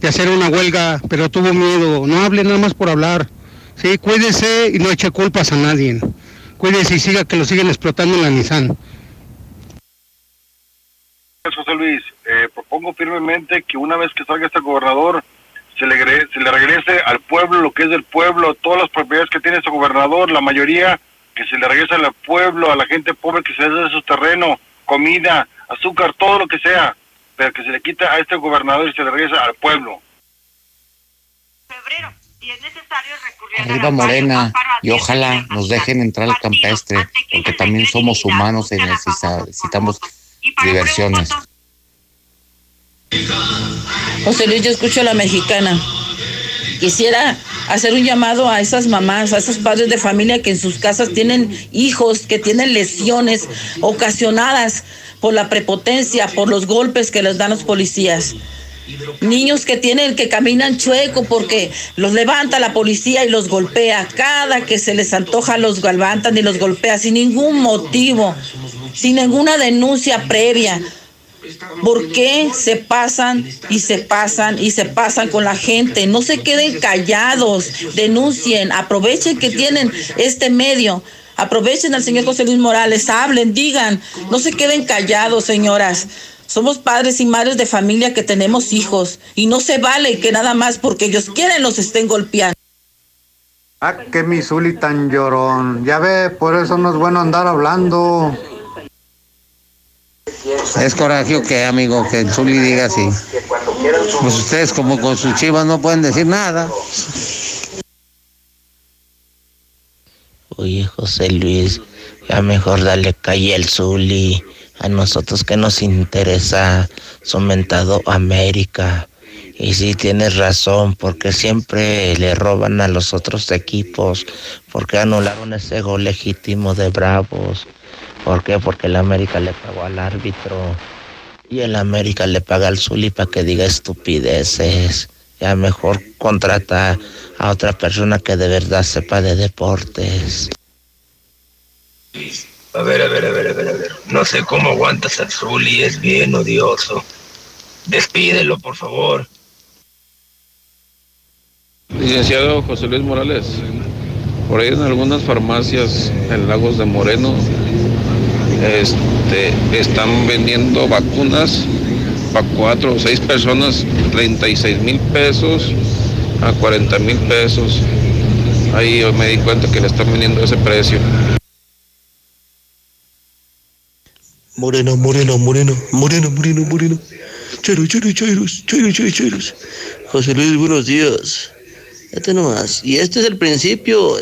de hacer una huelga, pero tuvo miedo. No hable nada más por hablar. Sí, cuídese y no eche culpas a nadie. Cuídese y siga que lo siguen explotando en la Nissan. José Luis, eh, propongo firmemente que una vez que salga este gobernador, se le, se le regrese al pueblo lo que es del pueblo, todas las propiedades que tiene ese gobernador, la mayoría que se le regrese al pueblo, a la gente pobre que se le de su terreno, comida, azúcar, todo lo que sea, pero que se le quita a este gobernador y se le regresa al pueblo. Febrero, y es necesario recurrir Arriba Morena, y ojalá nos dejen entrar al campestre, porque también somos humanos y necesitamos diversiones. José Luis, yo escucho a la mexicana. Quisiera hacer un llamado a esas mamás, a esos padres de familia que en sus casas tienen hijos, que tienen lesiones ocasionadas por la prepotencia, por los golpes que les dan los policías. Niños que tienen, que caminan chueco porque los levanta la policía y los golpea. Cada que se les antoja los levantan y los golpea sin ningún motivo, sin ninguna denuncia previa. ¿Por qué se pasan y se pasan y se pasan con la gente? No se queden callados, denuncien, aprovechen que tienen este medio. Aprovechen al señor José Luis Morales, hablen, digan, no se queden callados, señoras. Somos padres y madres de familia que tenemos hijos y no se vale que nada más porque ellos quieren los estén golpeando. Ah, que mi Zuli tan llorón. Ya ve, por eso no es bueno andar hablando. Es coraje que, amigo, que el Zuli diga así. Pues ustedes como con sus chivas no pueden decir nada. Oye, José Luis, ya mejor dale calle al Zuli. A nosotros que nos interesa somentado América. Y sí tienes razón, porque siempre le roban a los otros equipos, porque anularon ese gol legítimo de Bravos. ¿Por qué? Porque el América le pagó al árbitro y el América le paga al Zuli para que diga estupideces. Ya mejor contrata a otra persona que de verdad sepa de deportes. A ver, a ver, a ver, a ver, a ver. No sé cómo aguantas al Zuli, es bien odioso. Despídelo, por favor. Licenciado José Luis Morales, por ahí en algunas farmacias en Lagos de Moreno este, están vendiendo vacunas para cuatro o seis personas, 36 mil pesos a 40 mil pesos. Ahí me di cuenta que le están vendiendo ese precio. Moreno, moreno, moreno, moreno, moreno, moreno. Chero, chero, cheros, chero, chero, cheros. José Luis, buenos días. Este nomás. Y este es el principio.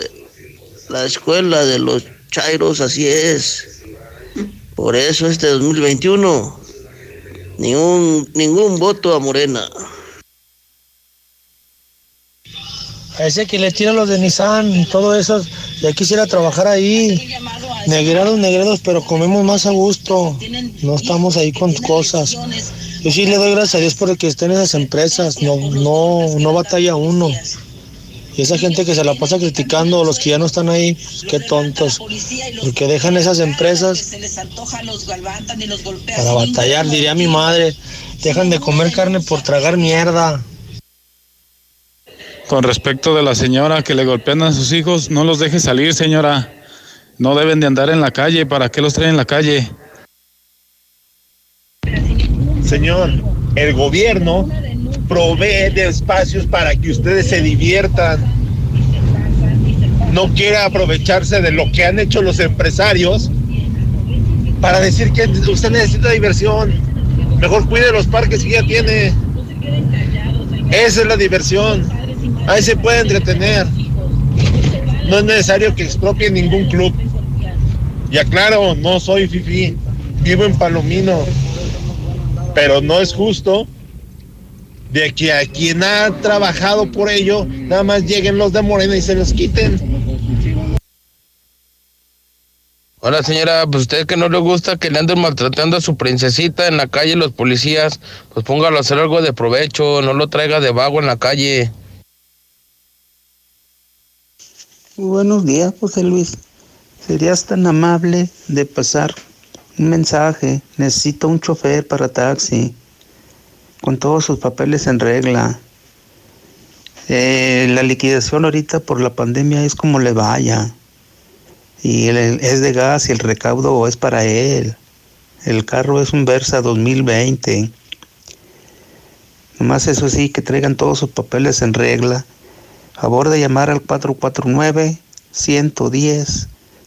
La escuela de los chairos, así es. Por eso este 2021, ningún, ningún voto a Morena. Ese que le tira los de Nissan todo eso, ya quisiera trabajar ahí. Negreros, negreros, pero comemos más a gusto. No estamos ahí con cosas. Yo sí le doy gracias a Dios por el que estén esas empresas. No, no, no batalla uno. Y esa gente que se la pasa criticando, los que ya no están ahí, qué tontos. Porque dejan esas empresas para batallar, diría mi madre. Dejan de comer carne por tragar mierda. Con respecto de la señora que le golpean a sus hijos, no los deje salir, señora. No deben de andar en la calle. ¿Para qué los traen en la calle? Señor, el gobierno provee de espacios para que ustedes se diviertan. No quiere aprovecharse de lo que han hecho los empresarios para decir que usted necesita diversión. Mejor cuide los parques que ya tiene. Esa es la diversión. Ahí se puede entretener. No es necesario que expropie ningún club. Y aclaro, no soy fifi, vivo en Palomino. Pero no es justo de que a quien ha trabajado por ello, nada más lleguen los de Morena y se los quiten. Hola señora, pues usted que no le gusta que le anden maltratando a su princesita en la calle los policías, pues póngalo a hacer algo de provecho, no lo traiga de vago en la calle. Buenos días, José Luis. ¿Serías tan amable de pasar un mensaje? Necesito un chofer para taxi, con todos sus papeles en regla. Eh, la liquidación ahorita por la pandemia es como le vaya. Y es de gas y el recaudo es para él. El carro es un Versa 2020. Nomás eso sí, que traigan todos sus papeles en regla. Favor de llamar al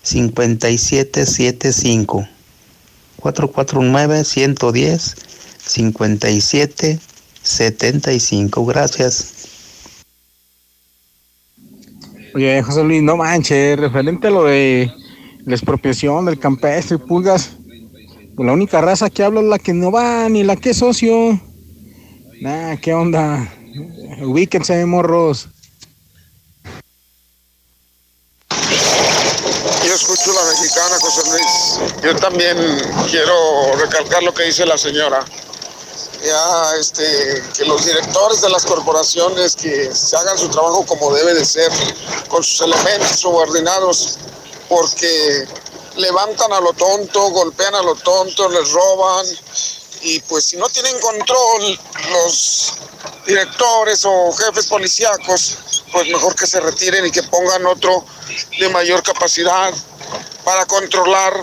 449-110-5775. 449-110-5775. Gracias. Oye, José Luis, no manches, referente a lo de la expropiación del campestre, pulgas. Pues la única raza que habla es la que no va, ni la que es socio. Nah, ¿qué onda? Ubíquense, morros. Yo escucho la mexicana, José Luis. Yo también quiero recalcar lo que dice la señora. Ya, este, que los directores de las corporaciones que se hagan su trabajo como debe de ser, con sus elementos subordinados, porque levantan a lo tonto, golpean a lo tonto, les roban, y pues si no tienen control los directores o jefes policíacos, pues mejor que se retiren y que pongan otro de mayor capacidad para controlar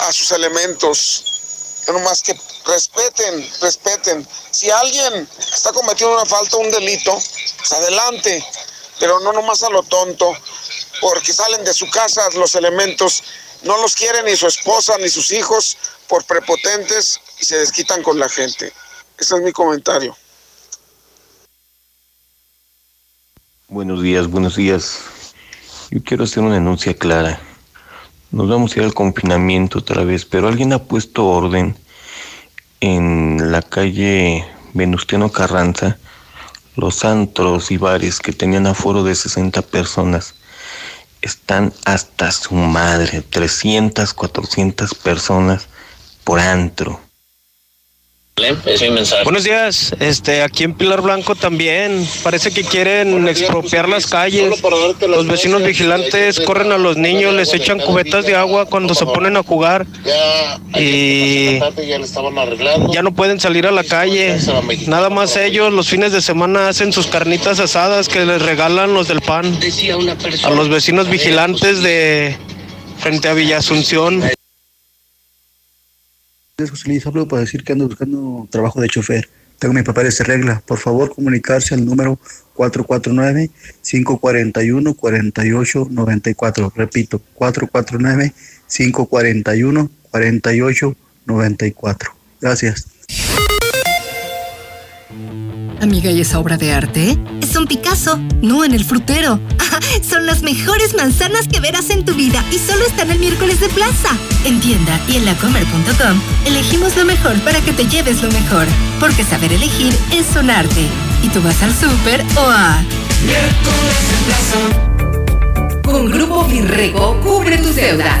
a sus elementos. No más que respeten, respeten. Si alguien está cometiendo una falta, un delito, pues adelante, pero no nomás a lo tonto, porque salen de su casa los elementos, no los quieren ni su esposa ni sus hijos por prepotentes y se desquitan con la gente. Ese es mi comentario. Buenos días, buenos días. Yo quiero hacer una denuncia clara. Nos vamos a ir al confinamiento otra vez, pero alguien ha puesto orden en la calle Venustiano Carranza, los antros y bares que tenían aforo de 60 personas están hasta su madre, 300, 400 personas por antro. Buenos días, este, aquí en Pilar Blanco también. Parece que quieren expropiar las calles. Los vecinos vigilantes corren a los niños, les echan cubetas de agua cuando se ponen a jugar y ya no pueden salir a la calle. Nada más ellos los fines de semana hacen sus carnitas asadas que les regalan los del pan a los vecinos vigilantes de frente a Villa Asunción. José Luis, hablo para decir que ando buscando trabajo de chofer. Tengo mi papeles de regla. Por favor, comunicarse al número 449-541-4894. Repito, 449-541-4894. Gracias. Amiga, ¿y esa obra de arte? Picasso, no en el frutero. Son las mejores manzanas que verás en tu vida y solo están el miércoles de plaza. En tienda y en lacomer.com elegimos lo mejor para que te lleves lo mejor. Porque saber elegir es un arte. Y tú vas al súper o a... Miércoles de plaza. Con Grupo Finrego cubre tus deudas.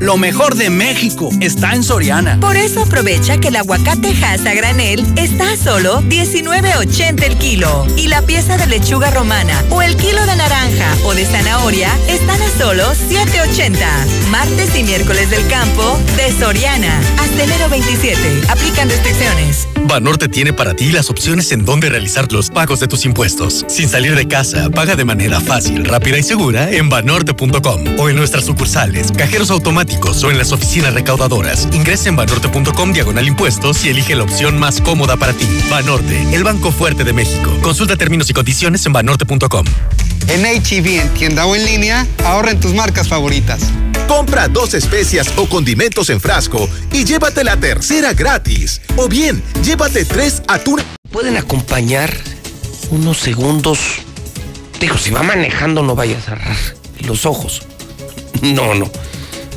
Lo mejor de México está en Soriana. Por eso aprovecha que el aguacate Hass a granel está a solo 19.80 el kilo y la pieza de lechuga romana o el kilo de naranja o de zanahoria están a solo 7.80. Martes y miércoles del campo de Soriana hasta enero 27. Aplican restricciones. Banorte tiene para ti las opciones en donde realizar los pagos de tus impuestos. Sin salir de casa, paga de manera fácil, rápida y segura en banorte.com o en nuestras sucursales, cajeros automáticos o en las oficinas recaudadoras. Ingresa en banorte.com diagonal impuestos y elige la opción más cómoda para ti. Banorte, el banco fuerte de México. Consulta términos y condiciones en banorte.com. En HB, en tienda o en línea, ahorra en tus marcas favoritas. Compra dos especias o condimentos en frasco y llévate la tercera gratis. O bien, llévate tres atunes. Pueden acompañar unos segundos. Digo, si va manejando, no vaya a cerrar los ojos. No, no.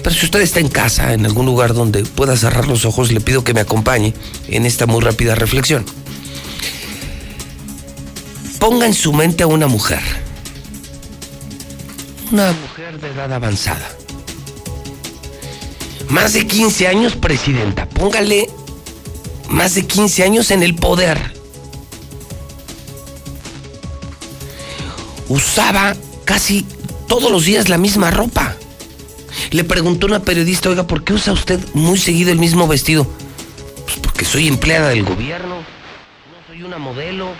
Pero si usted está en casa, en algún lugar donde pueda cerrar los ojos, le pido que me acompañe en esta muy rápida reflexión. Ponga en su mente a una mujer. Una mujer de edad avanzada. Más de 15 años presidenta. Póngale más de 15 años en el poder. Usaba casi todos los días la misma ropa. Le preguntó una periodista, oiga, ¿por qué usa usted muy seguido el mismo vestido? Pues que soy empleada del gobierno, no soy una modelo.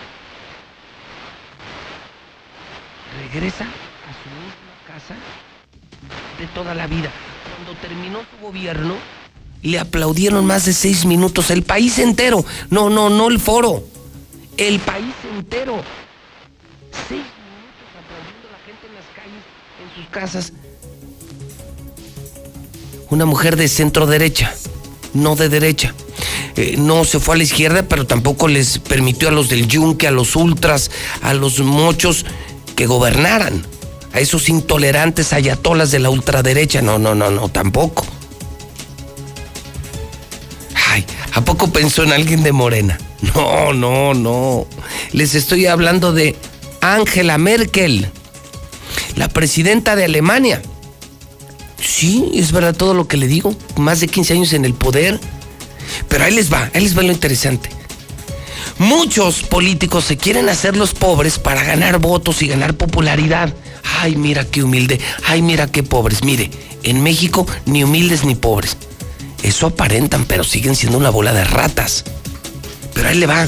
Regresa a su misma casa de toda la vida. Cuando terminó su gobierno, le aplaudieron más de seis minutos el país entero. No, no, no el foro. El país entero. Seis minutos aplaudiendo a la gente en las calles, en sus casas. Una mujer de centro derecha, no de derecha. Eh, no se fue a la izquierda, pero tampoco les permitió a los del Yunque, a los ultras, a los mochos que gobernaran. A esos intolerantes ayatolas de la ultraderecha. No, no, no, no, tampoco. Ay, ¿a poco pensó en alguien de Morena? No, no, no. Les estoy hablando de Angela Merkel, la presidenta de Alemania. Sí, es verdad todo lo que le digo. Más de 15 años en el poder. Pero ahí les va, ahí les va lo interesante. Muchos políticos se quieren hacer los pobres para ganar votos y ganar popularidad. Ay, mira qué humilde. Ay, mira qué pobres. Mire, en México ni humildes ni pobres. Eso aparentan, pero siguen siendo una bola de ratas. Pero ahí le va.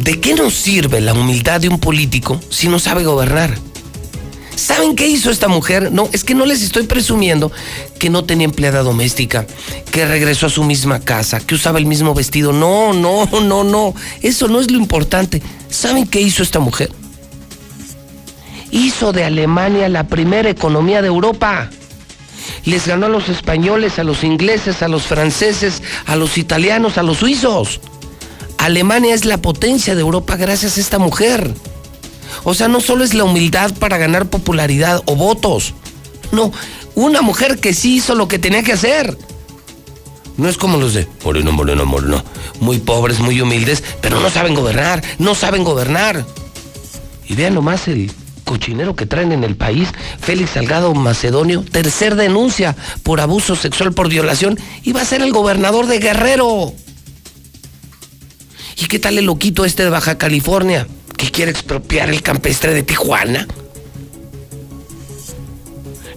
¿De qué nos sirve la humildad de un político si no sabe gobernar? ¿Saben qué hizo esta mujer? No, es que no les estoy presumiendo que no tenía empleada doméstica, que regresó a su misma casa, que usaba el mismo vestido. No, no, no, no. Eso no es lo importante. ¿Saben qué hizo esta mujer? Hizo de Alemania la primera economía de Europa. Les ganó a los españoles, a los ingleses, a los franceses, a los italianos, a los suizos. Alemania es la potencia de Europa gracias a esta mujer. O sea, no solo es la humildad para ganar popularidad o votos. No, una mujer que sí hizo lo que tenía que hacer. No es como los de Moreno, Moreno, Moreno. Muy pobres, muy humildes, pero no saben gobernar, no saben gobernar. Y vean nomás el cochinero que traen en el país. Félix Salgado Macedonio, tercer denuncia por abuso sexual por violación, iba a ser el gobernador de Guerrero. ¿Y qué tal el loquito este de Baja California? Que quiere expropiar el campestre de Tijuana.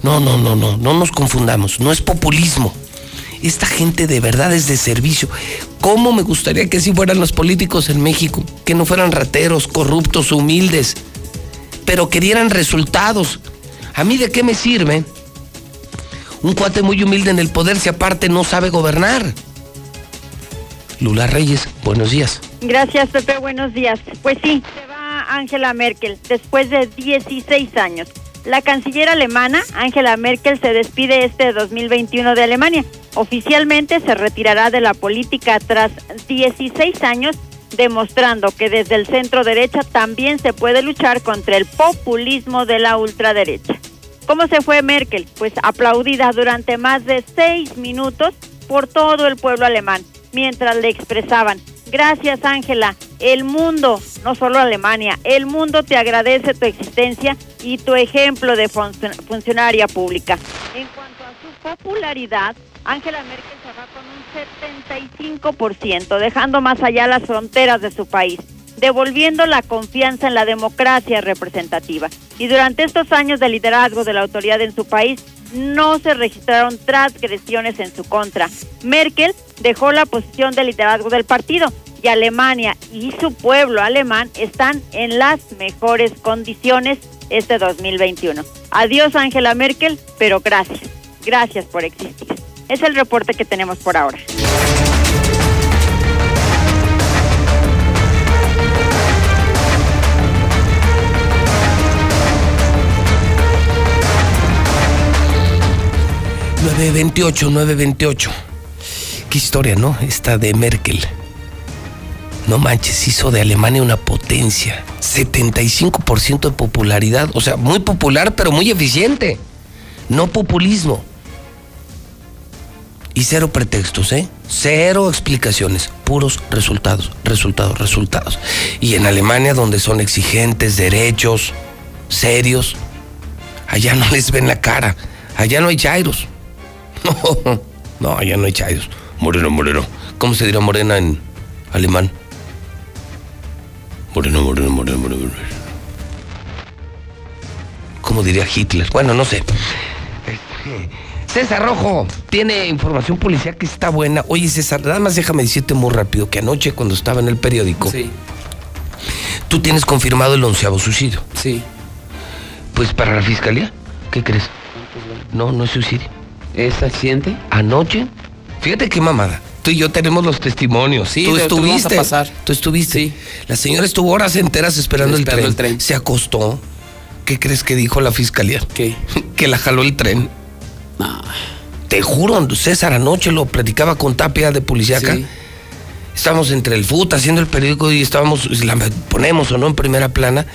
No, no, no, no, no nos confundamos, no es populismo. Esta gente de verdad es de servicio. ¿Cómo me gustaría que así fueran los políticos en México? Que no fueran rateros, corruptos, humildes, pero que dieran resultados. ¿A mí de qué me sirve? Un cuate muy humilde en el poder si aparte no sabe gobernar. Lula Reyes, buenos días. Gracias, Pepe, buenos días. Pues sí, se va Angela Merkel después de 16 años. La canciller alemana, Angela Merkel, se despide este 2021 de Alemania. Oficialmente se retirará de la política tras 16 años, demostrando que desde el centro derecha también se puede luchar contra el populismo de la ultraderecha. ¿Cómo se fue Merkel? Pues aplaudida durante más de seis minutos por todo el pueblo alemán, mientras le expresaban Gracias, Ángela. El mundo, no solo Alemania, el mundo te agradece tu existencia y tu ejemplo de funcionaria pública. En cuanto a su popularidad, Angela Merkel se va con un 75%, dejando más allá las fronteras de su país, devolviendo la confianza en la democracia representativa. Y durante estos años de liderazgo de la autoridad en su país, no se registraron transgresiones en su contra. Merkel dejó la posición de liderazgo del partido y Alemania y su pueblo alemán están en las mejores condiciones este 2021. Adiós Angela Merkel, pero gracias. Gracias por existir. Es el reporte que tenemos por ahora. ...928, 928... Qué historia, ¿no? Esta de Merkel. No manches, hizo de Alemania una potencia. 75% de popularidad. O sea, muy popular, pero muy eficiente. No populismo. Y cero pretextos, ¿eh? Cero explicaciones. Puros resultados, resultados, resultados. Y en Alemania, donde son exigentes, derechos, serios, allá no les ven la cara. Allá no hay chairos. No, no, allá no hay chairos. Moreno, moreno. ¿Cómo se dirá morena en alemán? Moreno, moreno, moreno, moreno. ¿Cómo diría Hitler? Bueno, no sé. César Rojo tiene información policial que está buena. Oye, César, nada más déjame decirte muy rápido que anoche cuando estaba en el periódico, Sí, tú tienes confirmado el onceavo suicidio. sí. Pues para la fiscalía, ¿qué crees? No, no es suicidio. ¿Es accidente? Anoche, fíjate qué mamada. Tú y yo tenemos los testimonios. Sí, tú te- te lo vamos a estuviste. pasar. Tú estuviste. La señora estuvo horas enteras esperando, Esperando el, el tren. Se acostó. ¿Qué crees que dijo la fiscalía? ¿Qué? que la jaló el tren. Te juro, César, anoche lo platicaba con Tapia de policía acá. Sí. Estábamos entre el FUT haciendo el periódico y estábamos, la ponemos o no en primera plana.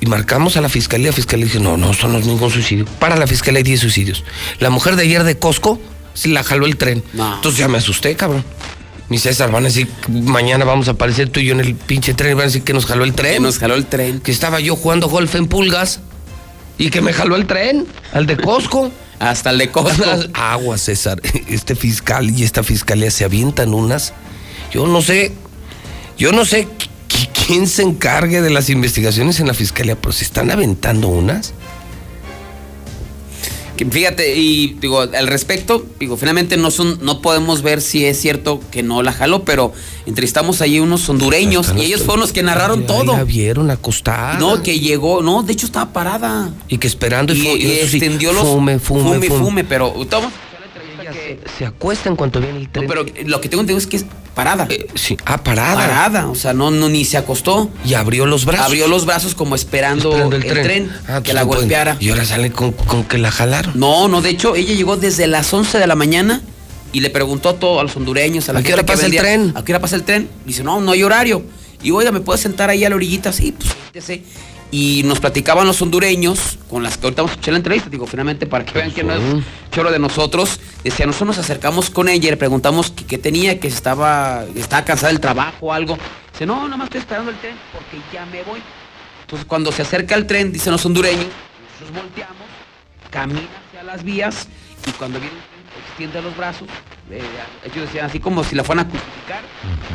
Y marcamos a la fiscalía. La fiscalía dice: No, no, esto no es ningún suicidio. Para la fiscalía hay 10 suicidios. La mujer de ayer de Costco se la jaló el tren. Entonces ya me asusté, cabrón. Mi César, van a decir, mañana vamos a aparecer tú y yo en el pinche tren y van a decir que nos jaló el tren. Que nos jaló el tren. Que estaba yo jugando golf en pulgas y que me jaló el tren, al de Costco. Hasta el de Costco. Agua, César. Este fiscal y esta fiscalía se avientan unas. Yo no sé, yo no sé quién se encargue de las investigaciones en la fiscalía, pero se están aventando unas. Que Fíjate, y digo, al respecto, digo, finalmente no son, no podemos ver si es cierto que no la jaló, pero entrevistamos allí unos hondureños y ellos fueron los que narraron Ahí todo. La vieron acostada. No, que llegó, no, de hecho estaba parada. Y que esperando y, Y, y extendió los fume, fume, fume, fume. fume, pero toma. Se acuesta en cuanto viene el tren. No, pero lo que tengo entendido es que es parada. sí, ah, parada. Parada, o sea, no, no ni se acostó. Y abrió los brazos. Abrió los brazos como esperando, Esperando el, tren, Ah, que pues la pueden. golpeara. Y ahora sale con, con que la jalaron. No, no, de hecho, ella llegó desde las 11 de la mañana y le preguntó a todos, a los hondureños, a la ¿A qué hora que pasa el tren? ¿A qué hora pasa el tren? Dice, no, no hay horario. Y oiga, ¿me puedes sentar ahí a la orillita? Sí, pues. Y nos platicaban los hondureños, con las que ahorita vamos a escuchar la entrevista, digo, finalmente para que vean que no es choro de nosotros. Decía, nosotros nos acercamos con ella y le preguntamos qué, qué tenía, que estaba, estaba cansada del trabajo o algo. Dice, no, nada más estoy esperando el tren porque ya me voy. Entonces, cuando se acerca el tren, dicen los hondureños, nosotros volteamos, camina hacia las vías y cuando viene extiende los brazos. eh, ellos decían así como si la fueran a crucificar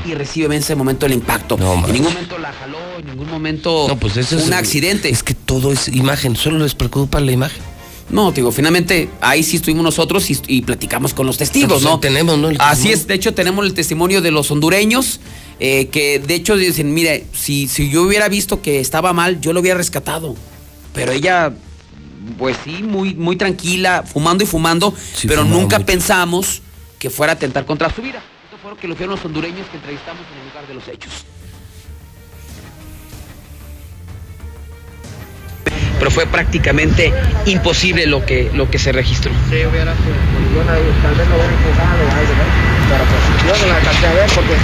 y recibe en ese momento el impacto. en ningún momento la jaló, en ningún momento No, pues eso un es accidente. Es que todo es imagen, solo les preocupa la imagen. No, te digo, finalmente ahí sí estuvimos nosotros y, y platicamos con los testigos, Pues, ¿no? tenemos, ¿no? Así es, de hecho tenemos el testimonio de los hondureños, eh, que de hecho dicen, mire, si, si yo hubiera visto que estaba mal, yo lo hubiera rescatado. Pero ella, pues sí, muy, muy tranquila, fumando y fumando, pero fumaba nunca mucho. pensamos que fuera a atentar contra su vida. Esto fue lo que lo fueron los hondureños que entrevistamos en el lugar de los hechos. Pero fue prácticamente imposible lo que, lo que se registró. Sí, hubiera tal vez lo hubiera empujado pero pues yo no la alcancé a ver porque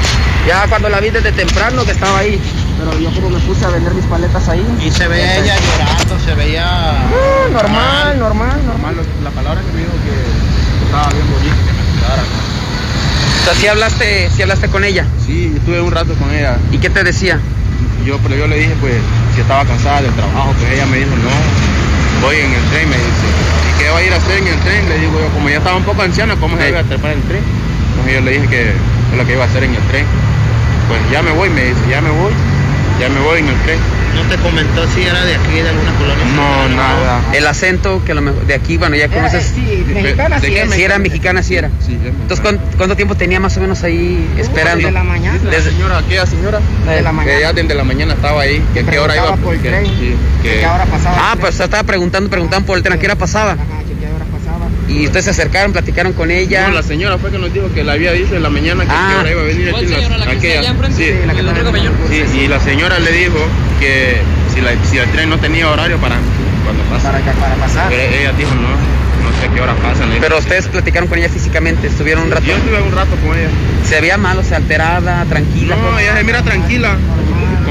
ya cuando la vi desde temprano que estaba ahí, pero yo como me puse a vender mis paletas ahí. Y se veía ella llorando, se veía. Ah, normal, normal, normal. La palabra que me dijo que estaba bien bonita, que me cuidara. O sea, ¿sí hablaste, sí hablaste con ella? Sí, estuve un rato con ella. ¿Y qué te decía? Yo, pero yo le dije, pues, si estaba cansada del trabajo, pues ella me dijo, no, voy en el tren, me dice. ¿Y qué va a ir a hacer en el tren? Le digo yo, como ya estaba un poco anciana, ¿cómo se iba a trepar en el tren? Entonces yo le dije que es lo que iba a hacer en el tren. Pues ya me voy, me dice, ya me voy, ya me voy en el tren. ¿No te comentó si era de aquí, de alguna colonia? No, nada. El acento que a lo mejor de aquí, bueno, ya conoces. sí, mexicana ¿De sí qué? Si era mexicana. sí era. Entonces, ¿cuánto, cuánto tiempo tenía más o menos ahí esperando? desde la mañana. La señora, aquella señora, Desde la que mañana. ya desde la mañana estaba ahí, que qué hora iba. Por el que- tren, sí, que- ¿Qué hora pasaba? Ah, pues estaba preguntando, preguntaban por el tren, ¿a qué hora pasaba? Y ustedes se acercaron, platicaron con ella. No, la señora fue que nos dijo que la había dicho en la mañana que a Ah. hora iba a venir ¿Cuál aquí. señora, la que allá? Sí, Sí, la que está en el Sí, y la señora le dijo que si, la- si el tren no tenía horario para cuando pasa. Para, pasar. Pero ella dijo no, no sé a qué hora pasan. Pero ustedes platicaron con ella físicamente, estuvieron un rato. Yo estuve un rato con ella. Se veía mal, o sea, alterada, tranquila. No, ella se mira tranquila,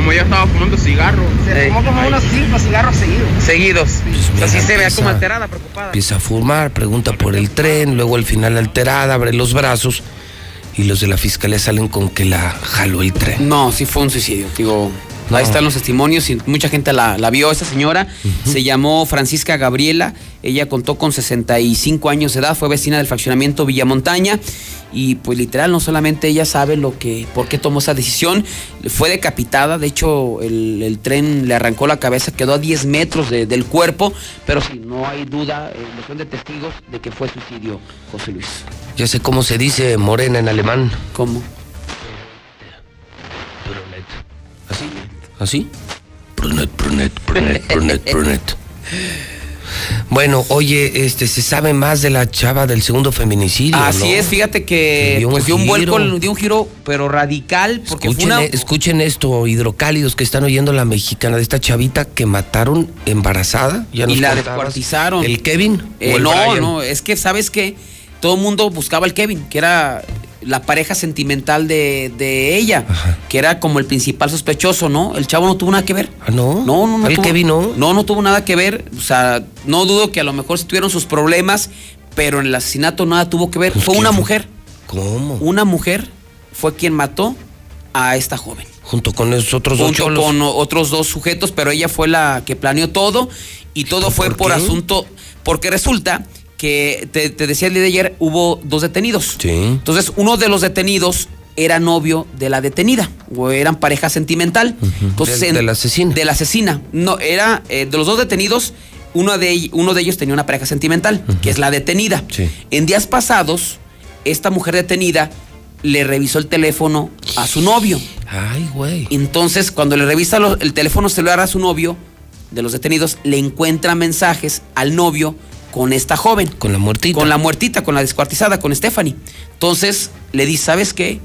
como ella estaba fumando cigarro. Se fumó como unos cinco cigarros seguidos. Seguidos. o sea, sí se empieza- como alterada, preocupada. Empieza a fumar, pregunta por el tren, luego al final alterada, abre los brazos y los de la fiscalía salen con que la jaló el tren. No, sí fue un suicidio, digo. Ahí están los testimonios y mucha gente la, la vio. Esta señora se llamó Francisca Gabriela. Ella contó con 65 años de edad, fue vecina del fraccionamiento Villamontaña y pues literal no solamente ella sabe lo que, por qué tomó esa decisión, fue decapitada, de hecho el, el tren le arrancó la cabeza, quedó a 10 metros de- del cuerpo, pero sí, no hay duda, cuestión de testigos, de que fue suicidio, José Luis. Ya sé cómo se dice morena en alemán. ¿Cómo? ¿Así? Brunet, brunet, brunet, brunet, brunet. Bueno, oye, este, se sabe más de la chava del segundo feminicidio. Así ¿no? es, fíjate que Que dio un pues, dio un vuelco, dio un giro, pero radical, porque fue Escuchen, una... e- escuchen esto, hidrocálidos que están oyendo la mexicana de esta chavita que mataron embarazada. Ya y la descuartizaron. ¿El Kevin? Eh, o el no, Brian? no, es que sabes que todo el mundo buscaba al Kevin, que era la pareja sentimental de, de ella, que era como el principal sospechoso, ¿no? El chavo no tuvo nada que ver. ¿Ah, no? No, no, no. ¿El tuvo- Kevin no? No, no tuvo nada que ver. O sea, no dudo que a lo mejor tuvieron sus problemas, pero en el asesinato nada tuvo que ver. Pues fue una mujer. ¿Cómo? Una mujer fue quien mató a esta joven. Junto con esos otros dos junto cholos. con otros dos sujetos, pero ella fue la que planeó todo y todo fue por asunto, porque resulta que te, te decía el día de ayer, hubo dos detenidos. Sí. Entonces, uno de los detenidos era novio de la detenida, o eran pareja sentimental. Entonces, Del- en- de la asesina. De la asesina. No, era eh, de los dos detenidos, uno de, uno de ellos tenía una pareja sentimental, que es la detenida. Sí. En días pasados, esta mujer detenida le revisó el teléfono a su novio. Ay, güey. Entonces, cuando le revisa lo- el teléfono celular a su novio, de los detenidos, le encuentra mensajes al novio con esta joven. Con la muertita. Con la muertita, con la descuartizada, con Stephanie. Entonces, le dice, ¿sabes qué?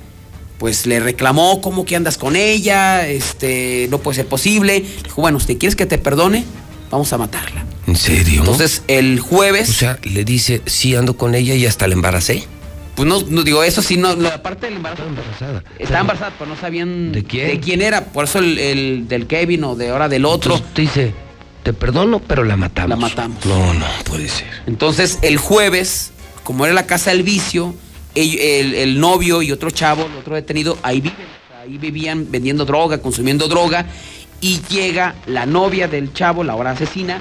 Pues le reclamó cómo que andas con ella, este, no puede ser posible. Le Dijo, bueno, si quieres que te perdone, vamos a matarla. ¿En serio? Entonces, el jueves. O sea, le dice, sí ando con ella y hasta la embaracé. Pues no, no digo, eso sí, no, la parte del embarazo. embarazada. Estaba embarazada, pero no sabían ¿De quién? era. Por eso el, el del Kevin o de ahora del otro. Entonces, te dice, te perdono, pero la matamos. La matamos. No, no, puede ser. Entonces, el jueves, como era la casa del vicio, el, el- el novio y otro chavo, el otro detenido, ahí viven. Ahí vivían vendiendo droga, consumiendo droga. Y llega la novia del chavo, la ahora asesina,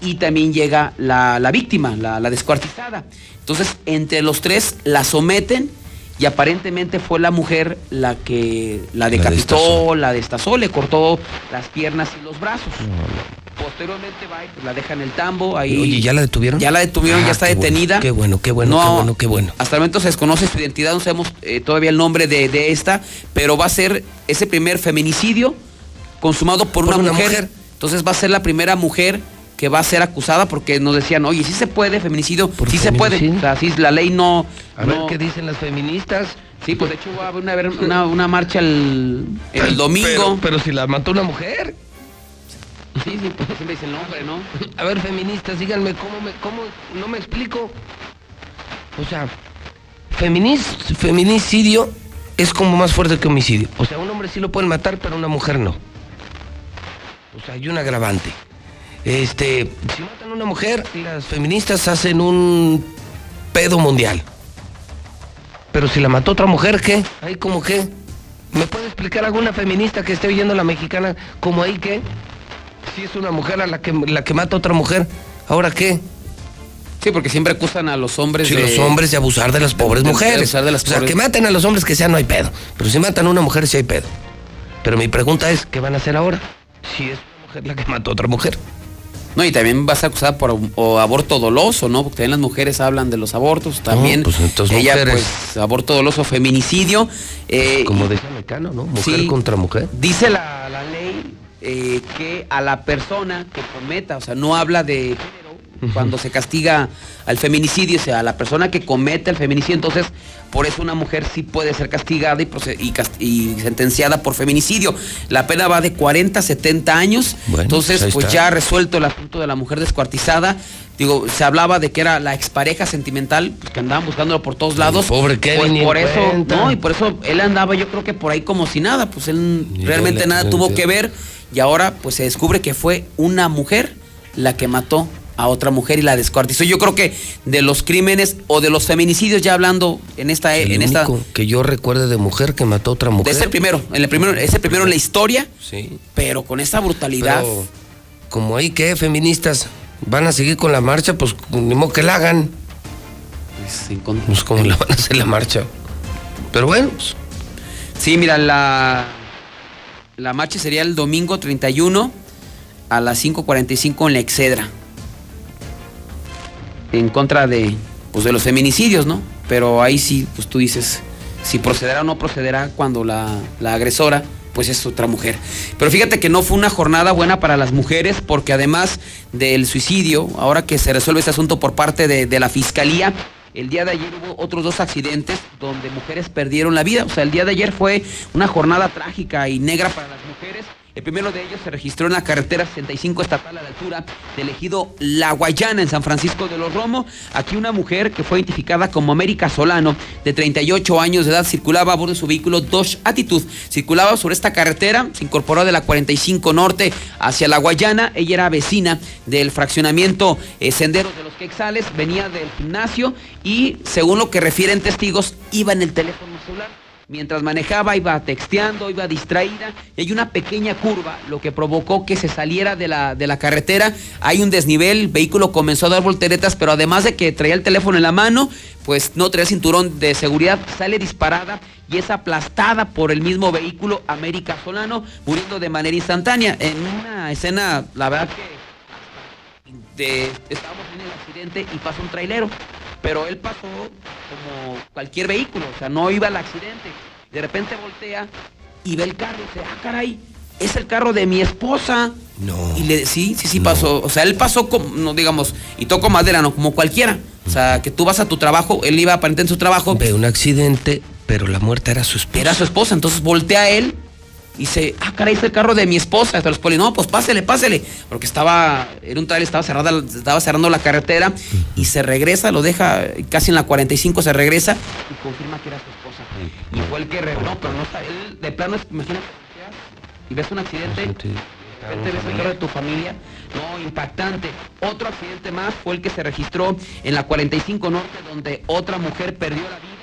y también llega la, la víctima, la, la descuartizada. Entonces, entre los tres la someten y aparentemente fue la mujer la que la decapitó, destazó. la destazó, le cortó las piernas y los brazos. Posteriormente va y pues, la deja en el tambo. Ahí, Oye, ¿ya la detuvieron? Ya la detuvieron, Ah, ya está qué bueno, detenida. qué bueno, qué bueno, qué bueno, qué bueno. Hasta el momento se desconoce su identidad, no sabemos eh, todavía el nombre de, de esta, pero va a ser ese primer feminicidio consumado por, Por una, una mujer. mujer. Entonces va a ser la primera mujer que va a ser acusada porque nos decían, oye, sí se puede feminicidio, sí se puede. feminicidio? O sea, sí, la ley no... A no- ver qué dicen las feministas. Sí, pues de hecho va a haber una, una, una marcha el, el domingo. Pero, pero si la mató una mujer. Sí, sí, pues siempre dice el nombre, ¿no? A ver, feministas, díganme cómo me, cómo, no me explico. O sea, feminicidio es como más fuerte que homicidio. O sea, un hombre sí lo pueden matar, pero una mujer no. O sea, hay un agravante. Este, si matan a una mujer, las feministas hacen un pedo mundial. Pero si la mató otra mujer, ¿qué? ¿Ahí como qué? ¿Me puede explicar alguna feminista que esté oyendo la mexicana como ahí qué? Si es una mujer a la que, la que mata a otra mujer, ¿ahora qué? Sí, porque siempre acusan a los hombres Sí, de... los hombres de abusar de las pobres de- de mujeres. abusar de las o sea, pobres- que maten a los hombres que sean no hay pedo. Pero si matan a una mujer sí hay pedo. Pero mi pregunta es, ¿qué van a hacer ahora? Si es una mujer la que mató a otra mujer. No, y también va a ser acusada por o aborto doloso, ¿no? Porque también las mujeres hablan de los abortos, también. pues entonces ella, mujeres. pues, aborto doloso, feminicidio. eh, Como decía Mecano, ¿no? Mujer Sí. contra mujer. Dice la, la ley eh, que a la persona que cometa, o sea, no habla de cuando se castiga al feminicidio, o sea, a la persona que cometa el feminicidio, entonces por eso una mujer sí puede ser castigada y, sentenciada por feminicidio. La pena va de 40 a 70 años, Bueno, entonces pues pues está. ya resuelto el asunto de la mujer descuartizada. Digo, se hablaba de que era la expareja sentimental, pues, que andaban buscándolo por todos lados. pobre Kevin, Pues ni por eso, cuenta. no, y por eso él andaba yo creo que por ahí como si nada, pues él realmente nada tuvo que ver y ahora pues se descubre que fue una mujer la que mató a otra mujer y la descuartizó. Yo creo que de los crímenes o de los feminicidios ya hablando en esta El en esta único que yo recuerde de mujer que mató a otra mujer. es el primero, en el primero es el primero en la historia, Sí. pero con esta brutalidad. Pero, como hay que feministas van a seguir con la marcha, pues ni modo que la hagan. Pues como la van a hacer la marcha. Pero bueno, pues, Sí, mira, la, la marcha sería el domingo 31 a las 5.45 en la Excedra. En contra de, pues, de los feminicidios, ¿no? Pero ahí sí, pues tú dices, si procederá o no procederá cuando la, la agresora, pues es otra mujer. Pero fíjate que no fue una jornada buena para las mujeres porque además del suicidio, ahora que se resuelve este asunto por parte de, de la Fiscalía, el día de ayer hubo otros dos accidentes donde mujeres perdieron la vida. O sea, el día de ayer fue una jornada trágica y negra para las mujeres. El primero de ellos se registró en la carretera 65 estatal a la altura del ejido La Guayana en San Francisco de los Romo. Aquí una mujer que fue identificada como América Solano, de 38 años de edad, circulaba a bordo de su vehículo Dodge Attitude. Circulaba sobre esta carretera, se incorporó de la 45 Norte hacia La Guayana. Ella era vecina del fraccionamiento eh, Senderos de los Quexales, venía del gimnasio y, según lo que refieren testigos, iba en el teléfono celular. Mientras manejaba iba texteando, iba distraída y hay una pequeña curva, lo que provocó que se saliera de la, de la carretera. Hay un desnivel, el vehículo comenzó a dar volteretas, pero además de que traía el teléfono en la mano, pues no traía cinturón de seguridad, sale disparada y es aplastada por el mismo vehículo América Solano, muriendo de manera instantánea. En una escena, la verdad que de- estábamos en el accidente y pasó un trailero, pero él pasó como cualquier vehículo, o sea, no iba al accidente. De repente voltea y ve el carro y dice, ah, caray, es el carro de mi esposa. No. Y le sí, sí, sí pasó. O sea, él pasó como, no digamos, y tocó madera, no, como cualquiera. O sea, que tú vas a tu trabajo, él iba aparente en su trabajo. ve un accidente, pero la muerta era su esposa. Era su esposa, entonces voltea él y dice, ah, caray, es el carro de mi esposa. Hasta los poli, no, pues pásele, pásele. Porque estaba, era un tal, estaba cerrada, estaba cerrando la carretera y se regresa, lo deja casi en la 45, se regresa y confirma que era su esposa. Y fue el que, no, pero no está, él de plano, imagínate, y ves un accidente, de repente ves el carro de tu familia, no, impactante. Otro accidente más fue el que se registró en la 45 Norte, donde otra mujer perdió la vida.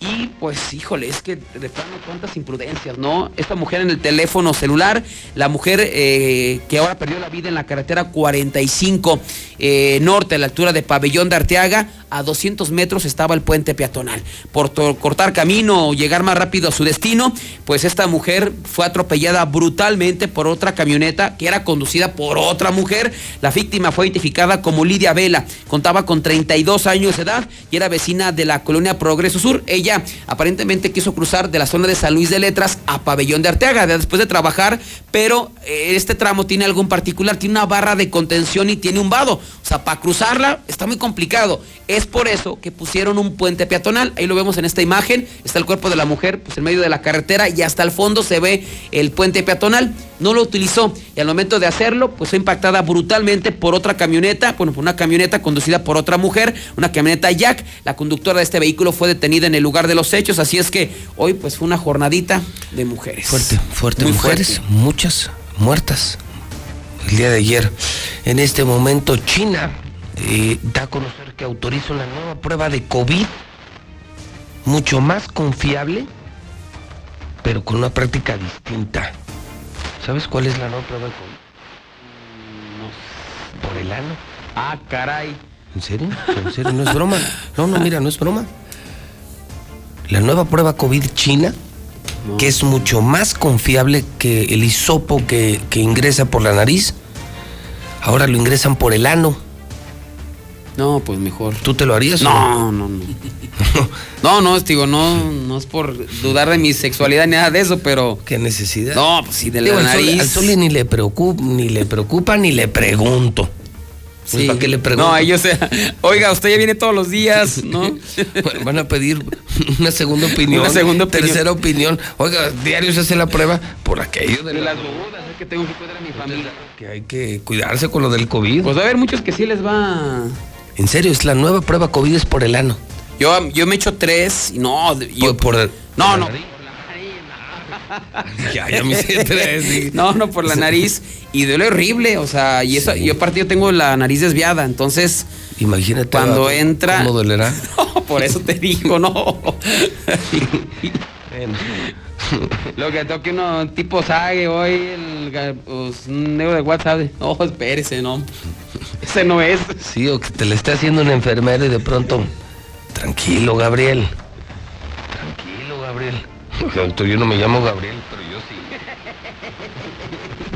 Y pues, híjole, es que de plano cuántas imprudencias, ¿no? Esta mujer en el teléfono celular, la mujer eh, que ahora perdió la vida en la carretera 45 eh, norte, a la altura de Pabellón de Arteaga, a 200 metros estaba el puente peatonal. Por cortar camino o llegar más rápido a su destino, pues esta mujer fue atropellada brutalmente por otra camioneta que era conducida por otra mujer. La víctima fue identificada como Lidia Vela, contaba con 32 años de edad y era vecina de la colonia Progreso Sur. Ella aparentemente quiso cruzar de la zona de San Luis de Letras a Pabellón de Arteaga de- después de trabajar, pero eh, este tramo tiene algo en particular, tiene una barra de contención y tiene un vado. O sea, para cruzarla está muy complicado. Es por eso que pusieron un puente peatonal. Ahí lo vemos en esta imagen. Está el cuerpo de la mujer pues, en medio de la carretera y hasta el fondo se ve el puente peatonal. No lo utilizó y al momento de hacerlo, pues fue impactada brutalmente por otra camioneta, bueno, por una camioneta conducida por otra mujer, una camioneta Jack. La conductora de este vehículo fue detenida en el lugar de los hechos, así es que hoy pues fue una jornadita de mujeres. Fuerte, fuerte. Muy Mujeres, fuerte. muchas muertas. El día de ayer. En este momento, China eh, da a conocer que autoriza una nueva prueba de COVID, mucho más confiable, pero con una práctica distinta. ¿Sabes cuál es la nueva prueba de COVID? Por el ano. Ah, caray. ¿En serio? ¿En serio? No es broma. No, no, mira, no es broma. La nueva prueba COVID china, que es mucho más confiable que el hisopo que, que ingresa por la nariz, ahora lo ingresan por el ano. No, pues mejor. ¿Tú te lo harías? o No, no, no. No, no, digo, no, no es por dudar de mi sexualidad ni nada de eso, pero. ¿Qué necesidad? No, pues sí, de Digo, la al, Sol, nariz. al Soli ni le preocupa, ni le preocupa, ni le pregunto. Pues, ¿Para qué le pregunto? No, ellos, oiga, usted ya viene todos los días, ¿no? Van a pedir una segunda opinión. Una segunda opinión. Tercera opinión. Oiga, diario se hace la prueba por aquello de, De la- las dudas, es que tengo que cuidar a mi familia. que hay que cuidarse con lo del COVID. Pues va a haber muchos que sí les va. En serio, es la nueva prueba COVID es por el ano. Yo, yo me echo tres y no. Yo, Por, por no, no. Ya, ya me hice tres. sí. No, no, por la nariz. Y duele horrible, o sea, y eso, yo aparte yo tengo la nariz desviada, entonces. Imagínate. Cuando entra. ¿Cómo dolerá? No, por eso te digo, no. Lo que toque uno tipo sague hoy, el, pues, un negro de WhatsApp. No, espérese, no. Ese no es. Sí, o que te le esté haciendo un enfermero y de pronto. Tranquilo, Gabriel. Tranquilo, Gabriel. Doctor, yo no me llamo Gabriel, pero yo sí.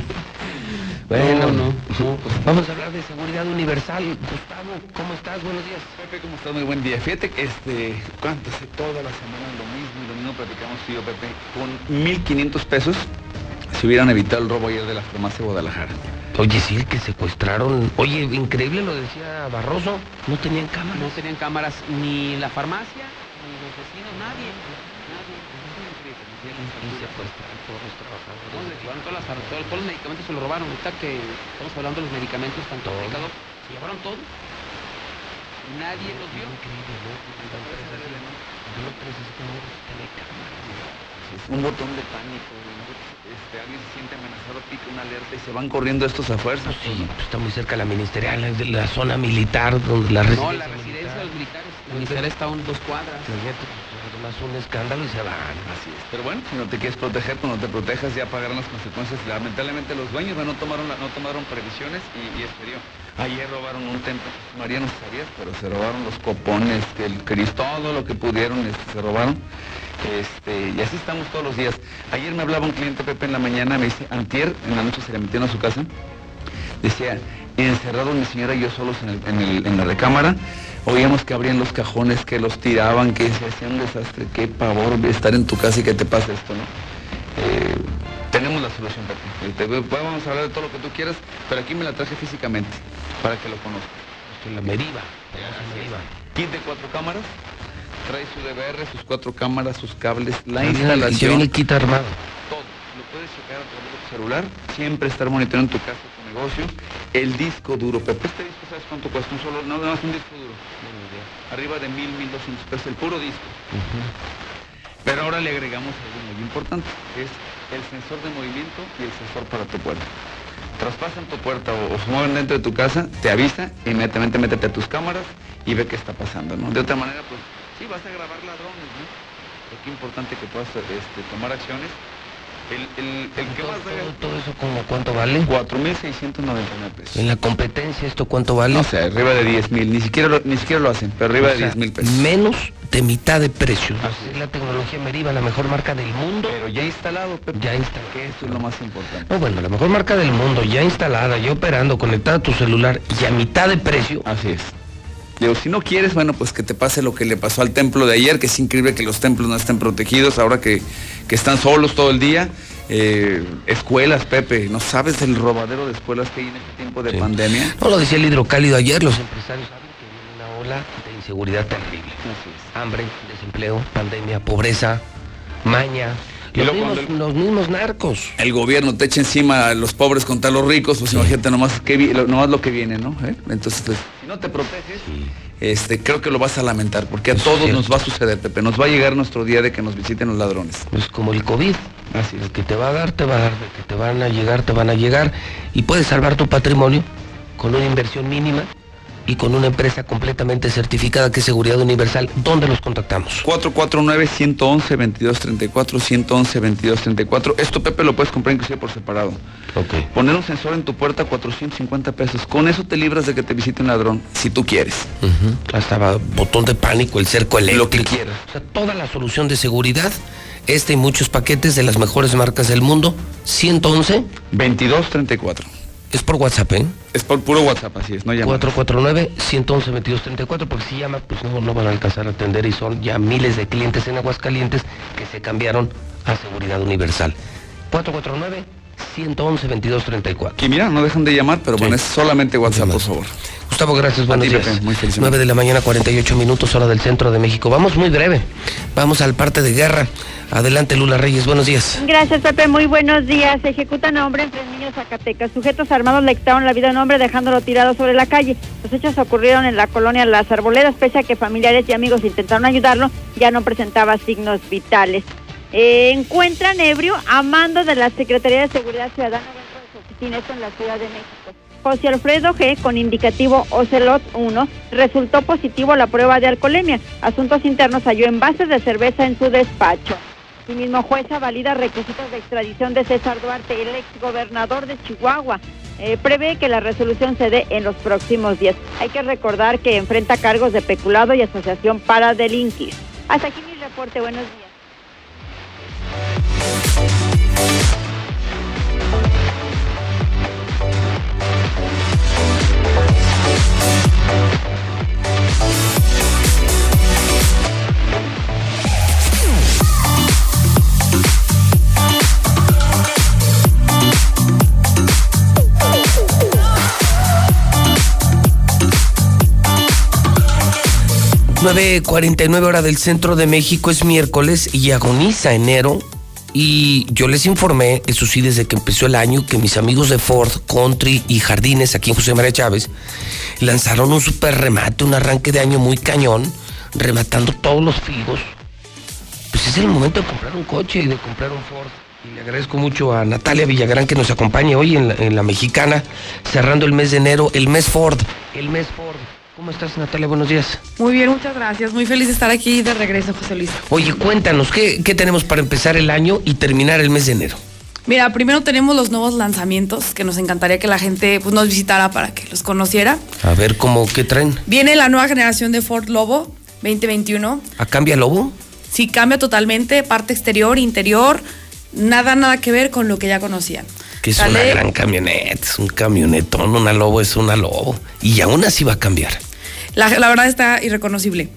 Bueno, No, no, no, pues vamos a hablar de seguridad universal. Gustavo, ¿cómo estás? Buenos días. Pepe, ¿cómo estás? Muy buen día. Fíjate que este, ¿cuánto? Hace toda la semana lo mismo y lo mismo platicamos tú y yo, Pepe. Con 1.500 pesos se hubieran evitado el robo ayer de la farmacia Guadalajara. Oye, sí, el que secuestraron. Oye, increíble lo decía Barroso. No tenían cámaras. No tenían cámaras ni la farmacia, ni los vecinos, nadie. Nadie. Y secuestraron todos los trabajadores. No, les llevaron todas las far- todos, todos los medicamentos, se los robaron. Ahorita que estamos hablando de los medicamentos, tanto aplicado, se llevaron todo. Nadie los vio. Es un botón de pánico. Este, alguien se siente amenazado, pica una alerta y se van corriendo estos a fuerzas. Sí, pues está muy cerca la ministerial, es de la zona militar donde la No, residencia la residencia de los militares. La militar está a un- dos cuadras. Además un escándalo y se van. Así es. Pero bueno, si no te quieres proteger, pues no te protejas, ya pagarán las consecuencias. Lamentablemente los dueños no tomaron no tomaron previsiones y, y. Ayer robaron un templo, María no sabías, pero se robaron los copones, el Cristo, todo lo que pudieron, este, se robaron. Este, y así estamos todos los días. Ayer me hablaba un cliente Pepe en la mañana, me dice, Antier, en la noche se le metieron a su casa. Decía, encerrado mi señora y yo solos en, el- en el- en la recámara, oíamos que abrían los cajones, que los tiraban, que se hacía un desastre, qué pavor estar en tu casa y que te pase esto, ¿no? Eh, tenemos la solución, Pepe. Te- Vamos a hablar de todo lo que tú quieras, pero aquí me la traje físicamente, para que lo conozcas. la Meriva. Kit de cuatro cámaras, trae su DVR, sus cuatro cámaras, sus cables, la instalación. y viene kit armado. Todo. Lo puedes checar a través de tu celular, siempre estar monitoreando tu casa, tu negocio. El disco duro, Pepe, este disco, ¿sabes cuánto cuesta? Un solo, no, nada más un disco duro. Arriba de mil, mil doscientos pesos, el puro disco. Pero ahora le agregamos algo muy importante, que es el sensor de movimiento y el sensor para tu puerta. Traspasan tu puerta o, o se mueven dentro de tu casa, te avisa, inmediatamente métete a tus cámaras y ve qué está pasando, ¿no? De otra manera, pues sí, vas a grabar ladrones, ¿no? Pero qué importante que puedas este, tomar acciones. El, el, el que más Todo, todo eso como cuánto vale? 4.699 pesos. En la competencia esto cuánto vale? No sé, arriba de 10 mil, ni siquiera lo, ni siquiera lo hacen, pero arriba O de sea, 10 mil pesos. Menos de mitad de precio. Es la tecnología Meriva, la mejor marca del mundo. Pero ya instalado, Pepe. Ya instalado. Que eso es lo más importante. No, bueno, la mejor marca del mundo, ya instalada, ya operando, conectada a tu celular y a mitad de precio. Así es. Digo, si no quieres, bueno, pues que te pase lo que le pasó al templo de ayer, que es increíble que los templos no estén protegidos ahora que, que están solos todo el día. Eh, escuelas, Pepe, no sabes el robadero de escuelas que hay en este tiempo de pandemia. No lo decía el hidrocálido ayer, los empresarios saben que viene una ola de inseguridad terrible. Hambre, desempleo, pandemia, pobreza, maña. Los mismos, los mismos narcos. El gobierno te echa encima a los pobres contra los ricos, pues imagínate nomás, que lo, nomás lo que viene, ¿no? ¿Eh? Entonces, pues, si no te proteges, este, creo que lo vas a lamentar, porque a todos nos va a suceder, Pepe. Nos va a llegar nuestro día de que nos visiten los ladrones. Pues como el COVID. Así El que te va a dar, te va a dar, el que te van a llegar, te van a llegar. Y puedes salvar tu patrimonio con una inversión mínima y con una empresa completamente certificada que es Seguridad Universal. ¿Dónde los contactamos? 449-111-2234, 111-2234. Esto, Pepe, lo puedes comprar inclusive por separado. Ok. Poner un sensor en tu puerta, 450 pesos. Con eso te libras de que te visite un ladrón, si tú quieres. Hasta va- botón de pánico, el cerco eléctrico. Lo que quieras. O sea, toda la solución de seguridad, este y muchos paquetes de las mejores marcas del mundo. 111. 2234. Es por WhatsApp, ¿eh? Es por puro WhatsApp, así es, no llamadas. 449-111-2234, porque si llama, pues no, no van a alcanzar a atender y son ya miles de clientes en Aguascalientes que se cambiaron a Seguridad Universal. 449-111-2234. Y mira, no dejan de llamar, pero bueno, es solamente WhatsApp, por favor. Gustavo, gracias, buenos ti, días. Pepe, muy feliz 9 de la mañana, 48 minutos, hora del centro de México. Vamos muy breve. Vamos al parte de guerra. Adelante, Lula Reyes, buenos días. Gracias, Pepe. Muy buenos días. Ejecutan a hombre en Fresnillo, Zacatecas. Sujetos armados le quitaron la vida a un hombre dejándolo tirado sobre la calle. Los hechos ocurrieron en la colonia Las Arboledas, pese a que familiares y amigos intentaron ayudarlo, ya no presentaba signos vitales. Eh, encuentran ebrio a mando de la Secretaría de Seguridad Ciudadana dentro de su oficina, esto en la Ciudad de México. José Alfredo G, con indicativo Ocelot 1, resultó positivo la prueba de alcoholemia. Asuntos Internos halló envases de cerveza en su despacho. El mismo jueza valida requisitos de extradición de César Duarte, el ex gobernador de Chihuahua. Eh, prevé que la resolución se dé en los próximos días. Hay que recordar que enfrenta cargos de peculado y asociación para delinquir. Hasta aquí mi reporte. Buenos días. you nueve hora del centro de México es miércoles y agoniza enero. Y yo les informé, eso sí, desde que empezó el año, que mis amigos de Ford, Country y Jardines, aquí en José María Chávez, lanzaron un super remate, un arranque de año muy cañón, rematando todos los figos. Pues es el momento de comprar un coche y de comprar un Ford. Y le agradezco mucho a Natalia Villagrán que nos acompañe hoy en la mexicana, cerrando el mes de enero, el mes Ford, el mes Ford. ¿Cómo estás, Natalia? Buenos días. Muy bien, muchas gracias. Muy feliz de estar aquí de regreso, José Luis. Oye, cuéntanos, ¿qué, qué tenemos para empezar el año y terminar el mes de enero? Mira, primero tenemos los nuevos lanzamientos que nos encantaría que la gente pues, nos visitara para que los conociera. A ver, ¿cómo qué traen? Viene la nueva generación de Ford Lobo 2021. ¿A cambia Lobo? Sí, cambia totalmente, parte exterior, interior, nada, nada que ver con lo que ya conocían. Que es una gran camioneta, es un camionetón, una Lobo es una Lobo. Y aún así va a cambiar. La, la verdad está irreconocible.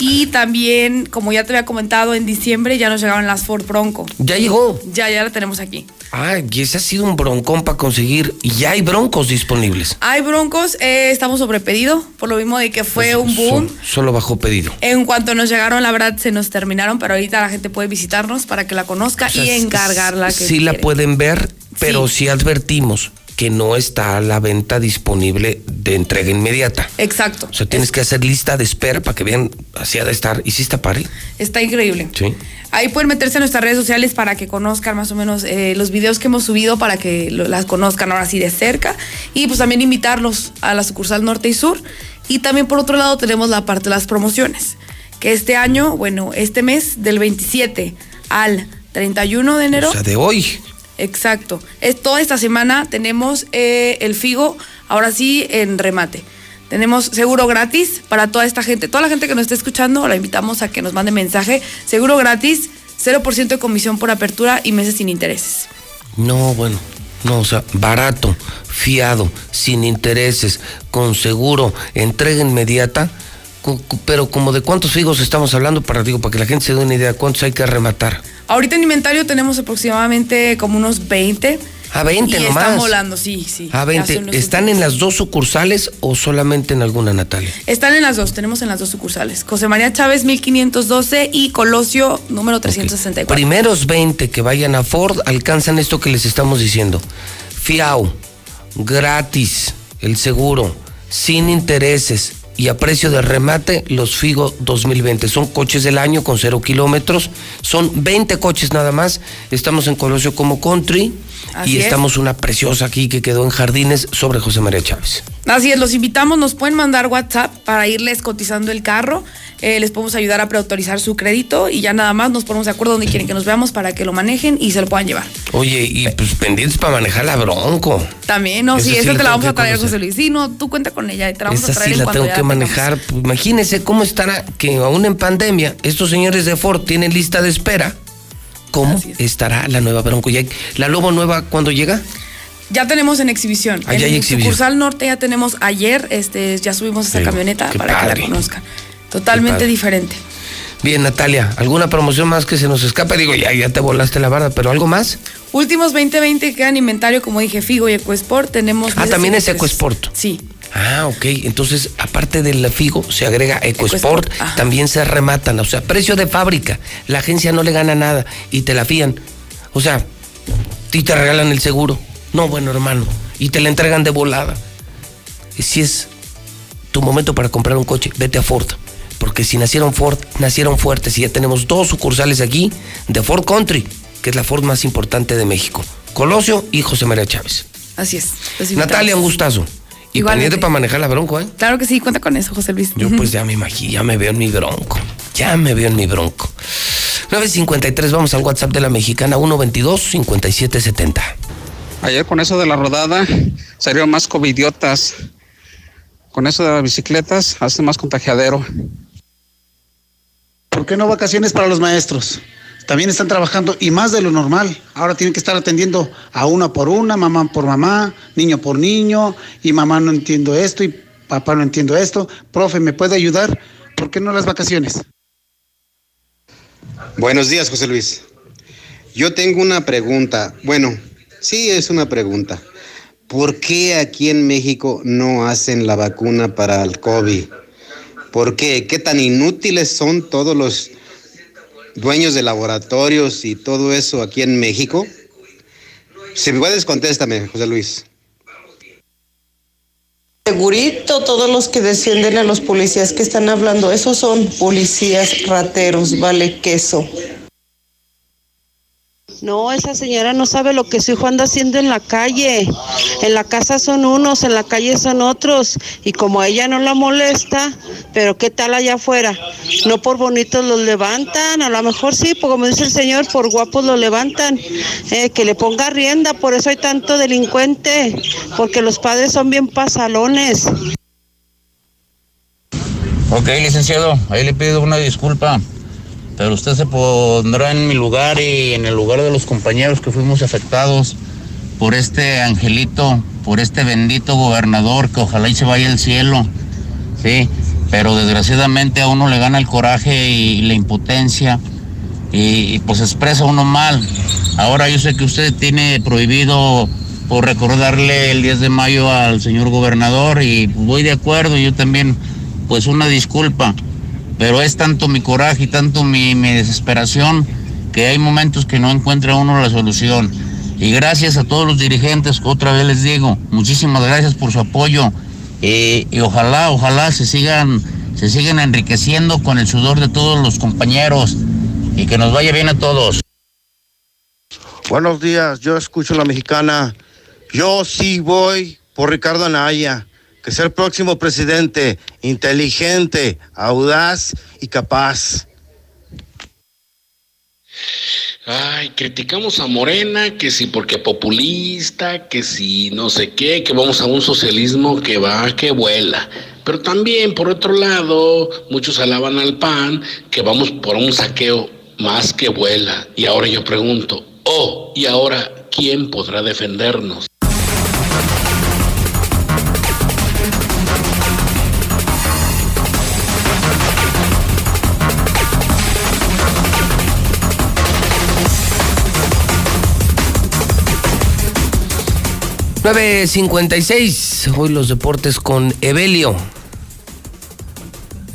Y también, como ya te había comentado, en diciembre ya nos llegaron las Ford Bronco. ¿Ya llegó? Ya, ya la tenemos aquí. Ah, y ese ha sido un broncón para conseguir. Y ya hay broncos disponibles. Hay broncos, eh, estamos sobre pedido, por lo mismo de que fue un boom. Solo, solo bajó pedido. En cuanto nos llegaron, la verdad se nos terminaron, pero ahorita la gente puede visitarnos para que la conozca O sea, y encargarla. Que Sí la quiere. pueden ver, pero sí advertimos que no está a la venta disponible de entrega inmediata. Exacto. O sea, tienes que hacer lista de espera para que vean así ha de estar. ¿Y si está pari? Está increíble. Sí. Ahí pueden meterse a nuestras redes sociales para que conozcan más o menos eh, los videos que hemos subido para que lo- las conozcan ahora sí de cerca. Y pues también invitarlos a la sucursal norte y sur. Y también por otro lado tenemos la parte de las promociones. Que este año, bueno, este mes del 27 al 31 de enero. O sea, de hoy. Exacto. Es, toda esta semana tenemos eh, el Figo, ahora sí, en remate. Tenemos seguro gratis para toda esta gente. Toda la gente que nos esté escuchando, la invitamos a que nos mande mensaje. Seguro gratis, 0% de comisión por apertura y meses sin intereses. No, bueno. No, o sea, barato, fiado, sin intereses, con seguro, entrega inmediata. Pero como de cuántos figos estamos hablando para digo para que la gente se dé una idea cuántos hay que rematar. Ahorita en inventario tenemos aproximadamente como unos 20. A 20 y nomás. están volando, sí, sí. A Ya 20. son los ¿Están últimos. en las dos sucursales o solamente en alguna, Natalia? Están en las dos, tenemos en las dos sucursales. José María Chávez 1512 y Colosio número 364. Primeros 20 que vayan a Ford alcanzan esto que les estamos diciendo. Fiao, gratis, el seguro, sin intereses y a precio de remate los Figo 2020. Son coches del año con cero kilómetros. Son 20 coches nada más. Estamos en Colosio como Country Así y es. estamos una preciosa aquí que quedó en Jardines sobre José María Chávez. Así es, los invitamos, nos pueden mandar WhatsApp para irles cotizando el carro. Eh, les podemos ayudar a preautorizar su crédito y ya nada más nos ponemos de acuerdo donde quieren que nos veamos para que lo manejen y se lo puedan llevar. Oye, y pues pendientes para manejar la Bronco. También, no, sí, esa te la vamos a traer. José Luis. Sí, no, tú cuenta con ella y te la vamos Esa a traer sí en la tengo que manejar. Pues, imagínense cómo estará que aún en pandemia estos señores de Ford tienen lista de espera. ¿Cómo estará la nueva Bronco? Ya- ¿La Lobo nueva cuándo llega? Ya tenemos en exhibición. Ya en hay exhibición. sucursal norte ya tenemos ayer, este, ya subimos esa Sí, camioneta para que la conozcan. Totalmente diferente. Bien, Natalia, ¿alguna promoción más que se nos escape? Digo, ya, ya te volaste la barda, pero ¿algo más? Últimos 2020 quedan inventario, como dije, Figo y EcoSport. Tenemos. Ah, también es. EcoSport. Sí. Ah, ok. Entonces, aparte del Figo, se agrega EcoSport. También se rematan. O sea, precio de fábrica. La agencia no le gana nada y te la fían. O sea, y te regalan el seguro. No, bueno, hermano. Y te la entregan de volada. Y si es tu momento para comprar un coche, vete a Ford. Porque si nacieron Ford, nacieron fuertes y ya tenemos dos sucursales aquí de Ford Country, que es la Ford más importante de México. Colosio y José María Chávez. Así es. Natalia, un gustazo. Y Igualmente. pendiente para manejar la bronco, ¿eh? Claro que sí, cuenta con eso, José Luis. Yo pues ya me imagino, ya me veo en mi bronco. Ya me veo en mi bronco. 953, vamos al WhatsApp de la mexicana 122-5770. Ayer con eso de la rodada salieron más covidiotas. Con eso de las bicicletas hace más contagiadero. ¿Por qué no vacaciones para los maestros? También están trabajando y más de lo normal. Ahora tienen que estar atendiendo a una por una, mamá por mamá, niño por niño, y mamá no entiendo esto y papá no entiendo esto. Profe, ¿me puede ayudar? ¿Por qué no las vacaciones? Buenos días, José Luis. Yo tengo una pregunta. Bueno, sí es una pregunta. ¿Por qué aquí en México no hacen la vacuna para el COVID? ¿Por qué? ¿Qué tan inútiles son todos los dueños de laboratorios y todo eso aquí en México? Si me puedes, contéstame, José Luis. Segurito, todos los que descienden a los policías que están hablando, esos son policías rateros, vale queso. No, esa señora no sabe lo que su hijo anda haciendo en la calle. En la casa son unos, en la calle son otros. Y como ella no la molesta, pero ¿qué tal allá afuera? No por bonitos los levantan, a lo mejor sí, pues como dice el señor, por guapos los levantan. Eh, que le ponga rienda, por eso hay tanto delincuente, porque los padres son bien pasalones. Ok, licenciado, ahí le pido una disculpa, pero usted se pondrá en mi lugar y en el lugar de los compañeros que fuimos afectados por este angelito, por este bendito gobernador que ojalá y se vaya al cielo, sí, pero desgraciadamente a uno le gana el coraje y la impotencia y, y, pues expresa uno mal. Ahora yo sé que usted tiene prohibido por recordarle el 10 de mayo al señor gobernador y voy de acuerdo, yo también pues una disculpa, pero es tanto mi coraje y tanto mi, desesperación que hay momentos que no encuentra uno la solución. Y gracias a todos los dirigentes, otra vez les digo, muchísimas gracias por su apoyo eh, y ojalá, ojalá se sigan, se sigan enriqueciendo con el sudor de todos los compañeros y que nos vaya bien a todos. Buenos días, yo escucho la mexicana. Yo sí voy por Ricardo Anaya, que sea el próximo presidente, inteligente, audaz y capaz. Ay, criticamos a Morena, que si porque populista, que si no sé qué, que vamos a un socialismo que va, que vuela. Pero también, por otro lado, muchos alaban al PAN, que vamos por un saqueo más que vuela. Y ahora yo pregunto, oh, ¿y ahora quién podrá defendernos? $9.56. Hoy los deportes con Evelio.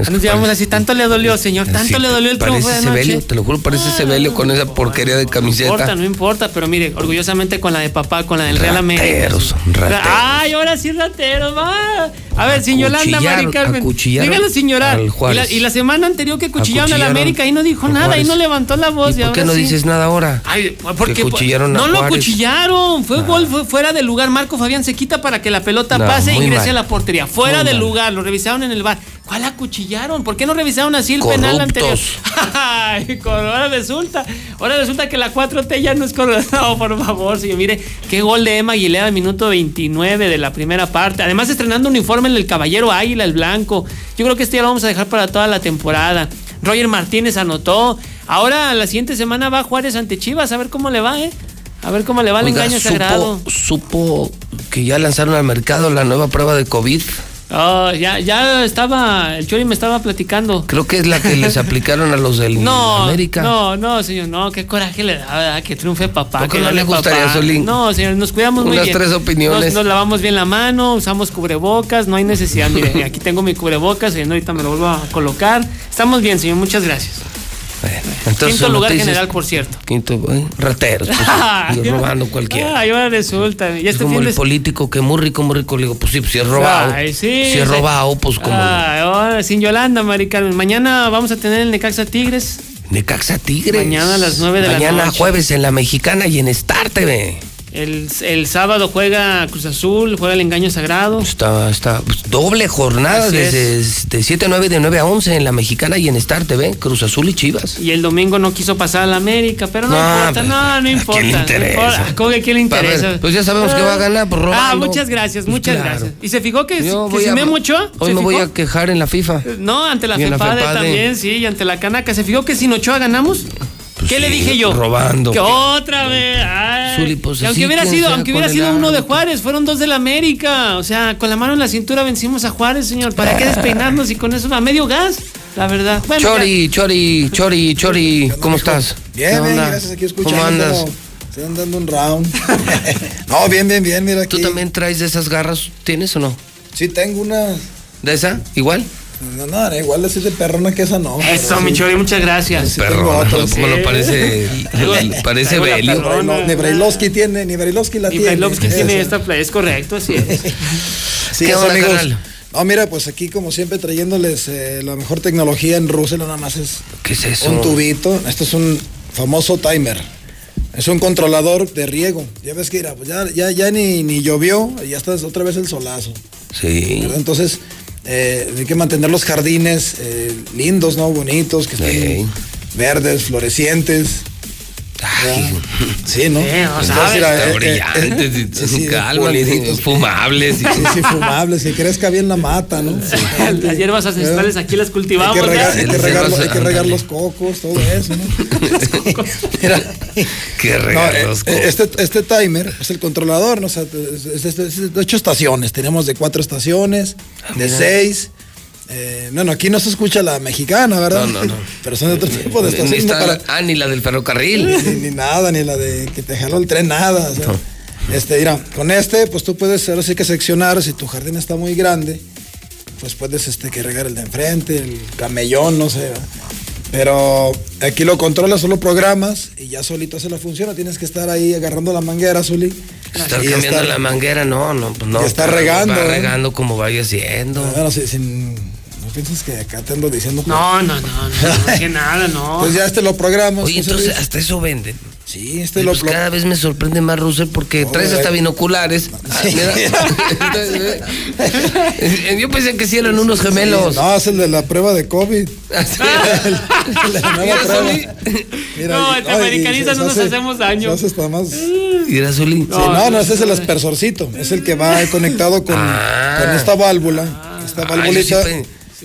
Nos llevamos así, tanto le dolió, señor, tanto Sí, le dolió el triunfo de. Sebelio, te lo juro, parece Sebelio con esa porquería de No importa, camiseta. no importa, pero mire, orgullosamente con la de papá, con la del Real América. Rateros, rateros. Ay, ahora sí rateros, va. A ver, sin Yolanda, Mari Carmen. Dígalo sin llorar. Y la, y la semana anterior que cuchillaron al Acuchillaron América, ahí no dijo nada, ahí no levantó la voz. ¿Y y por qué no sí. dices nada ahora? Ay, porque Que cuchillaron a no lo cuchillaron, fue gol fue fuera del lugar. Marco Fabián se quita para que la pelota pase e ingrese mal. a la portería. Fuera Muy del mal. lugar, lo revisaron en el bar. ¿Cuál acuchillaron? ¿Por qué no revisaron así el penal anterior? Ay, ahora resulta, ahora resulta que la 4T ya no es correcta. No, por favor, señor. Mire, qué gol de Emma Aguilera, minuto 29 de la primera parte. Además, estrenando uniforme en el Caballero Águila, el blanco. Yo creo que este ya lo vamos a dejar para toda la temporada. Roger Martínez anotó. Ahora, la siguiente semana va Juárez ante Chivas. A ver cómo le va, ¿eh? A ver cómo le va el Oiga, engaño sagrado. supo, supo que ya lanzaron al mercado la nueva prueba de COVID. Oh, ya, ya estaba, el Chori me estaba platicando. Creo que es la que les aplicaron a los del No, América. no, no, señor, no, qué coraje le da, ¿verdad? que triunfe papá. ¿Por qué que no le gustaría, papá. Solín? No, señor, nos cuidamos muy Unas bien. tres opiniones. Nos, nos lavamos bien la mano, usamos cubrebocas, no hay necesidad. Mire, aquí tengo mi cubrebocas, y ahorita me lo vuelvo a colocar. Estamos bien, señor, muchas gracias. Entonces, Quinto lugar noticias- general, por cierto. Quinto, eh, rateros, pues, y robando cualquiera. Ay, ahora resulta. Y Es este como el de político que muy rico, muy rico. Le digo, pues sí, pues si es robado. Ay, sí, si es robado, pues como. Ay, ahora, sin Yolanda, Mari Carmen. Mañana vamos a tener el Necaxa Tigres. Necaxa Tigres. Mañana a las nueve de la Mañana noche. jueves en la Mexicana y en Star TV. El, el sábado juega Cruz Azul, juega el Engaño Sagrado. Está, está doble jornada Así desde de 7 a 9, de 9 a 11 en la Mexicana y en Star TV. Cruz Azul y Chivas. Y el domingo no quiso pasar a la América, pero no, No, importa, pues, no, no importa. a quién le ver, interesa? pues ya sabemos que va a ganar, pues, Ah, robando. muchas gracias, Pues, muchas claro. gracias. ¿Y se fijó que, Yo que a- Ochoa? Hoy ¿Se me voy a quejar en la FIFA. No, ante la en la FEPADE FEPADE. también, sí, y ante la Canaca. ¿Se fijó que sin Ochoa ganamos? ¿Qué le dije yo? robando. Que otra vez. ay. Zuli, pues, aunque hubiera sido, sea aunque hubiera sido uno de. Juárez, fueron dos de la América. O sea, con la mano en la cintura vencimos a Juárez, señor. ¿Para qué despeinarnos y con eso a medio gas? La verdad. Bueno, Chori, Chori, Chori, Chori, ¿cómo estás? Bien, ¿Qué bien, gracias. Aquí escuchando. ¿Cómo andas? están dando un round. no, bien, bien, bien, mira aquí. ¿Tú también traes de esas garras? ¿Tienes o no? Sí, tengo una. ¿De esa? ¿Igual? No, no, no, igual así de perrona que esa no. Eso, Sí. mi Chori, muchas gracias. Sí. Como lo parece, parece Belio. perrona. Ni Brailovsky tiene, ni Brailovsky la tiene. Brailovsky tiene Esa. esta play, es correcto, así es. Sí, ¿Qué amigos. No, mira, pues aquí como siempre trayéndoles eh, la mejor tecnología en Russell, no nada más es ¿Qué es eso? un tubito. Esto es un famoso timer. Es un controlador de riego. Ya ves que mira, pues ya, ya, ya ni, ni llovió, ya está otra vez el solazo. Sí. ¿verdad? Entonces, eh, hay que mantener los jardines eh, lindos, ¿no? Bonitos, que estén verdes, florecientes. Sí, ¿no? Eh, sabes. eh, eh, sí, sí, calma, puliditos. fumables. Sí, sí, fumables, que crezca bien la mata, ¿no? Las hierbas ancestrales aquí las Hay cultivamos. que, regar, ya. hay que regar- hay que regar los cocos, todo eso, ¿no? Mira, Qué no, regalos. eh, eh, este, este timer es el controlador, ¿no? O sea, es, es- es- es de ocho estaciones. Tenemos de cuatro estaciones, de mira. seis. Eh, no, no, aquí no se escucha la mexicana, ¿verdad? No, no, no. Pero son de otro tipo de estaciones. está- para- Ah, ni la del ferrocarril. ni, ni nada, ni la de que te jaló el tren, nada. o sea, Este, mira, con este, pues tú puedes ahora sí que seccionar, si tu jardín está muy grande, pues puedes este, que regar el de enfrente, el camellón, no sé. ¿verdad? Pero aquí lo controlas, solo programas y ya solito hace la función, no tienes que estar ahí agarrando la manguera, Zuli. Estar y cambiando estar- la manguera, no, no, pues no. Y está regando, Va ¿eh? regando como vaya siendo. Bueno, si- sin- no piensas que acá te ando diciendo. No, no, no, no, no, que nada, no. Pues ya este lo programas. Oye, entonces hasta eso venden. Sí, este Y lo, pues cada vez me sorprende más Russell porque traes hasta binoculares. Ah, Yo pensé que sí eran unos gemelos. No, es el de la prueba de COVID. El- el de la nueva Mira, prueba. Zuli. Mira, No, y americanistas se no nos hace- hacemos daño. Zuli. no, no, ese es el aspersorcito. Es el que va conectado con, Ah. con esta válvula. Esta Ah, válvulita.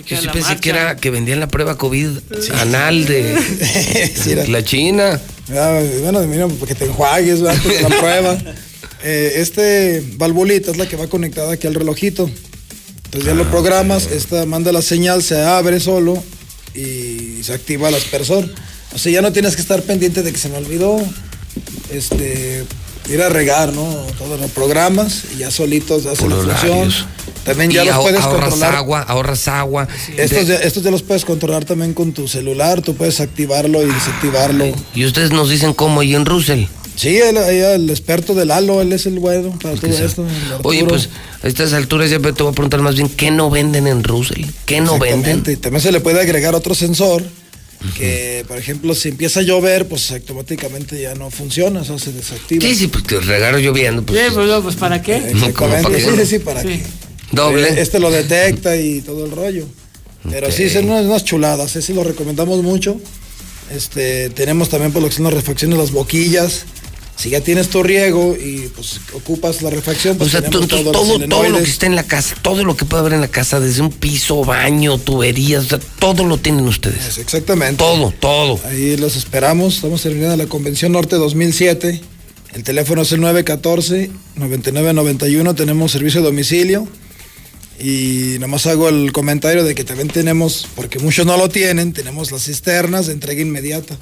Yo sí pensé marcha. pues, que era que vendían la prueba COVID anal de Sí, la China. Ah, bueno, mira, porque te enjuagues ¿verdad? de la prueba. Eh, este valvulita es la que va conectada aquí al relojito. Entonces ya Ah, lo programas, esta manda la señal, se abre solo y se activa el aspersor. O sea, ya no tienes que estar pendiente de que se me olvidó este, ir a regar, ¿no? Todo lo programas y ya solitos hace la función. horarios. También ya Y los ahor- puedes ahorras controlar. agua, ahorras agua. Estos, De- ya, estos ya los puedes controlar también con tu celular, tú puedes activarlo y desactivarlo. y ustedes nos dicen cómo y en Russell. Sí, el, experto del halo, él es el bueno para todo esto. el Oye, pues a estas alturas ya te voy a preguntar más bien, ¿qué no venden en Russell? ¿Qué no venden? Exactamente. También se le puede agregar otro sensor que, por ejemplo, si empieza a llover, pues automáticamente ya no funciona, o sea, se desactiva. Sí, sí, pues que regalo lloviendo. Pues, Sí, pues, no, pues ¿para qué? Exactamente. ¿Cómo para qué? Sí, sí, sí, para Sí. qué. Doble. Eh, Este lo detecta y todo el rollo. Pero sí, son unas, unas chuladas, ese lo recomendamos mucho. Este, tenemos también por lo que son las refacciones, las boquillas. Si ya tienes tu riego y pues ocupas la refacción, O pues sea, tú- todos los todo, todo lo que está en la casa, todo lo que puede haber en la casa, desde un piso, baño, tuberías, o sea, todo lo tienen ustedes. Exactamente. Todo, todo. Ahí los esperamos. Estamos terminando la Convención Norte 2007. El teléfono es el 914-9991. Tenemos servicio de domicilio. Y nomás hago el comentario de que también tenemos, porque muchos no lo tienen, tenemos las cisternas de entrega inmediata.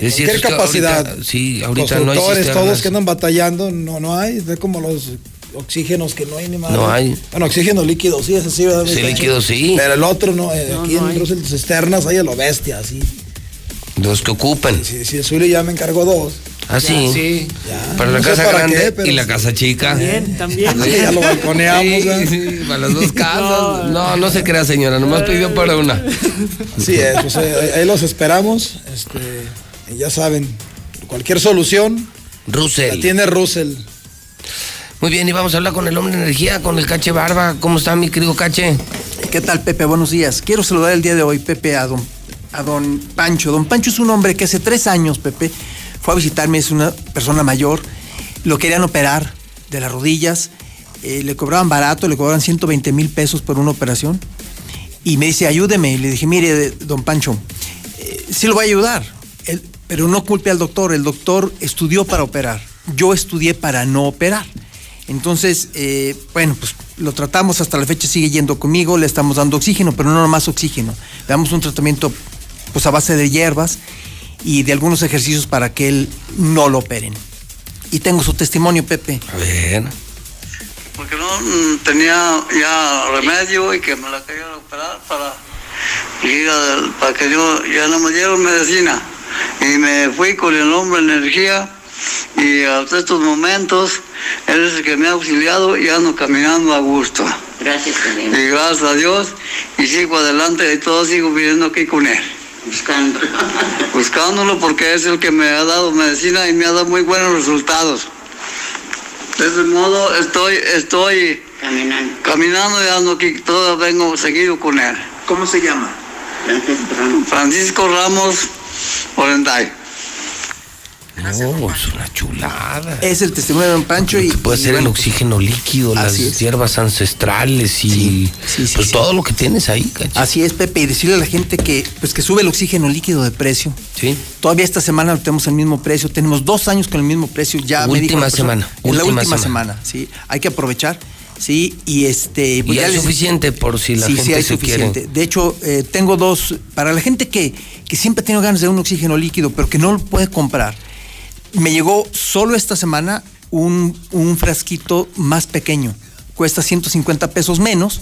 De Es cualquier es capacidad. ahorita- sí, ahorita no hay todos que andan batallando, no, no hay. Es como los oxígenos que no hay ni más. No hay. Bueno, oxígeno líquido, sí, ese sí, ¿verdad? Sí, líquido, sí. Pero el otro no, eh, No, aquí no en. Russell, cisternas hay a lo bestia, así. Los que ocupen. Si, si el Zuli ya me encargó dos. Ah, sí. Sí. Para la No casa para grande qué, y la sí. casa chica. También, también. Sí, ya lo balconeamos. Sí, sí, para las dos casas. No, no se crea, señora, nomás pidió para una. Sí, es, pues, eh, ahí los esperamos. Este, y ya saben, cualquier solución Russell. la tiene Russell. Muy bien, y vamos a hablar con el hombre de energía, con el Cache Barba. ¿Cómo está, mi querido Cache? ¿Qué tal, Pepe? Buenos días. Quiero saludar el día de hoy, Pepe, a don, a don Pancho. Don Pancho es un hombre que hace tres años, Pepe, fue a visitarme, es una persona mayor. Lo querían operar de las rodillas. eh, le cobraban barato, le cobraban 120 mil pesos por una operación. Y me dice, ayúdeme. Y le dije, mire, don Pancho, eh, sí lo voy a ayudar, Él- pero no culpe al doctor. El doctor estudió para operar. Yo estudié para no operar. Entonces, eh, bueno, pues lo tratamos hasta la fecha, sigue yendo conmigo, le estamos dando oxígeno, pero no nomás oxígeno. Le damos un tratamiento pues a base de hierbas y de algunos ejercicios para que él no lo operen. Y tengo su testimonio, Pepe. A ver. porque no mm, tenía ya remedio y que me la querían operar para, para que yo ya no me dieron medicina. Y me fui con el hombre de energía y hasta estos momentos él es el que me ha auxiliado y ando caminando a gusto. Gracias, Y gracias a Dios y sigo adelante y todo sigo viviendo aquí con él. Buscando. Buscándolo porque es el que me ha dado medicina y me ha dado muy buenos resultados. De ese modo estoy, estoy Caminando. caminando y ando aquí, todo vengo seguido con él. ¿Cómo se llama? Francisco Ramos. Francisco Ramos Orenday. No, es una chulada. Es el testimonio de don Pancho y... Puede y ser el oxígeno líquido, las así es. hierbas ancestrales y pues todo lo que tienes ahí, Cache. Así es, Pepe, y decirle a la gente que, pues, que sube el oxígeno líquido de precio. Sí. Todavía esta semana lo tenemos al mismo precio. Tenemos dos años con el mismo precio. Ya me Última dijo la persona- semana, En la última última semana. semana. sí. Hay que aprovechar. Sí, y este. Y ya es les- suficiente por si la sí, gente sí, hay se suficiente. quiere. De hecho, eh, tengo dos. Para la gente que, que siempre ha tenido ganas de un oxígeno líquido, pero que no lo puede comprar, me llegó solo esta semana un, un frasquito más pequeño. Cuesta 150 pesos menos.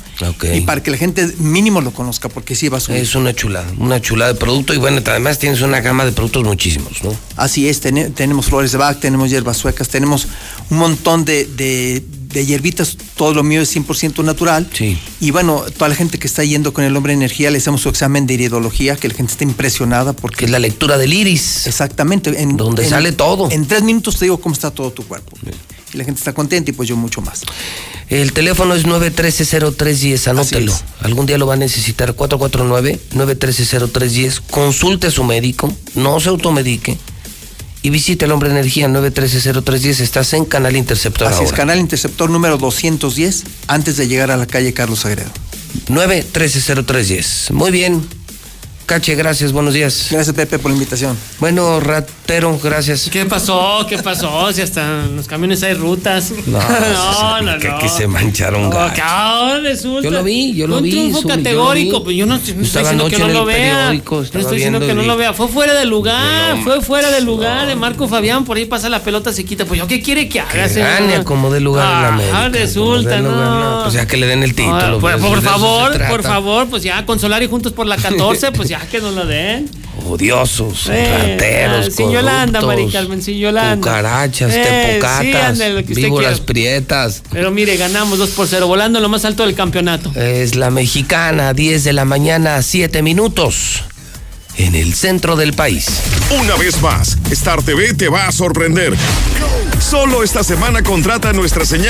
Y para que la gente mínimo lo conozca, porque sí va a subir. Es una chulada, una chulada de producto y bueno, además tienes una gama de productos muchísimos, ¿no? Así es, tene- tenemos flores de Bach, tenemos hierbas suecas, tenemos un montón de, de- de hierbitas, todo lo mío es 100% natural. Sí. Y bueno, toda la gente que está yendo con el hombre de energía, le hacemos su examen de iridología, que la gente está impresionada porque... Que es la lectura del iris. Exactamente. En, Donde en- sale todo. En tres minutos te digo cómo está todo tu cuerpo. Y la gente está contenta y pues yo mucho más. El teléfono es 913-0310, anótelo. es. Algún día lo va a necesitar. 449-913-0310. Consulte a su médico, no se automedique. Y visite el Hombre de Energía 913-0310. Estás en Canal Interceptor Así es, canal interceptor número 210, antes de llegar a la calle Carlos Sagredo. 913-0310. Muy bien. Cache, gracias, buenos días. Gracias, Pepe, por la invitación. Bueno, ratero, gracias. ¿Qué pasó? ¿Qué pasó? Si hasta en los camiones hay rutas. No, no, no. que, no. que se mancharon No, resulta. Yo lo vi, yo lo un vi, triunfo yo lo categórico. vi. Pues yo no, no Yo estoy estaba diciendo que no en lo vea. No estaba estoy diciendo viendo que no lo vea. Fue fuera de lugar. No. Fue fuera de lugar. De Marco Fabián, por ahí pasa la pelota, se quita. Pues yo, ¿qué quiere que haga? Que señor? gane como de lugar en la Ah, resulta, no. Pues ya que le den el título. Ah, pues, por, favor, por favor, pues ya, con Solari juntos por la 14, pues ya que nos lo den. Odiosos, Eh, rateros, ah, sin Yolanda, corruptos, Mari Carmen, sin Yolanda. Cucarachas, Eh, sí, tepocatas, usted víboras quiera. prietas. Pero mire, ganamos 2 por 0, volando en lo más alto del campeonato. Es la mexicana, 10 de la mañana, 7 minutos. En el centro del país. Una vez más, Star TV te va a sorprender. Solo esta semana contrata nuestra señal